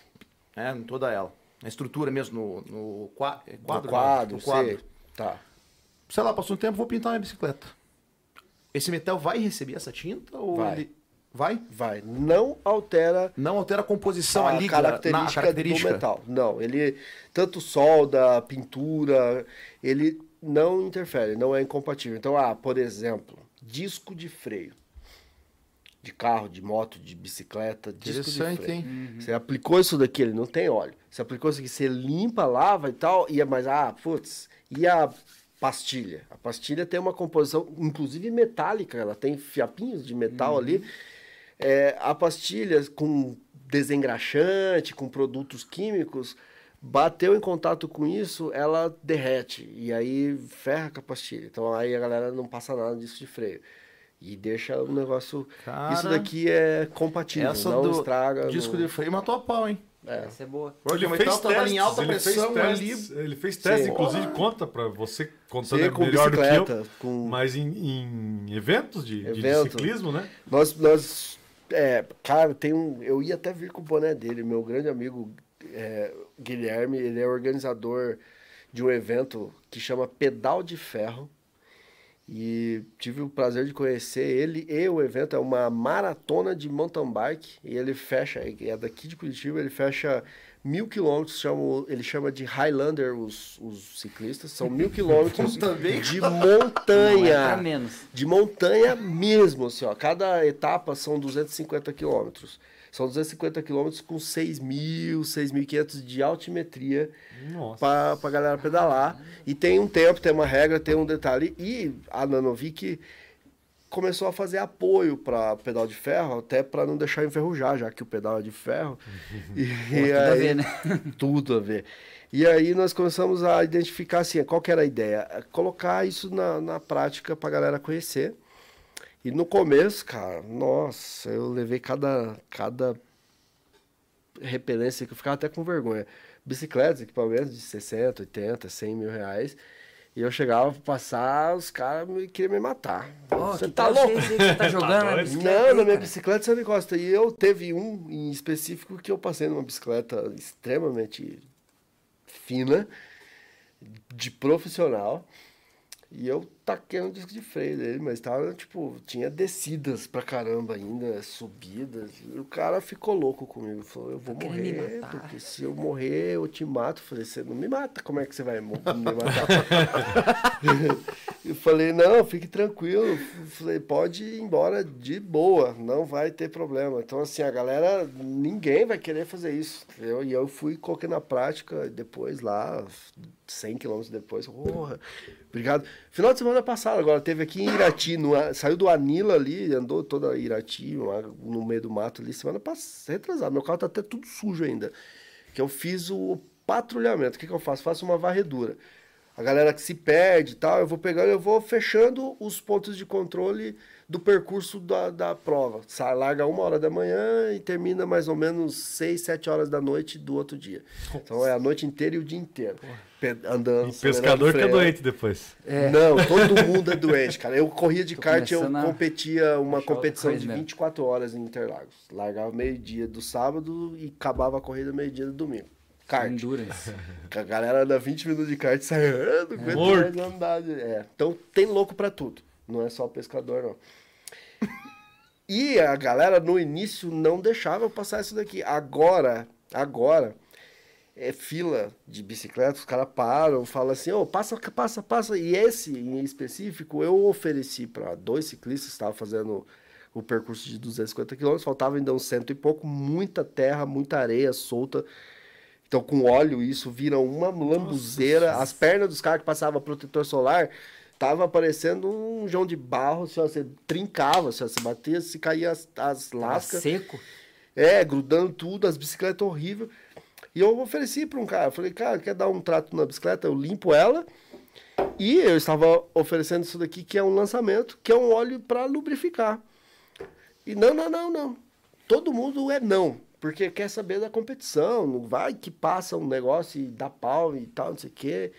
né, em toda ela. Na estrutura mesmo, no, no quadro. No quadro, no quadro. Sei. Tá. Sei lá, passou um tempo, vou pintar minha bicicleta. Esse metal vai receber essa tinta? Ou vai. Ele... Vai? Vai. Não altera. Não altera a composição a ali, característica, característica do metal. Não, ele tanto solda, pintura, ele não interfere, não é incompatível. Então, ah, por exemplo, disco de freio. De carro, de moto, de bicicleta, disco de freio. Hein? Uhum. Você aplicou isso daqui, ele não tem óleo. Você aplicou isso aqui, você limpa, lava e tal, e é mais, ah, putz, e a pastilha? A pastilha tem uma composição, inclusive metálica, ela tem fiapinhos de metal uhum. ali é, a pastilha com desengraxante, com produtos químicos, bateu em contato com isso, ela derrete. E aí ferra com a pastilha. Então aí a galera não passa nada disso de freio. E deixa o negócio. Cara, isso daqui é compatível, essa não do estraga. Disco no... de freio matou a pau, hein? É. Essa é boa. Ele fez testes, em alta ele pressão fez testes, ali. Ele fez testes, inclusive, conta para você contando é melhor do que eu. Com... Mas em, em eventos de, Evento. de ciclismo, né? Nós, nós é, cara, tem um. Eu ia até vir com o boné dele. Meu grande amigo é, Guilherme, ele é organizador de um evento que chama Pedal de Ferro. E tive o prazer de conhecer ele e o evento é uma maratona de mountain bike. E ele fecha, é daqui de Curitiba, ele fecha mil quilômetros, chama, ele chama de Highlander os, os ciclistas, são mil quilômetros de montanha. Não é menos. De montanha mesmo, assim, ó. Cada etapa são 250 quilômetros. São 250 quilômetros com 6 mil, 6.500 de altimetria para a galera pedalar. E tem um tempo, tem uma regra, tem um detalhe. E a Nanovic começou a fazer apoio para pedal de ferro, até para não deixar enferrujar, já que o pedal é de ferro. e, Pô, tudo aí, a ver, né? tudo a ver. E aí nós começamos a identificar assim, qual que era a ideia? Colocar isso na, na prática para a galera conhecer. E no começo, cara, nossa, eu levei cada, cada repelência que eu ficava até com vergonha. Bicicletas, equipamentos de 60, 80, 100 mil reais. E eu chegava pra passar, os caras queriam me matar. Oh, você tá louco? Você tá jogando tá Não, na minha bicicleta você não encosta. E eu teve um em específico que eu passei numa bicicleta extremamente fina, de profissional. E eu taquei no disco de freio dele, mas tava, tipo, tinha descidas pra caramba ainda, subidas. E o cara ficou louco comigo. Falou, eu vou Tá morrer, porque se eu morrer, eu te mato. Eu falei, você não me mata, como é que você vai me matar? eu falei, não, fique tranquilo. Eu Falei, pode ir embora de boa, não vai ter problema. Então, assim, a galera, ninguém vai querer fazer isso. entendeu? E eu fui, coloquei na prática, depois lá, 100 quilômetros depois, porra, obrigado. Final de semana passado, agora, teve aqui em Irati, no, saiu do Anila ali, andou toda Irati, no meio do mato ali, semana passada, retrasada. Meu carro tá até tudo sujo ainda. Que eu fiz o patrulhamento. O que, que eu faço? Faço uma varredura. A galera que se perde e tal, eu vou pegando, eu vou fechando os pontos de controle do percurso da, da prova. Sai, larga uma hora da manhã e termina mais ou menos seis, sete horas da noite do outro dia. Então é a noite inteira e o dia inteiro. Pe- Andando. E acelerando, pescador fica freando. doente depois. Não, todo mundo é doente, cara. Eu corria de Tô kart, eu competia uma competição de mesmo. 24 horas em Interlagos. Largava meio-dia do sábado e acabava a corrida meio-dia do domingo. Kart. Endurance. Que A galera anda 20 minutos de kart sai, "Ah, não aguento Morto. mais andar. É. Então tem louco pra tudo. Não é só pescador, não. E a galera no início não deixava eu passar isso daqui. Agora, agora, é fila de bicicleta, os caras param, falam assim, ô, passa, passa, passa. E esse em específico eu ofereci para dois ciclistas que estavam fazendo o percurso de 250 quilômetros, faltava ainda uns cento e pouco, muita terra, muita areia solta. Então, com óleo, isso vira uma lambuzeira. As pernas dos caras que passavam protetor solar tava parecendo um joão de barro. Se você trincava, se você batia, se caía as, as Tava lascas. seco. É, grudando tudo, as bicicletas horríveis. E eu ofereci para um cara. Eu falei, cara, quer dar um trato na bicicleta? Eu limpo ela. E eu estava oferecendo isso daqui, que é um lançamento, que é um óleo para lubrificar. E não, não, não, não. Todo mundo é não. Porque quer saber da competição. Não vai que passa um negócio e dá pau e tal, não sei o quê.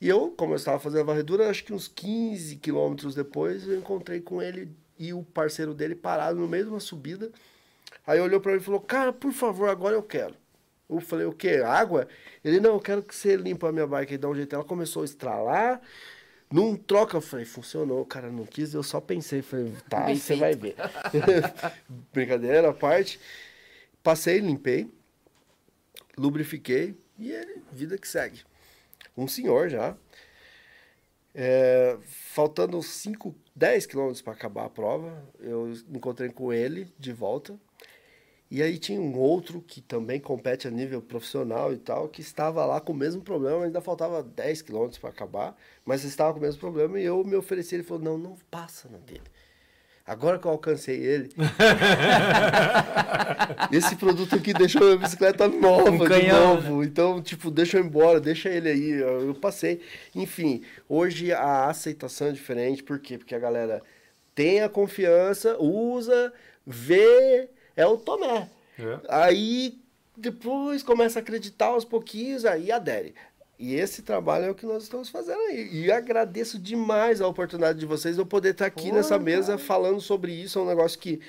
E eu, como eu estava fazendo a varredura, acho que uns 15 quilômetros depois, eu encontrei com ele e o parceiro dele parado no meio de uma subida. Aí olhou para mim e falou: Cara, por favor, agora eu quero. Eu falei: O quê? Água? Ele: Não, eu quero que você limpe a minha bike e dá um jeito. Ela começou a estralar. Não troca, eu falei, funcionou, o cara não quis, eu só pensei, falei, tá, Bem você feito. vai ver. Brincadeira à parte. Passei, limpei, lubrifiquei e ele, vida que segue. Um senhor já. É, faltando 5, 10 quilômetros para acabar a prova, eu encontrei com ele de volta. E aí tinha um outro que também compete a nível profissional e tal, que estava lá com o mesmo problema, ainda faltava 10 quilômetros para acabar, mas estava com o mesmo problema e eu me ofereci, ele falou, não, não passa na dele. Agora que eu alcancei ele, esse produto aqui deixou minha bicicleta nova Um de canhão, novo. Então, tipo, deixa eu embora, deixa ele aí. Eu, eu passei. Enfim, hoje a aceitação é diferente. Por quê? Porque a galera tem a confiança, usa, vê, é o Tomé. É. Aí depois começa a acreditar aos pouquinhos, aí adere. E esse trabalho é o que nós estamos fazendo aí. E agradeço demais a oportunidade de vocês de eu poder estar aqui Pô, nessa mesa falando sobre isso. É um negócio que.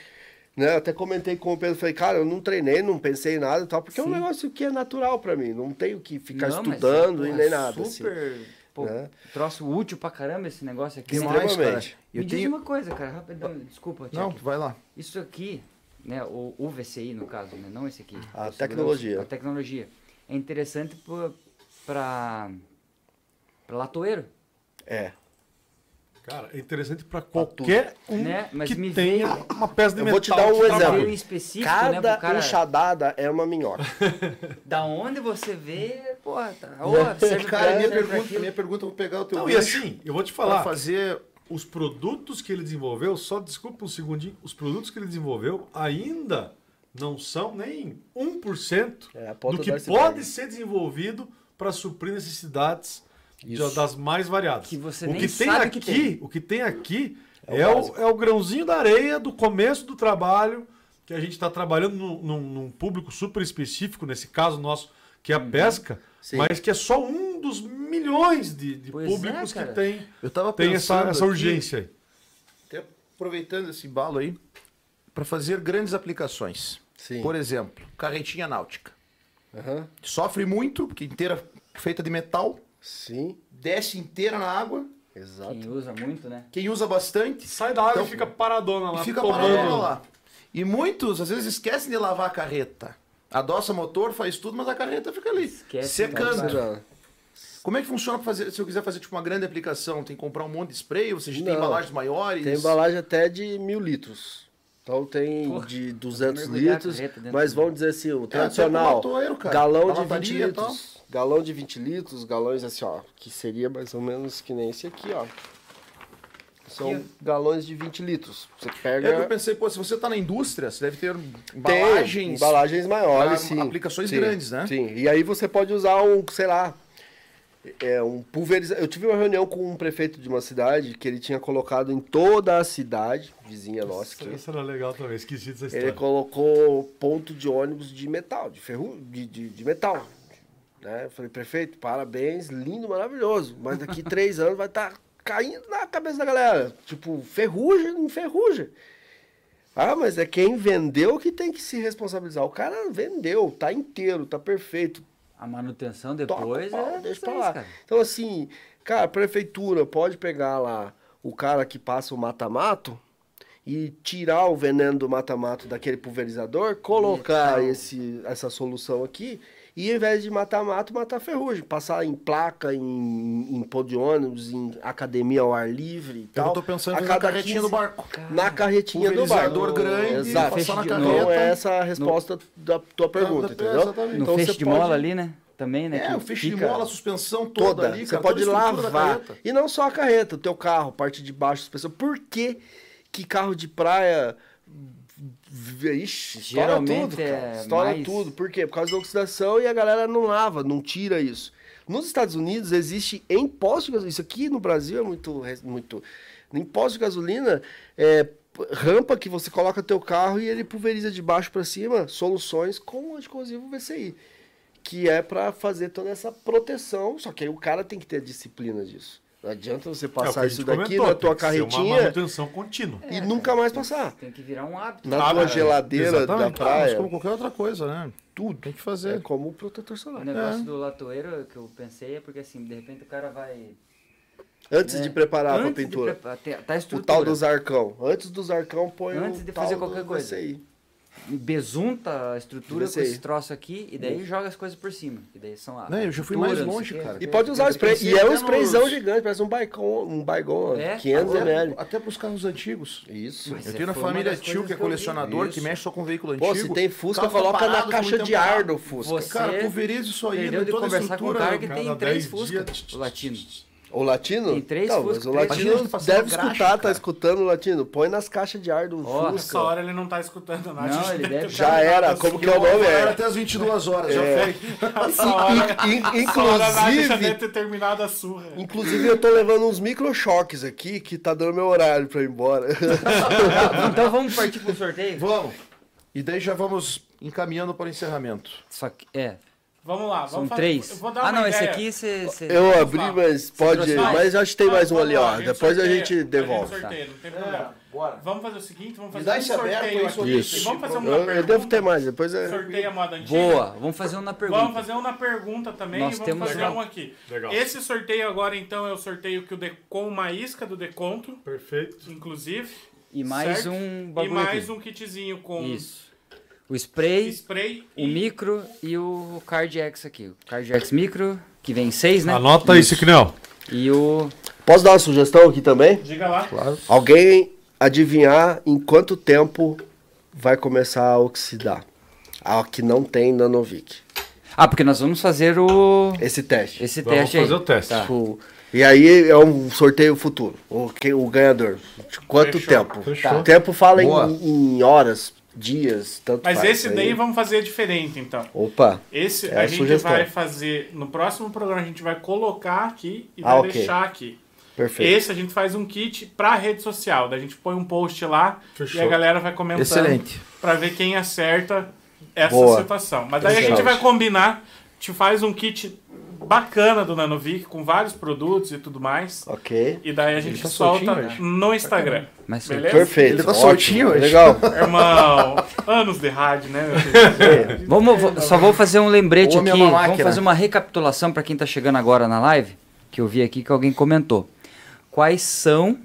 Né, eu até comentei com o Pedro, falei, cara, eu não treinei, não pensei em nada e tal, porque é um Sim. negócio que é natural pra mim. Não tenho que ficar Não, mas, estudando pô, e é nem nada. assim. Super. Pô, né? troço útil pra caramba esse negócio aqui. Demais, cara. Extremamente. Me Eu diz tenho... uma coisa, cara, rapidão, desculpa, Não, Tchek. vai lá. Isso aqui, né, o, o VCI no caso, né, não esse aqui. A tecnologia. A tecnologia. É interessante para para latoeiro, É. Cara, é interessante para qualquer um né? Mas que me tenha veio uma peça de Eu metal. vou te dar um exemplo. específico, né, Cada pro cara, enxadada é uma minhoca. da onde você vê, porra, tá, pra Cara, isso, minha pergunta, minha pergunta, eu vou pegar o teu Não, e assim, eu vou te pra falar, fazer... os produtos que ele desenvolveu, só desculpa um segundinho, os produtos que ele desenvolveu ainda não são nem 1% É, do que pode ser desenvolvido para suprir necessidades de- das mais variadas. Que o que tem aqui, que tem. o que tem aqui É é o é o grãozinho da areia do começo do trabalho que a gente está trabalhando num, num- num público super específico, nesse caso nosso, que é a pesca, Sim. mas que é só um dos milhões de, de é, públicos que cara. tem, Eu tava tem essa, pensando essa aqui, urgência aí. até aproveitando esse embalo aí, para fazer grandes aplicações. Sim. Por exemplo, carretinha náutica. Aham. Sofre muito, porque inteira feita de metal, Sim. desce inteira na água, Exato. Quem usa muito, né? Quem usa bastante Sai da água Então- e fica paradona lá. e fica tomando. paradona lá. E muitos, às vezes, esquecem de lavar a carreta. Adoça motor, faz tudo, mas a carreta fica ali, Esquece, secando. Como é que funciona pra fazer, se eu quiser fazer tipo uma grande aplicação? Tem que comprar um monte de spray? Vocês têm Não. embalagens maiores? Tem embalagem até de mil litros. Então tem Porra, de 200 mergulhar a litros, mas vamos dizer assim, o É, tradicional, latoeiro, cara. galão de 20 lataria e tal. litros. Galão de 20 litros, galões assim, ó, que seria mais ou menos que nem esse aqui, ó. São galões de 20 litros. Você É que eu pega... pensei, pô, se você tá na indústria, você deve ter Tem embalagens. embalagens maiores, sim. aplicações Sim, grandes, né? Sim, e aí você pode usar um, sei lá, é, um pulverizador. Eu tive uma reunião com um prefeito de uma cidade que ele tinha colocado em toda a cidade, vizinha nossa, aqui. Isso era legal também, esqueci dessa Ele história. colocou ponto de ônibus de metal, de ferro, de, de, de metal. Né? Eu falei, prefeito, parabéns, lindo, maravilhoso. Mas daqui três anos vai estar caindo na cabeça da galera. Tipo, ferrugem em ferrugem. Ah, mas é quem vendeu que tem que se responsabilizar. O cara vendeu, tá inteiro, tá perfeito. A manutenção Toca, depois pau, é. deixa pra lá. cara. Então, assim, cara, a prefeitura pode pegar lá o cara que passa o mata-mato e tirar o veneno do mata-mato daquele pulverizador, colocar esse, essa solução aqui e, ao invés de matar mato, matar ferrugem. Passar em placa, em, em pôr de ônibus, em academia ao ar livre e Eu tal. tô pensando em A cada carretinha 15 do barco. Na carretinha do barco. Pulverizador grande, Exato. passar na de- carreta. Não é essa a resposta da tua pergunta, É, entendeu? exatamente. No Então feixe você de pode- mola ali, né? Também, né? É, o feixe de fica- mola, a suspensão toda, toda. ali, você cara, pode da lavar. E não só a carreta, o teu carro, parte de baixo, suspensão. Por que que carro de praia... Ixi, estoura tudo, cara. é Estoura mais- tudo. Por quê? Por causa da oxidação e a galera não lava, não tira isso. Nos Estados Unidos existe em posto de gasolina, isso aqui no Brasil é muito... muito em posto de gasolina, é rampa que você coloca teu carro e ele pulveriza de baixo para cima soluções com anticorrosivo VCI que é para fazer toda essa proteção, só que aí o cara tem que ter a disciplina disso. Não adianta você É, o passar gente isso daqui comentou, na tua tem que ser Uma carretinha manutenção contínua. e nunca mais passar. Tem que virar um hábito. Na Ah, tua é, geladeira da. Ah, mas praia, como qualquer outra coisa, né? Tudo. Tem que é fazer. como o protetor O solar. negócio do latoeiro que eu pensei é porque assim, de repente o cara vai. Antes né, de preparar antes pintura. preparar- tem- tá a O tal do zarcão. Antes do zarcão, põe Antes o de tal fazer do qualquer coisa. VCI. Besunta a estrutura com esse troço aqui e daí joga as coisas por cima. E daí são a. Né, eu já fui mais não longe, o cara. E pode usar o Eu spray. E é um até sprayzão gigante, parece um baicon, um baigão, É, 500 Até, ml. até pros carros antigos. Isso. Mas Eu é, tenho na família tio que é que eu colecionador, que mexe só com veículo Pô, antigo. se tem Fusca, coloca na caixa de ar do Fusca. Cara, pulveriza isso aí, de toda a conversar com estrutura. cara que tem três 10 Fusca, dias- o latino. O latino? Tem três não, Fusca, mas o três latino deve graxa, escutar, tá cara. escutando o latino? Põe nas caixas de ar do Ó, Fusca. Essa hora ele não tá escutando nada. Não, a gente ele deve Já terminado era, como que é o nome? Era É. até as 22 horas, já É. foi. Essa hora, In- in- essa hora já deve inclusive, ter terminado a surra. inclusive, eu tô levando uns microchoques aqui que tá dando meu horário pra ir embora. então vamos partir pro sorteio? Vamos. E daí já vamos encaminhando para o encerramento. Só que, é, Vamos lá, vamos são fazer- três. eu vou dar Ah, uma não, esse ideia. aqui você. você- Eu abri, mas pode. Mas acho que tem Não, mais um ali, ó. a Depois a sorteia, gente devolve. A gente sorteia, não tem É, problema. bora. Vamos fazer o seguinte, vamos fazer um esse aberto sorteio aí, aqui. Isso. E vamos fazer uma Eu, pergunta. eu devo ter mais, depois é. Sorteia a moda antiga. Boa, vamos fazer um na pergunta. Vamos fazer um na pergunta também Nós e vamos temos fazer uma- um aqui. Legal. Esse sorteio agora, então, é o sorteio que o de... com uma isca do Deconto, Perfeito. inclusive. E mais certo? um E bagulho mais aqui. um kitzinho com Isso. O spray, spray o e... micro e o Card X aqui. O Card X micro, que vem seis, né? Anota aí, Cicnel. E o. Posso dar uma sugestão aqui também? Diga lá. Alguém adivinhar em quanto tempo vai começar a oxidar? A que não tem Nanovic. Ah, porque nós vamos fazer o. Esse teste. Esse Vamos teste aí. fazer o teste. Tá. Tipo, e aí é um sorteio futuro. O, que, o ganhador. De Quanto Fechou. tempo? Fechou. O tempo fala em, em horas, dias, tanto Mas faz. esse Aí- daí vamos fazer diferente, então. Opa, Esse É a a gente sugestão. vai fazer no próximo programa a gente vai colocar aqui e Ah, vai ok. deixar aqui. perfeito. Esse a gente faz um kit pra rede social, daí a gente põe um post lá Fechou. e a galera vai comentando pra ver quem acerta essa Boa. situação. Mas daí a gente vai combinar, a gente faz um kit bacana do Nanovic com vários produtos e tudo mais. Ok. E daí a gente tá solta no Instagram. Mas Beleza? Perfeito. Ele tá soltinho hoje. Legal. Irmão, anos de rádio, né? meu filho? Vamos, só vou fazer um lembrete aqui. é uma Vamos fazer uma recapitulação para quem tá chegando agora na live, que eu vi aqui que alguém comentou. quais são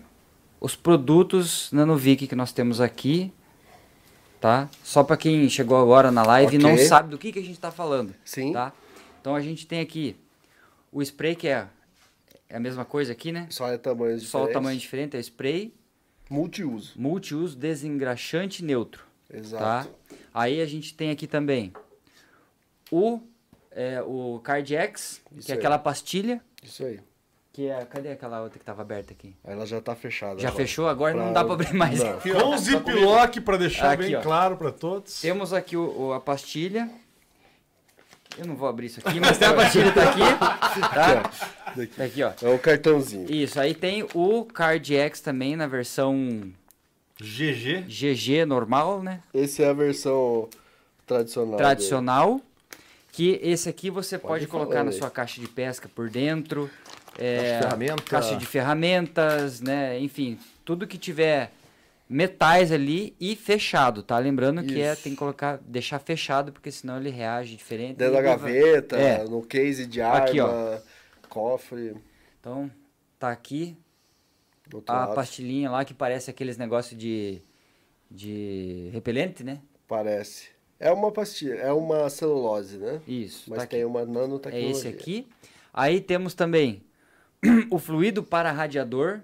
os produtos Nanovic que nós temos aqui, tá? Só para quem chegou agora na live e não sabe do que, que a gente está falando, Sim. tá? Então a gente tem aqui o spray que é, é a mesma coisa aqui, né? Só é tamanhos Só o tamanho diferente, é spray, Multiuso. multiuso, desengraxante neutro, tá? Exato. Aí a gente tem aqui também o, é, o Cardx, Isso que é aí. aquela pastilha, Isso aí. que é... Cadê aquela outra que estava aberta aqui? Ela já tá fechada. Já agora. fechou? Agora não Pra- dá para abrir mais. Não. Com ziplock para deixar Aqui, bem ó. claro para todos. Temos aqui o, o- a pastilha. Eu não vou abrir isso aqui, mas tem a pastilha tá aqui, tá? Daqui. Tá aqui, ó. É o cartãozinho. Isso, aí tem o CardX também na versão GG. GG normal, né? Esse é a versão tradicional. Tradicional. Que esse aqui você pode, Pode colocar na aí. sua caixa de pesca por dentro. É, Caixa de ferramenta. caixa de ferramentas, né? Enfim, tudo que tiver metais ali e fechado, tá? Lembrando que é, tem que colocar, deixar fechado, porque senão ele reage diferente. Dentro da gaveta, É. no case de arma, Aqui, ó. cofre. Então, tá aqui a lado. pastilhinha lá que parece aqueles negócios de, de repelente, né? Parece. É uma pastilha, é uma celulose, né? Isso, Mas tá tem aqui. uma É nanotecnologia. esse aqui. Aí temos também o fluido para radiador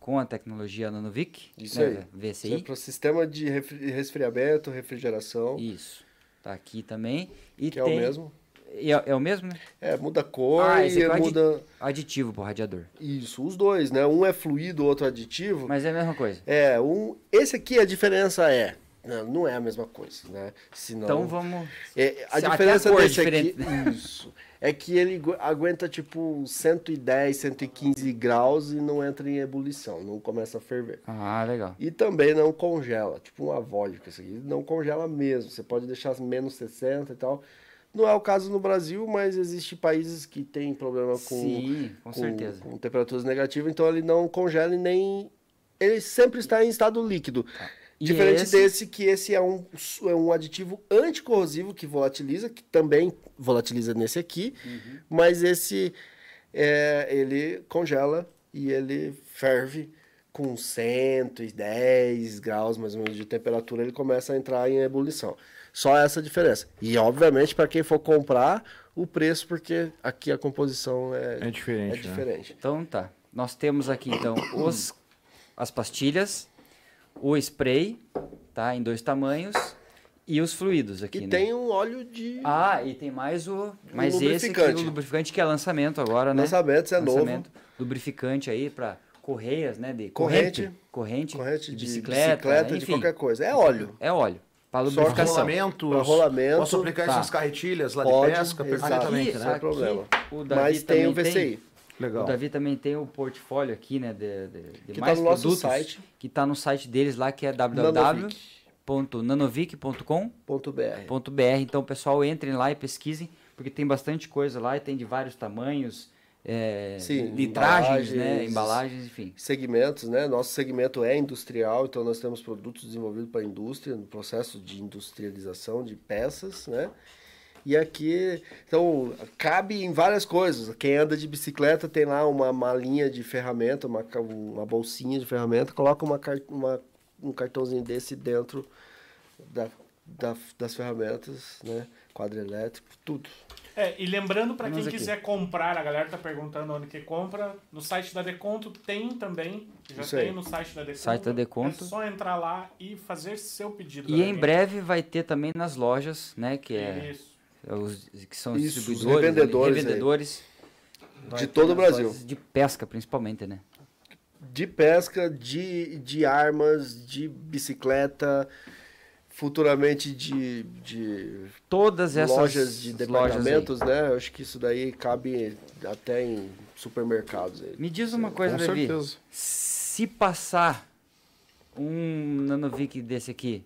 com a tecnologia Nanovic, Isso né? aí. Isso é VCI. para sistema de resfriamento, refrigeração, Isso. Tá aqui também. E que é tem... o mesmo. É, é o mesmo, né? É, muda a cor Ah, e aqui é o muda... Aditivo pro radiador. Isso, os dois, né? Um é fluido, o outro aditivo. Mas é a mesma coisa. É, um... Esse aqui a diferença é... Não, não é a mesma coisa, né? Senão... Então vamos. É, a Se- diferença a é desse aqui, diferente, isso, é que ele agu- aguenta tipo 110, 115 graus e não entra em ebulição, não começa a ferver. Ah, legal. E também não congela, tipo uma vodka, isso aqui não congela mesmo. Você pode deixar menos 60 e tal. Não é o caso no Brasil, mas existe países que têm problema com, Sim, com certeza. com temperaturas negativas, então ele não congela e nem ele sempre está em estado líquido. E Diferente esse- desse, que esse é um, é um aditivo anticorrosivo que volatiliza, que também volatiliza nesse aqui, Uhum. mas esse é, ele congela e ele ferve com 110 graus mais ou menos de temperatura, ele começa a entrar em ebulição. Só essa diferença. E obviamente para quem for comprar, o preço, porque aqui a composição é, É diferente, é né? diferente. Então tá. Nós temos aqui então os, as pastilhas, o spray, tá? Em dois tamanhos. E os fluidos aqui, E né? tem um óleo de Ah, e tem mais o. Mais esse aqui, lubrificante. o lubrificante, que é lançamento agora, né? lançamentos, é novo. Lançamento. Lubrificante aí para correias, né? De Corrente. corrente, corrente de de bicicleta, bicicleta, de enfim. qualquer coisa. É óleo. É óleo. Para Só lubrificação. Rolamentos. Pra rolamento, Posso aplicar tá. essas carretilhas lá de Pode, pesca perfeitamente, né? sem problema. Mas tem o VCI. Legal. O Davi também tem o portfólio aqui, né? De, de, de tá mais no nosso produtos. site. Que tá no site deles lá, que é www.nanovic.com.br. Então, pessoal, entrem lá e pesquisem, porque tem bastante coisa lá e tem de vários tamanhos, é, Sim, litragens, né? embalagens. Embalagens, enfim. Segmentos, né? Nosso segmento é industrial, então nós temos produtos desenvolvidos para a indústria, no processo de industrialização de peças, né? E aqui, então, cabe em várias coisas. Quem anda de bicicleta tem lá uma malinha de ferramenta, uma, uma bolsinha de ferramenta, coloca uma, uma- um cartãozinho desse dentro da, da- das ferramentas, né? Quadro elétrico, tudo. É, e lembrando para quem aqui. quiser comprar, a galera tá perguntando onde que compra, no site da Deconto tem também, já Isso tem aí. no site da Deconto. Site da Deconto. É só entrar lá e fazer seu pedido. E em breve vai ter também nas lojas, né? Que é Isso. Os que são Isso, os distribuidores, ali, revendedores aí. revendedores De todo o Brasil. De pesca, principalmente, né? de pesca, de, de armas, de bicicleta, futuramente de, de Todas essas lojas de lojas departamentos, né? Eu acho que isso daí cabe até em supermercados. Aí. Me diz uma coisa, Com Davi. certeza. Se passar um Nanovic desse aqui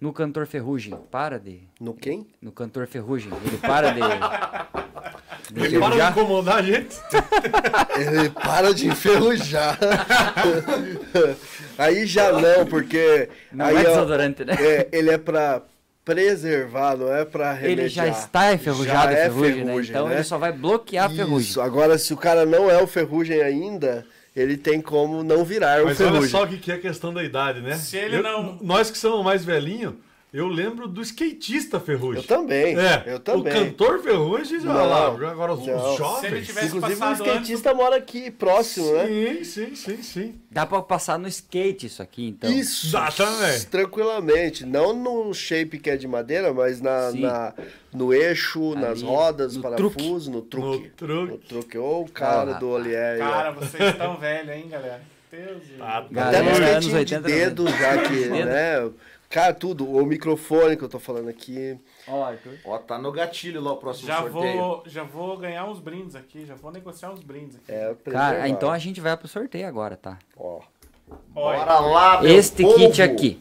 no cantor Ferrugem, para de. No quem? No cantor Ferrugem, ele para de. de Ele para de enferrujar? incomodar a gente. Ele para de enferrujar. aí já não, porque Não aí, é ó, desodorante, né? é, ele é para preservar, não é para remediar. Ele já está enferrujado Já é ferrugem, né? ferrugem, Então né? ele só vai bloquear a ferrugem. Isso. Agora, se o cara não é o ferrugem ainda, ele tem como não virar o Mas olha ferrugem. só o que que é a questão da idade, né? Se ele Eu- não- Nós que somos mais velhinhos, eu lembro do skatista Ferrugem. Eu também, É, eu também. o cantor Ferrugem já Não, lá, agora os, os não. jovens. Se ele tivesse Inclusive o skatista mora aqui próximo, né? Sim, sim, sim, sim. Dá pra passar no skate isso aqui, então. Isso, também. tranquilamente. Não no shape que é de madeira, mas na, Sim. na- no eixo, Ali, nas rodas, no parafuso, no truque. No truque. No truque. Ou o cara Ah, do Olier. Cara, vocês estão velhos, hein, galera? Deus. Tá Até Galera, no anos skatinho 80, de dedo, já que, né? Cara, tudo. O microfone que eu tô falando aqui. Ó, Arthur. Ó, tá no gatilho lá o próximo Já sorteio. vou, já vou ganhar uns brindes aqui, já vou negociar uns brindes aqui. É, Cara, então a gente vai pro sorteio agora, tá? Ó, Olha, Bora lá, meu Este povo. kit aqui.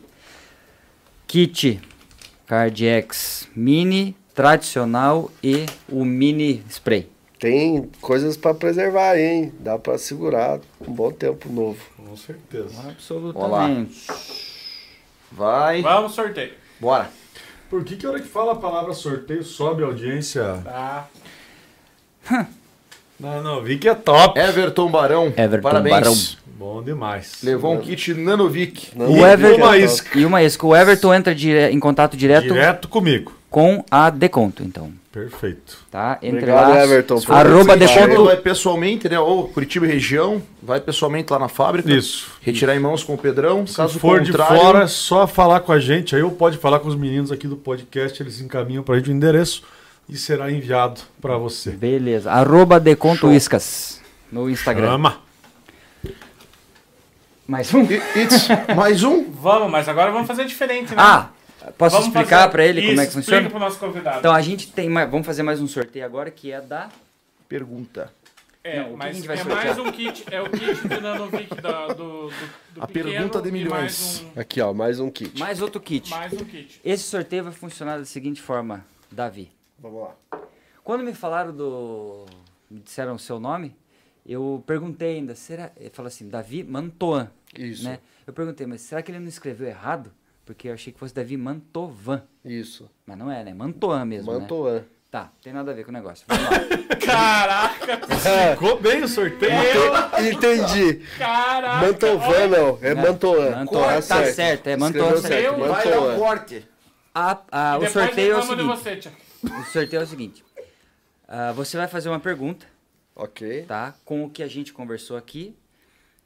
Kit Cardx Mini, tradicional e o mini spray. tem coisas pra preservar, aí, hein? Dá pra segurar um bom tempo novo. Com certeza. Absolutamente. Vai. Vamos sorteio. Bora. Por que que a hora que fala a palavra sorteio sobe a audiência? Tá. Não, não, vi que é top. Everton Barão. Everton Parabéns. Barão. Bom demais. Levou um kit Nanovic. Não, O Everton não, uma isca. e uma isca. O Everton entra dire- em contato direto, Direto comigo. com a Deconto, então. Perfeito. Tá? Entre Obrigado, lá. Everton, por Arroba Deconto. vai pessoalmente, né? Ou Curitiba e região. Vai pessoalmente lá na fábrica. Isso. Retirar em mãos com o Pedrão. Se Caso for de contrário, fora, é só falar com a gente. Aí ou pode falar com os meninos aqui do podcast, eles encaminham pra gente o endereço e será enviado pra você. Beleza. Arroba Deconto Iscas no Instagram. Chama. Mais um? It's mais um. Vamos, mas agora vamos fazer diferente, né? Ah, posso Vamos explicar pra ele como é que Isso, funciona? Explica pro nosso convidado. Então a gente tem mais, vamos fazer mais um sorteio agora que é da Pergunta. é, não, o que a mas gente vai é sortear? mais um kit, é o kit de Nanovic da- do, do, do A pequeno pergunta de milhões. Um, Aqui, ó, mais um kit. mais outro kit. mais um kit. Esse sorteio vai funcionar da seguinte forma, Davi. Vamos lá. Quando me falaram do me disseram o seu nome, eu perguntei ainda, será, ele falou assim, Davi Mantoan, Isso, né? Eu perguntei, mas será que ele não escreveu errado? Porque eu achei que fosse Davi Mantovan, isso. mas não é, né? Mantoan mesmo, né? Mantoan. Tá, tem nada a ver com o negócio. Vamos lá. Caraca! Ficou bem o sorteio. Entendi. Caraca! Mantovan não, é Mantoan. Mantoan, tá certo. certo, é Mantoan certo. Meu, Vai dar um Mantoan. corte. A- a- E o sorteio é o seguinte. você. O sorteio é o seguinte. ah, você vai fazer uma pergunta, Ok. tá? Com o que a gente conversou aqui,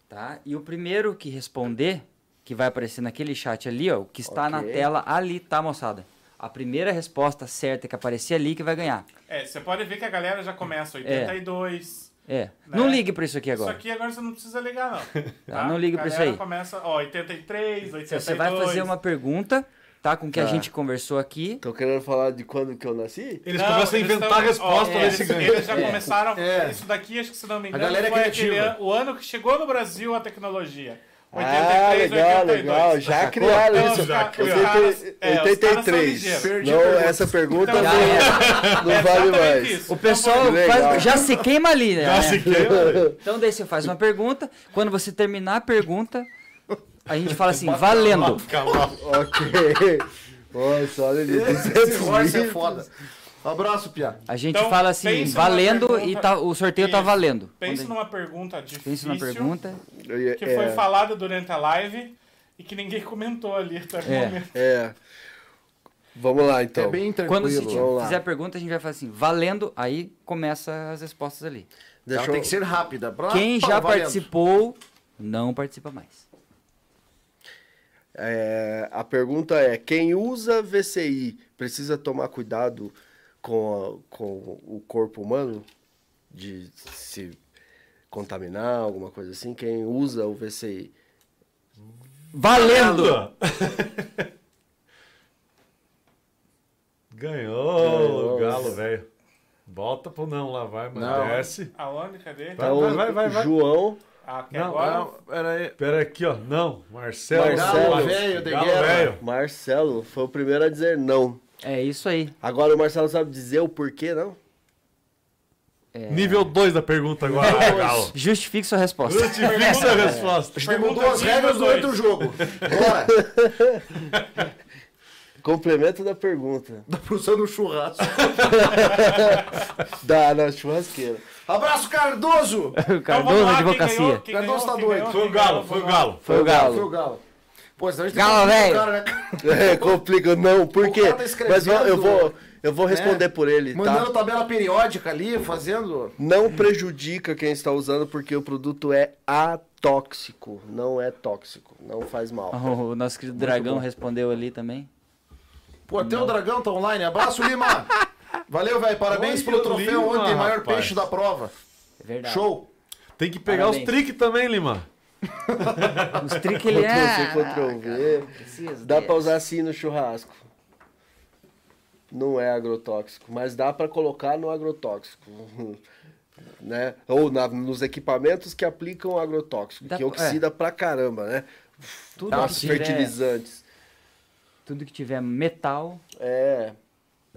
tá? E o primeiro que responder, que vai aparecer naquele chat ali, ó, o que está na Ok. tela ali, tá, moçada? A primeira resposta certa que aparecer ali que vai ganhar. É, você pode ver que a galera já começa 82. É. Né? Não ligue pra isso aqui Isso agora. aqui agora você não precisa ligar, não. Tá? não liga a pra isso galera aí. começa, ó, 83, 82. Você vai fazer uma pergunta, tá? Com o que a Tá. gente conversou aqui. Tô querendo falar de quando que eu nasci? Eles Não, começam a inventar tão- a resposta ó, pra ver se eles, ganha. eles já É. começaram. É. Isso daqui, acho que se não me A engano, galera é foi criativa. aquele o ano que chegou no Brasil a tecnologia. Ah, 83, legal, 82. legal. Já criaram Então, isso. os Oitenta- caras- é, os caras são 83. ligeiros. Perdi a Não, pergunta. essa pergunta Então, não, Já não É vale exatamente mais. isso. O pessoal Então, faz- já se queima ali, né? Já se queima. Então daí você faz uma pergunta, quando você terminar a pergunta, a gente fala assim, valendo. Ok. Nossa, olha ali. Esse 200 negócio é foda. Abraço, Pia. A gente Então, fala assim, valendo pergunta- e tá- o sorteio tá Isso. valendo. Pense Quando- numa pergunta difícil. Pense numa pergunta. Que É, foi falada durante a live e que ninguém comentou ali até o É. momento. é. Vamos lá, então. É bem tranquilo. Quando você Vamos lá. fizer a pergunta, a gente vai falar assim, valendo, aí começa as respostas ali. Deixa Ela eu- tem que ser rápida. Pra- Quem já valendo. participou, não participa mais. É, a pergunta é: quem usa VCI precisa tomar cuidado com, a- com o corpo humano? De se contaminar, alguma coisa assim? Quem usa o VCI? Valendo! Ganhou, Ganhou. o galo, velho. Volta pro não lá, vai, mas Não. desce. Aonde? Cadê? Vai, Então, vai, vai, vai, vai. João, Ah, Não, agora. Não, pera aí. Pera aqui, ó. Não, Marcelo. Marcelo, de velho. Marcelo foi o primeiro a dizer não. É isso aí. Agora o Marcelo sabe dizer o porquê, não? Nível 2 da pergunta agora, Galo. Justifique sua resposta. Justifique sua resposta. A gente Pergunta mudou as regras dois. durante o jogo. Bora. Complemento da pergunta. Dá pra usar no churrasco. Da, na churrasqueira. Abraço, Cardoso! Então, Cardoso lá, quem Advocacia. ganhou, quem Cardoso tá doido. Foi o Galo, foi o. Galo. Foi o Galo. Foi o Galo. Pô, senão a gente Galo, velho. cara, né? É, complica. Não, por quê? tá Mas eu escrevendo, vou, eu vou né? responder por ele, Mandando tá? tabela periódica ali, fazendo. Não prejudica quem está usando porque o produto é atóxico, não é tóxico, não faz mal. O nosso querido Dragão respondeu ali também. Pô, até o Dragão tá online. Abraço, Lima! Valeu, velho. Parabéns pelo troféu Lima, ontem, maior rapaz. peixe da prova. É verdade. Show! Tem que pegar Parabéns. os trick também, Lima. Os trick ele Ctrl é. C, Ctrl V. Precisa Dá pra usar assim no churrasco. Não é agrotóxico, mas dá pra colocar no agrotóxico. Né? Ou na- nos equipamentos que aplicam agrotóxico, Dá que oxida pra caramba, né? Tudo Os que, tiver, fertilizantes. tudo que tiver metal, É.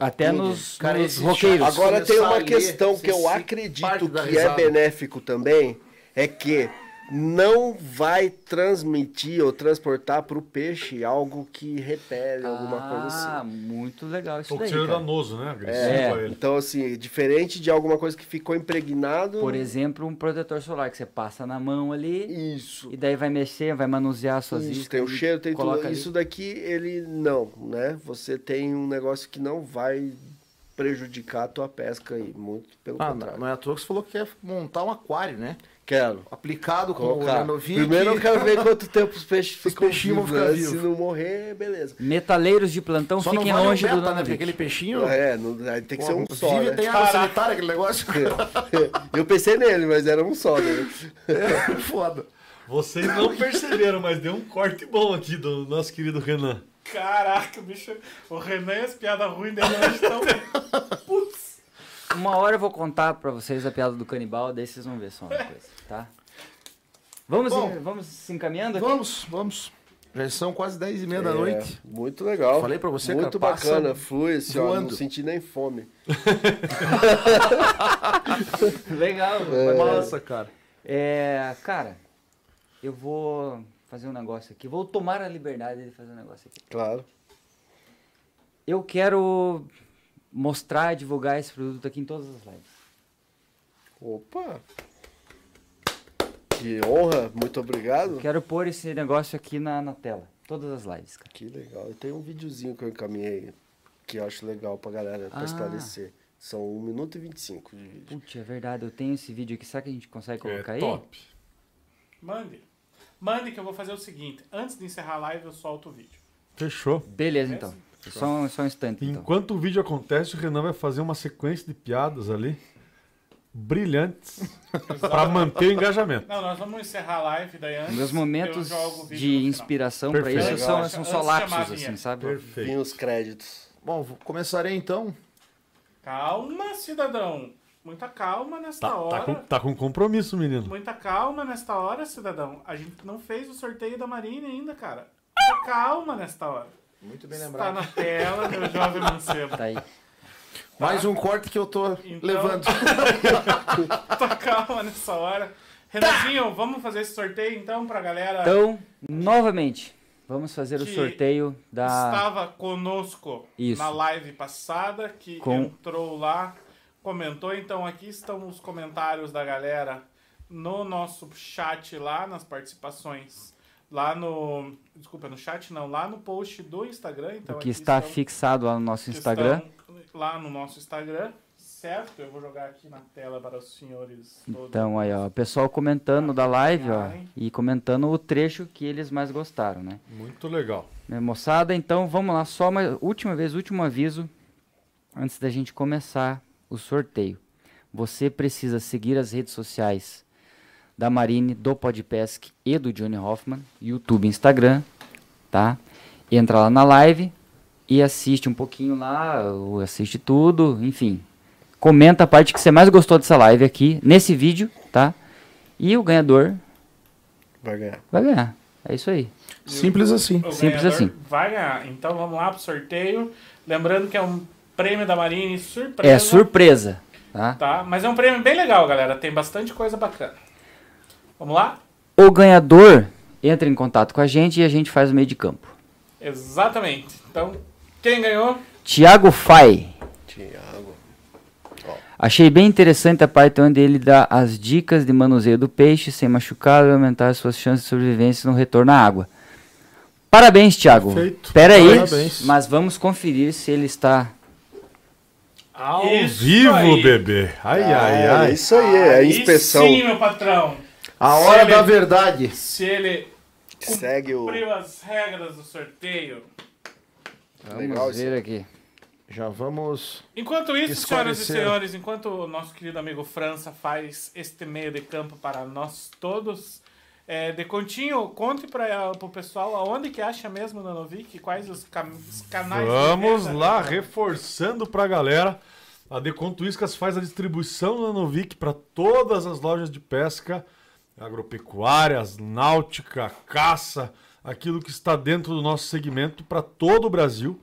até Tudo. nos, Cara, nos roqueiros. Agora tem uma questão que eu acredito que é benéfico também, é que não vai transmitir ou transportar para o peixe algo que repele, alguma coisa Ah, assim. muito legal isso daí. Toxina cara. danoso, né? Agressivo É. a ele. Então, assim, diferente de alguma coisa que ficou impregnado. Por exemplo, um protetor solar que você passa na mão ali Isso. e daí vai mexer, vai manusear as suas Isso, iscas. tem o e cheiro, tem tudo. ali. Isso daqui, ele não, né? Você tem um negócio que não vai prejudicar a tua pesca aí, muito pelo Ah, contrário. não, não é à toa que você falou que quer montar um aquário, né? Quero. Aplicado com o. Lenovic. Primeiro eu quero ver quanto tempo os peixes ficam vivos, ficar né? vivos. Se não morrer, beleza. Metaleiros de plantão, Só fiquem vale longe o beta, do né? Porque Danovic. aquele peixinho... É, não, tem que ser um Pô, só, né? tem água sanitária aquele negócio. Eu pensei nele, mas era um só, né? É, foda. Vocês não perceberam, mas deu um corte bom aqui do nosso querido Renan. Caraca, bicho. O Renan e as piadas ruins dele hoje estão. Putz. Uma hora eu vou contar pra vocês a piada do canibal, daí vocês vão ver só uma coisa, tá? Vamos, Bom. em- vamos se encaminhando aqui? Vamos, vamos. Já são quase 10 e meia da É, noite. Muito legal. Falei pra você, Muito cara, bacana, flui assim, ó, não senti nem fome. Legal. Foi massa, cara. É, cara, eu vou fazer um negócio aqui. Vou tomar a liberdade de fazer um negócio aqui. Claro. Eu quero mostrar e divulgar esse produto aqui em todas as lives. Opa! Que honra, muito obrigado. Quero pôr esse negócio aqui na, na tela. Todas as lives, cara. Que legal. E tem um videozinho que eu encaminhei que eu acho legal pra galera, pra Ah. esclarecer. São 1 minuto e 25 de vídeo. Putz, é verdade, eu tenho esse vídeo aqui. Será que a gente consegue colocar é aí? top. Mande. Mande que eu vou fazer o seguinte. Antes de encerrar a live, eu solto o vídeo. Fechou. Beleza, então. Só um, só um instante, então. Enquanto o vídeo acontece, o Renan vai fazer uma sequência de piadas ali brilhantes para manter o engajamento. Não, nós vamos encerrar a live daí antes. Meus eu momentos de inspiração pra Perfeito. isso são, são só lapsos, assim, sabe? Tem Perfeito. os créditos. Bom, começarei então. Calma, cidadão. Muita calma nesta Tá, hora. tá, com, tá com compromisso, menino. Muita calma nesta hora, cidadão. A gente não fez o sorteio da Marine ainda, cara. Muita calma nesta hora. Muito bem Está na tela, meu jovem mancebo. Tá aí. Mais um corte que eu tô Então- levando. Muita calma nessa hora. Renanzinho, vamos fazer esse sorteio então pra galera Então, novamente, vamos fazer o sorteio da. estava conosco Isso. na live passada, que Com- entrou lá, comentou. Então aqui estão os comentários da galera no nosso chat lá, nas participações. Lá no. Desculpa, no chat não, lá no post do Instagram. Então O que está estão- fixado lá no nosso Instagram. Lá no nosso Instagram, certo? Eu vou jogar aqui na tela para os senhores todos. Então aí, ó, o pessoal comentando da live, ó, e comentando o trecho que eles mais gostaram, né? Muito legal. Moçada, então vamos lá, só uma última vez, último aviso, antes da gente começar o sorteio. Você precisa seguir as redes sociais da Marine, do Podpesc e do Johnny Hoffman, YouTube e Instagram, tá? Entra lá na live e assiste um pouquinho lá, ou assiste tudo, enfim. Comenta a parte que você mais gostou dessa live aqui, nesse vídeo, tá? E o ganhador Vai ganhar. vai ganhar. É isso aí. Simples assim. O Simples assim. Vai ganhar. Então vamos lá pro sorteio. Lembrando que é um prêmio da Marine surpresa. É surpresa, tá? Tá? Mas é um prêmio bem legal, galera. Tem bastante coisa bacana. Vamos lá? O ganhador entra em contato com a gente e a gente faz o meio de campo. Exatamente. Então, quem ganhou? Tiago Fai. Tiago. Achei bem interessante a parte onde ele dá as dicas de manuseio do peixe sem machucá-lo e aumentar as suas chances de sobrevivência no retorno à água. Parabéns, Thiago. Perfeito. Espera aí, Parabéns. mas vamos conferir se ele está Ao Isso vivo, aí. bebê. Ai, ai, É ai. isso aí, é a Aí inspeção. Sim, meu patrão. A hora ele- da verdade. Se ele Segue o. cumpriu as regras do sorteio. Vamos Legal isso ver aqui. Já vamos. Enquanto isso, senhoras e Esclarecer. senhores, enquanto o nosso querido amigo França faz este meio de campo para nós todos, é, De Continho, conte para o pessoal aonde que acha mesmo na Novik, quais os, cam- os canais. de Vamos lá, reforçando pra galera. A Deconto Iscas faz a distribuição da Novic para todas as lojas de pesca, agropecuárias, náutica, caça, aquilo que está dentro do nosso segmento para todo o Brasil.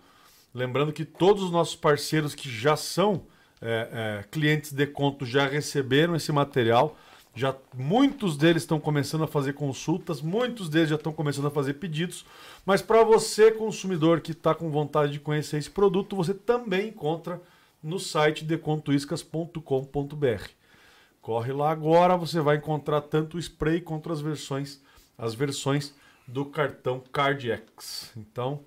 Lembrando que todos os nossos parceiros que já são é, é, clientes de conto já receberam esse material. Já muitos deles estão começando a fazer consultas, muitos deles já estão começando a fazer pedidos. Mas para você, consumidor que está com vontade de conhecer esse produto, você também encontra no site decontoiscas.com.br. Corre lá agora, você vai encontrar tanto o spray quanto as versões, as versões do cartão CardX. Então,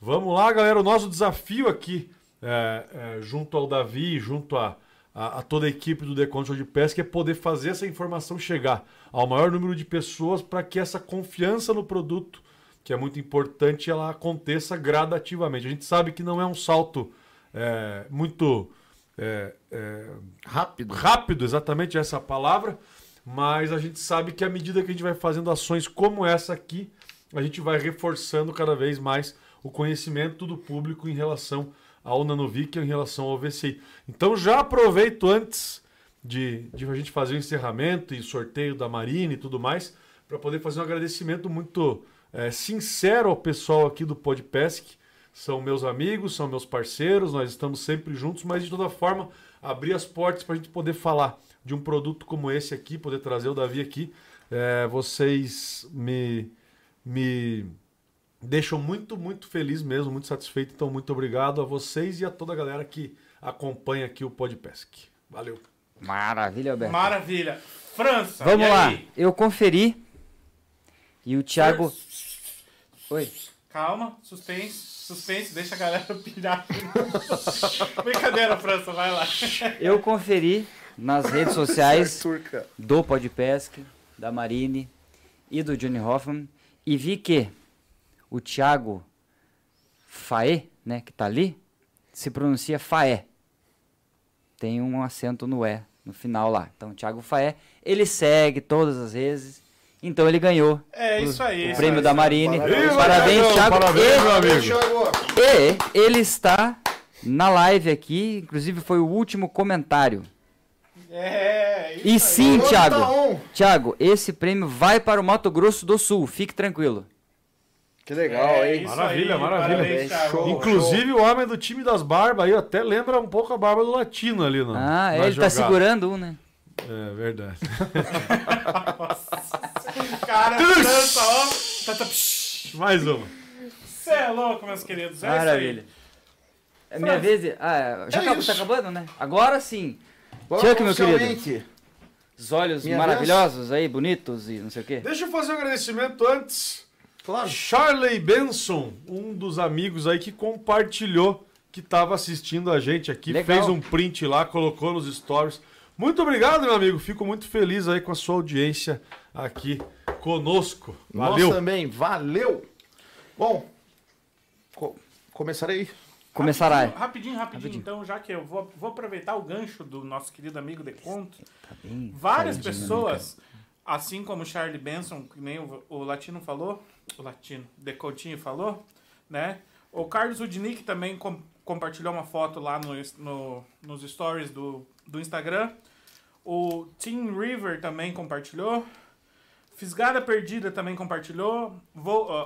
vamos lá, galera. O nosso desafio aqui, é, é, junto ao Davi, junto a, a, a toda a equipe do Deconto de Pesca, é poder fazer essa informação chegar ao maior número de pessoas para que essa confiança no produto, que é muito importante, ela aconteça gradativamente. A gente sabe que não é um salto é, muito é, é, Rápido. rápido, exatamente essa palavra, mas a gente sabe que à medida que a gente vai fazendo ações como essa aqui, a gente vai reforçando cada vez mais o conhecimento do público em relação ao Nanovic, em relação ao VCI. Então já aproveito antes de, de a gente fazer o encerramento e sorteio da Marine e tudo mais, para poder fazer um agradecimento muito eh, sincero ao pessoal aqui do Podpesc. São meus amigos, são meus parceiros, nós estamos sempre juntos, mas de toda forma, abrir as portas para a gente poder falar de um produto como esse aqui, poder trazer o Davi aqui. eh, vocês me, me deixam muito, muito feliz mesmo, muito satisfeito. Então, muito obrigado a vocês e a toda a galera que acompanha aqui o Podpesc. Valeu. Maravilha, Alberto. Maravilha. França. Vamos e lá. aí? Eu conferi. E o Thiago. Oi. Calma, suspense, suspense, deixa a galera pirar. Brincadeira, França, vai lá. Eu conferi nas redes sociais do Podpesc, da Marine e do Johnny Hoffman e vi que o Thiago Faé, né, que tá ali, se pronuncia Faé. Tem um acento no E no final lá. Então, Thiago Faé, ele segue todas as vezes. Então ele ganhou É o- isso aí. o isso prêmio aí. da Marine. Parabéns, Parabéns, Thiago. Parabéns, meu E- amigo. E ele está na live aqui, inclusive foi o último comentário. É, isso E aí. sim, Thiago. tá. Thiago, esse prêmio vai para o Mato Grosso do Sul, fique tranquilo. Que legal, É hein? isso Maravilha, aí, maravilha. parabéns, Thiago. show. Inclusive, o homem do time das barbas aí até lembra um pouco a barba do latino ali, no, Ah, é, na ele tá jogada. segurando um, né? É verdade. Cara, França, ó. Tá, tá, psh. Mais uma. Cê é louco, meus queridos. É Maravilha. É minha vez de... Ah, já É acabou, tá acabando, né? Agora sim. Agora, Chuck, meu querido. Os olhos Minha maravilhosos aí, bonitos e não sei o quê. Deixa eu fazer um agradecimento antes. Claro. Charley Benson, um dos amigos aí que compartilhou, que estava assistindo a gente aqui, Legal. fez um print lá, colocou nos stories. Muito obrigado, meu amigo. Fico muito feliz aí com a sua audiência aqui conosco. Valeu. Nós também, valeu. Bom, co começarei. Começará. Rapidinho, rapidinho, rapidinho. Rapidinho. Então, já que eu vou, vou aproveitar o gancho do nosso querido amigo De Conto, Tá bem várias né, pessoas, assim como o Charlie Benson, que nem o, o Latino falou, o Latino, De Coutinho falou, né? O Carlos Udinick também com- compartilhou uma foto lá no, no- nos stories do, do Instagram. O Tim River também compartilhou. Fisgada Perdida também compartilhou.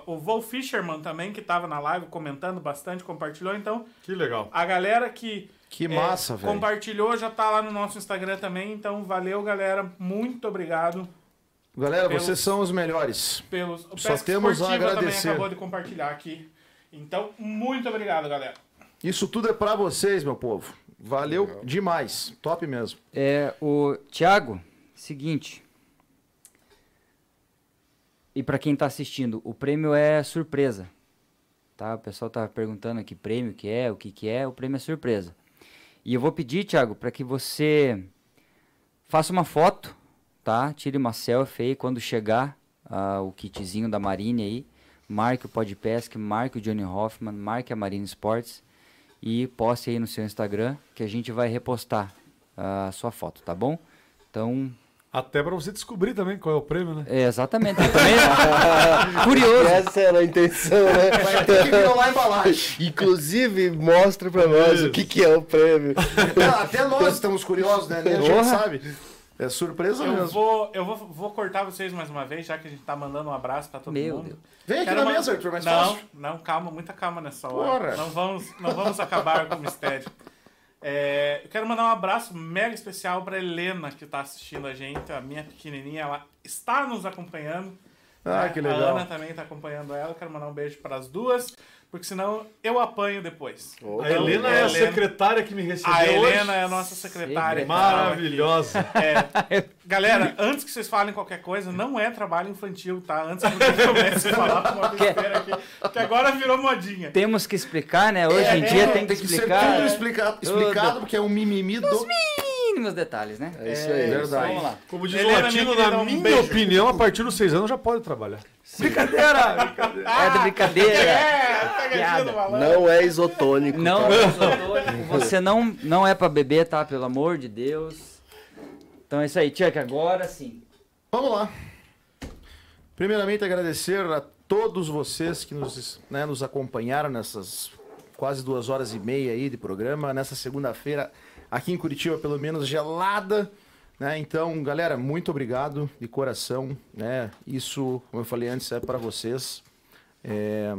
O Vol Fisherman também, que estava na live comentando bastante, compartilhou. Então, Que legal. a galera que Que é, massa, velho. compartilhou já tá lá no nosso Instagram também. Então, valeu, galera. Muito obrigado Galera, pelo- vocês são os melhores. pelos. O Só Pesca temos a Esportiva também agradecer. acabou de compartilhar aqui. Então, muito obrigado, galera. Isso tudo é pra vocês, meu povo. Valeu demais. Top mesmo. É, o Thiago, seguinte. E pra quem tá assistindo, o prêmio é surpresa. Tá? O pessoal tá perguntando aqui prêmio que é, o que que é, o prêmio é surpresa. E eu vou pedir, Thiago, para que você faça uma foto, tá? Tire uma selfie aí quando chegar ah, o kitzinho da Marine aí. Marque o Podpesc, marque o Johnny Hoffman, marque a Marine Sports e poste aí no seu Instagram que a gente vai repostar a sua foto, tá bom? Então, Até pra você descobrir também qual é o prêmio, né? é, exatamente. Eu também curioso. Essa era a intenção, né? Vai ter que violar a embalagem. Inclusive, mostra pra nós o que, que é o prêmio. Até, até nós estamos curiosos, né? Nem a gente Porra. sabe. É surpresa Eu mesmo. vou, eu vou, vou cortar vocês mais uma vez, já que a gente tá mandando um abraço pra todo Meu mundo. Deus. Vem aqui Quero na uma- mesa, Arthur, mais não, fácil. Não, calma, muita calma nessa hora. Porra. Não vamos, não vamos acabar com o mistério. É, eu quero mandar um abraço mega especial pra Helena, que tá assistindo a gente, a minha pequenininha, ela está nos acompanhando. Ah, né? que A legal. Ana também tá acompanhando ela, eu quero mandar um beijo para as duas, porque senão eu apanho depois. Ô, A Helena é a secretária que me recebeu A hoje. Helena é a nossa secretária. Maravilhosa. É, galera, antes que vocês falem qualquer coisa, não é trabalho infantil, tá? Antes que eu comece a falar uma besteira aqui, que agora virou modinha. Temos que explicar, né? Hoje em É, dia é, tem que Tem que ser explicar tudo explicado, explicado porque é um mimimi do... mínimos detalhes, né? É isso aí. verdade. Vamos lá. Como diz o latino, na um minha beijo. opinião, a partir dos seis anos já pode trabalhar. Brincadeira! brincadeira. É de brincadeira. É, malandro. Não é isotônico. Não, tá? você não, não é pra beber, tá? Pelo amor de Deus. Então é isso aí, Chuck, agora sim. Vamos lá. Primeiramente, agradecer a todos vocês que nos, né, nos acompanharam nessas quase duas horas e meia aí de programa, nessa segunda-feira, aqui em Curitiba, pelo menos gelada. Né? Então, galera, muito obrigado de coração. Né? Isso, como eu falei antes, é para vocês. É,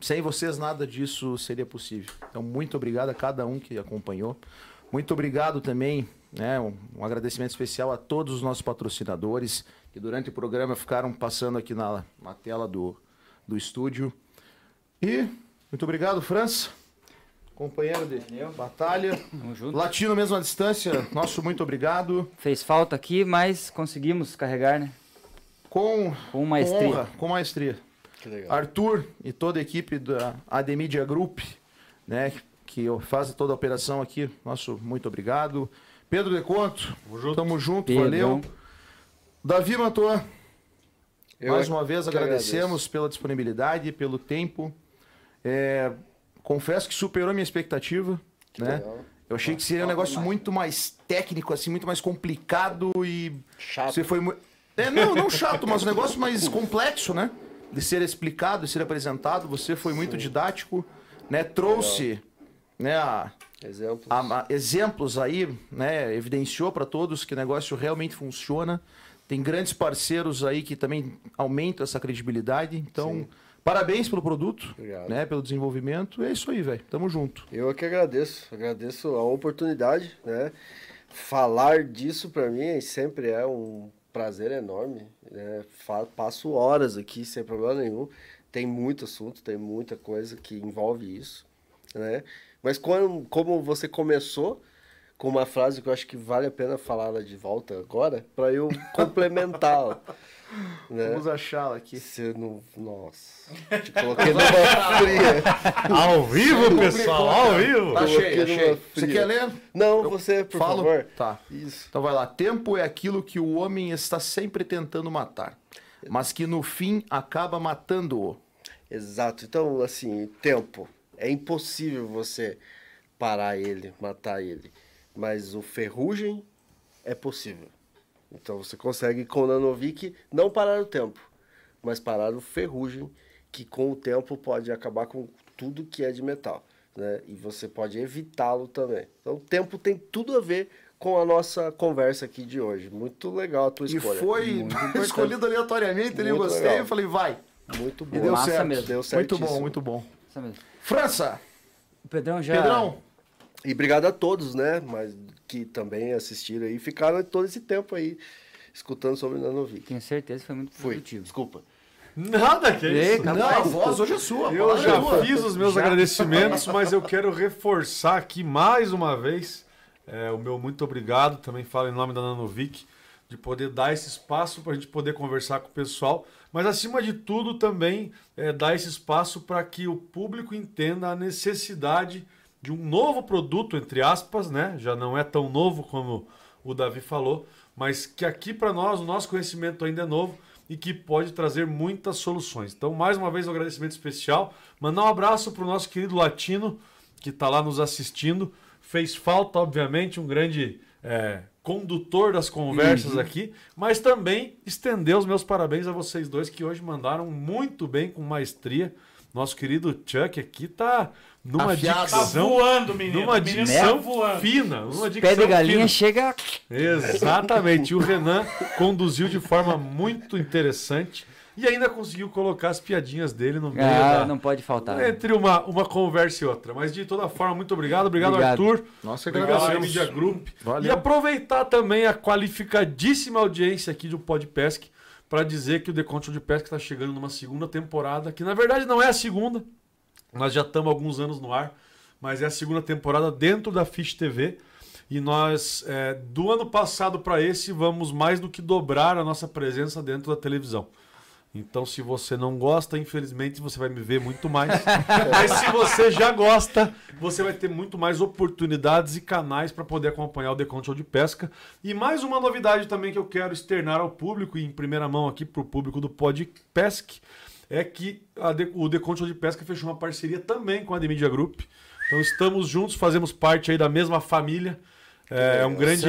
Sem vocês, nada disso seria possível. Então, muito obrigado a cada um que acompanhou. Muito obrigado também, né? Um, um agradecimento especial a todos os nossos patrocinadores que durante o programa ficaram passando aqui na, na tela do, do estúdio. E muito obrigado, França, companheiro de batalha. Tamo junto. Latino, mesma distância, nosso muito obrigado. Fez falta aqui, mas conseguimos carregar, né? Com, Com maestria. honra, com maestria. Que legal. Arthur e toda a equipe da AD Media Group, né, que faz toda a operação aqui, nosso muito obrigado. Pedro de Conto, Tamo junto. tamo junto, valeu. Davi Matoa, Eu mais é uma vez agradecemos agradeço. pela disponibilidade, pelo tempo. É, confesso que superou minha expectativa, Que né? legal. Eu achei que seria um negócio muito mais técnico, assim, muito mais complicado e Chato. você foi muito. É, não, não chato, mas um negócio mais complexo, né? De ser explicado, de ser apresentado. Você foi muito didático, né? Trouxe, né? A, Exemplos. a- a- exemplos aí, né? Evidenciou para todos que o negócio realmente funciona. Tem grandes parceiros aí que também aumentam essa credibilidade. Então, parabéns pelo produto, Obrigado. né? Pelo desenvolvimento. É isso aí, velho. Tamo junto. Eu é que agradeço, agradeço a oportunidade, né? Falar disso para mim sempre é um prazer enorme, né? Passo horas aqui sem problema nenhum. Tem muito assunto, tem muita coisa que envolve isso, né? Mas quando, como você começou com uma frase que eu acho que vale a pena falar de volta agora, para eu complementá-la, né? Vamos achá-la aqui. Você não, nossa, te coloquei numa fria. Ao vivo, pessoal, ao vivo. Tá cheio, achei. Você quer ler? Não, Eu você, por falo? favor. Tá. Isso. Então vai lá. Tempo é aquilo que o homem está sempre tentando matar, mas que no fim acaba matando-o. Exato. Então, assim, tempo. É impossível você parar ele, matar ele. Mas o ferrugem é possível. Então você consegue com o Nanovic não parar o tempo, mas parar o ferrugem, que com o tempo pode acabar com tudo que é de metal. Né? E você pode evitá-lo também. Então o tempo tem tudo a ver com a nossa conversa aqui de hoje. Muito legal a tua E escolha. foi Muito importante. escolhido aleatoriamente, ele Muito gostei, legal. eu falei, vai. Muito E bom. deu Massa certo. mesmo. Deu muito bom, muito bom. França, O Pedrão já. Pedrão, E obrigado a todos, né? Mas que também assistiram aí, ficaram todo esse tempo aí escutando sobre Nanovic. Tenho certeza que foi muito produtivo. desculpa. Nada que Ei, isso. Não, a voz hoje é sua. Eu é já tua. fiz os meus agradecimentos, mas eu quero reforçar aqui mais uma vez é, o meu muito obrigado. Também falo em nome da Nanovic, de poder dar esse espaço para a gente poder conversar com o pessoal. Mas, acima de tudo, também é, dar esse espaço para que o público entenda a necessidade de um novo produto, entre aspas, né? Já não é tão novo como o Davi falou, mas que aqui para nós, o nosso conhecimento ainda é novo e que pode trazer muitas soluções. Então, mais uma vez, um agradecimento especial. Mandar um abraço para o nosso querido Latino, que está lá nos assistindo. Fez falta, obviamente, um grande é, condutor das conversas aqui, mas também estender os meus parabéns a vocês dois que hoje mandaram muito bem, com maestria. Nosso querido Chuck aqui tá numa Afiado. Tá dicção, voando, menino. numa menino dicção tá voando. fina, numa Pé dicção de galinha fina. chega. Exatamente. E o Renan conduziu de forma muito interessante e ainda conseguiu colocar as piadinhas dele no meio Ah, da... não pode faltar. Entre uma, uma conversa e outra. Mas de toda forma, muito obrigado. Obrigado, Obrigado. Arthur. Nossa, Obrigado, agradecemos. Media Group. Valeu. E aproveitar também a qualificadíssima audiência aqui do Podpesc para dizer que o The Control de Pesca está chegando numa segunda temporada, que na verdade não é a segunda, nós já estamos alguns anos no ar, mas é a segunda temporada dentro da Fish TV. E nós, é, do ano passado para esse, vamos mais do que dobrar a nossa presença dentro da televisão. Então, se você não gosta, infelizmente você vai me ver muito mais. Mas se você já gosta, você vai ter muito mais oportunidades e canais para poder acompanhar o The Control de Pesca. E mais uma novidade também que eu quero externar ao público e em primeira mão aqui para o público do Podpesc é que The- o The Control de Pesca fechou uma parceria também com a The Media Group. Então estamos juntos, fazemos parte aí da mesma família. É, é um grande,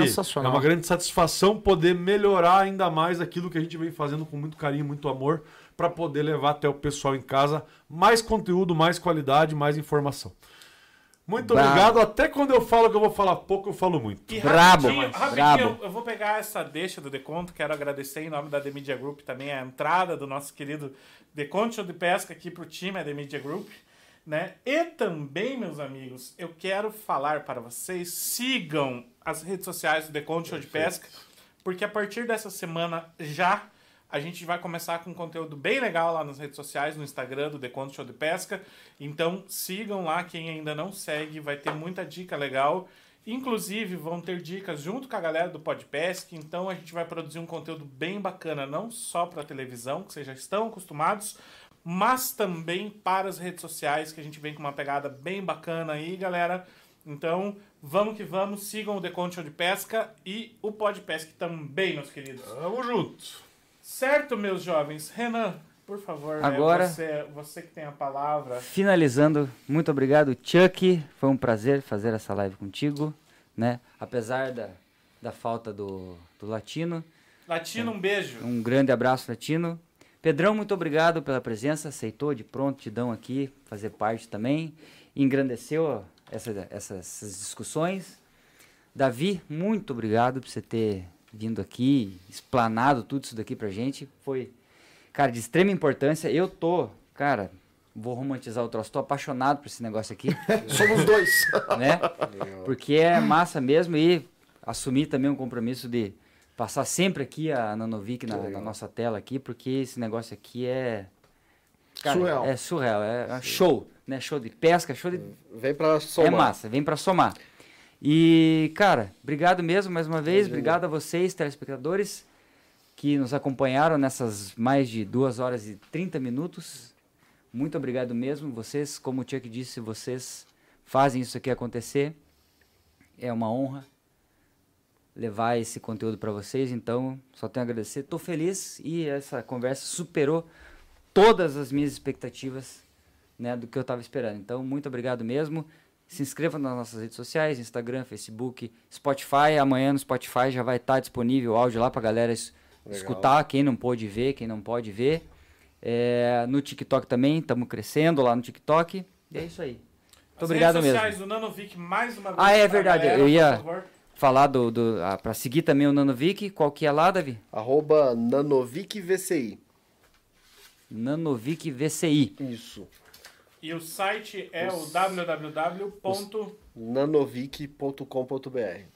é uma grande satisfação poder melhorar ainda mais aquilo que a gente vem fazendo com muito carinho, muito amor, para poder levar até o pessoal em casa mais conteúdo, mais qualidade, mais informação. Muito Bravo. obrigado. Até quando eu falo que eu vou falar pouco, eu falo muito. E Brabo, rapidinho, brabo. eu- eu vou pegar essa deixa do Deconto, quero agradecer em nome da The Media Group também a entrada do nosso querido Deconto de Pesca aqui pro time, a The Media Group. Né? E também, meus amigos, eu quero falar para vocês, sigam as redes sociais do Deconto Show de Pesca, porque a partir dessa semana já a gente vai começar com conteúdo bem legal lá nas redes sociais, no Instagram do Deconto Show de Pesca. Então sigam lá, quem ainda não segue, vai ter muita dica legal. Inclusive, vão ter dicas junto com a galera do Podpesc. Então, a gente vai produzir um conteúdo bem bacana, não só para televisão, que vocês já estão acostumados, mas também para as redes sociais, que a gente vem com uma pegada bem bacana aí, galera. Então, vamos que vamos. Sigam o Deconto Show de Pesca e o Podpesc também, meus queridos. Tamo junto. Certo, meus jovens. Renan, por favor, né, Agora- você, você que tem a palavra. Finalizando, muito obrigado, Chuck. Foi um prazer fazer essa live contigo, né? Apesar da, da falta do, do latino. Latino, um beijo. Um grande abraço, Latino. Pedrão, muito obrigado pela presença. Aceitou de prontidão aqui fazer parte também. Engrandeceu essa- essas, essas discussões. Davi, muito obrigado por você ter vindo aqui, explanado tudo isso daqui pra gente. Foi, cara, de extrema importância. Eu tô, cara, vou romantizar o troço, tô apaixonado por esse negócio aqui Somos dois. né? Porque é massa mesmo e assumir também um compromisso de passar sempre aqui a Nanovic na, na nossa tela aqui, porque esse negócio aqui é cara, Surreal. É surreal, é é show, né? Show de pesca, show de Vem pra somar. é massa, vem pra somar. E, cara, obrigado mesmo mais uma vez, obrigado a vocês, telespectadores, que nos acompanharam nessas mais de 2 horas e 30 minutos. Muito obrigado mesmo. Vocês, como o Chuck disse, vocês fazem isso aqui acontecer. É uma honra levar esse conteúdo para vocês, então só tenho a agradecer. Estou feliz e essa conversa superou todas as minhas expectativas né, do que eu estava esperando. Então, muito obrigado mesmo. Se inscreva nas nossas redes sociais, Instagram, Facebook, Spotify. Amanhã no Spotify já vai estar disponível o áudio lá para a galera es- Legal. escutar, quem não pôde ver, quem não pode ver. É, no TikTok também, estamos crescendo lá no TikTok. E é isso aí. Muito As obrigado redes mesmo. sociais do Nanovic, mais uma vez. Ah, é verdade, galera, eu ia-. Falar do, do para seguir também o Nanovic, qual que é lá, Davi? Arroba Nanovic VCI. Nanovic VCI. Isso. E o site é o www. Nanovic.com.br.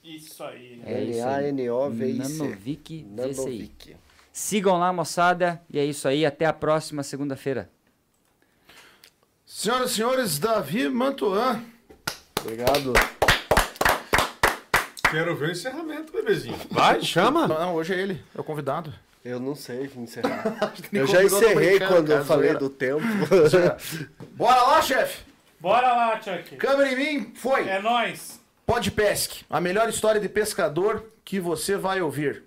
Isso aí. É aí. N-A-N-O-V-I-C. Nanovic. Sigam lá, moçada. E é isso aí. Até a próxima segunda-feira. Senhoras e senhores, Davi Mantuan. Obrigado. Quero ver o encerramento, bebezinho. Vai, chama. Não, hoje é ele, é o convidado. Eu não sei encerrar. eu já encerrei quando eu falei do tempo. Bora lá, chefe! Bora lá, Chuck. Câmera em mim, foi! É nóis. Pode Pesque, a melhor história de pescador que você vai ouvir.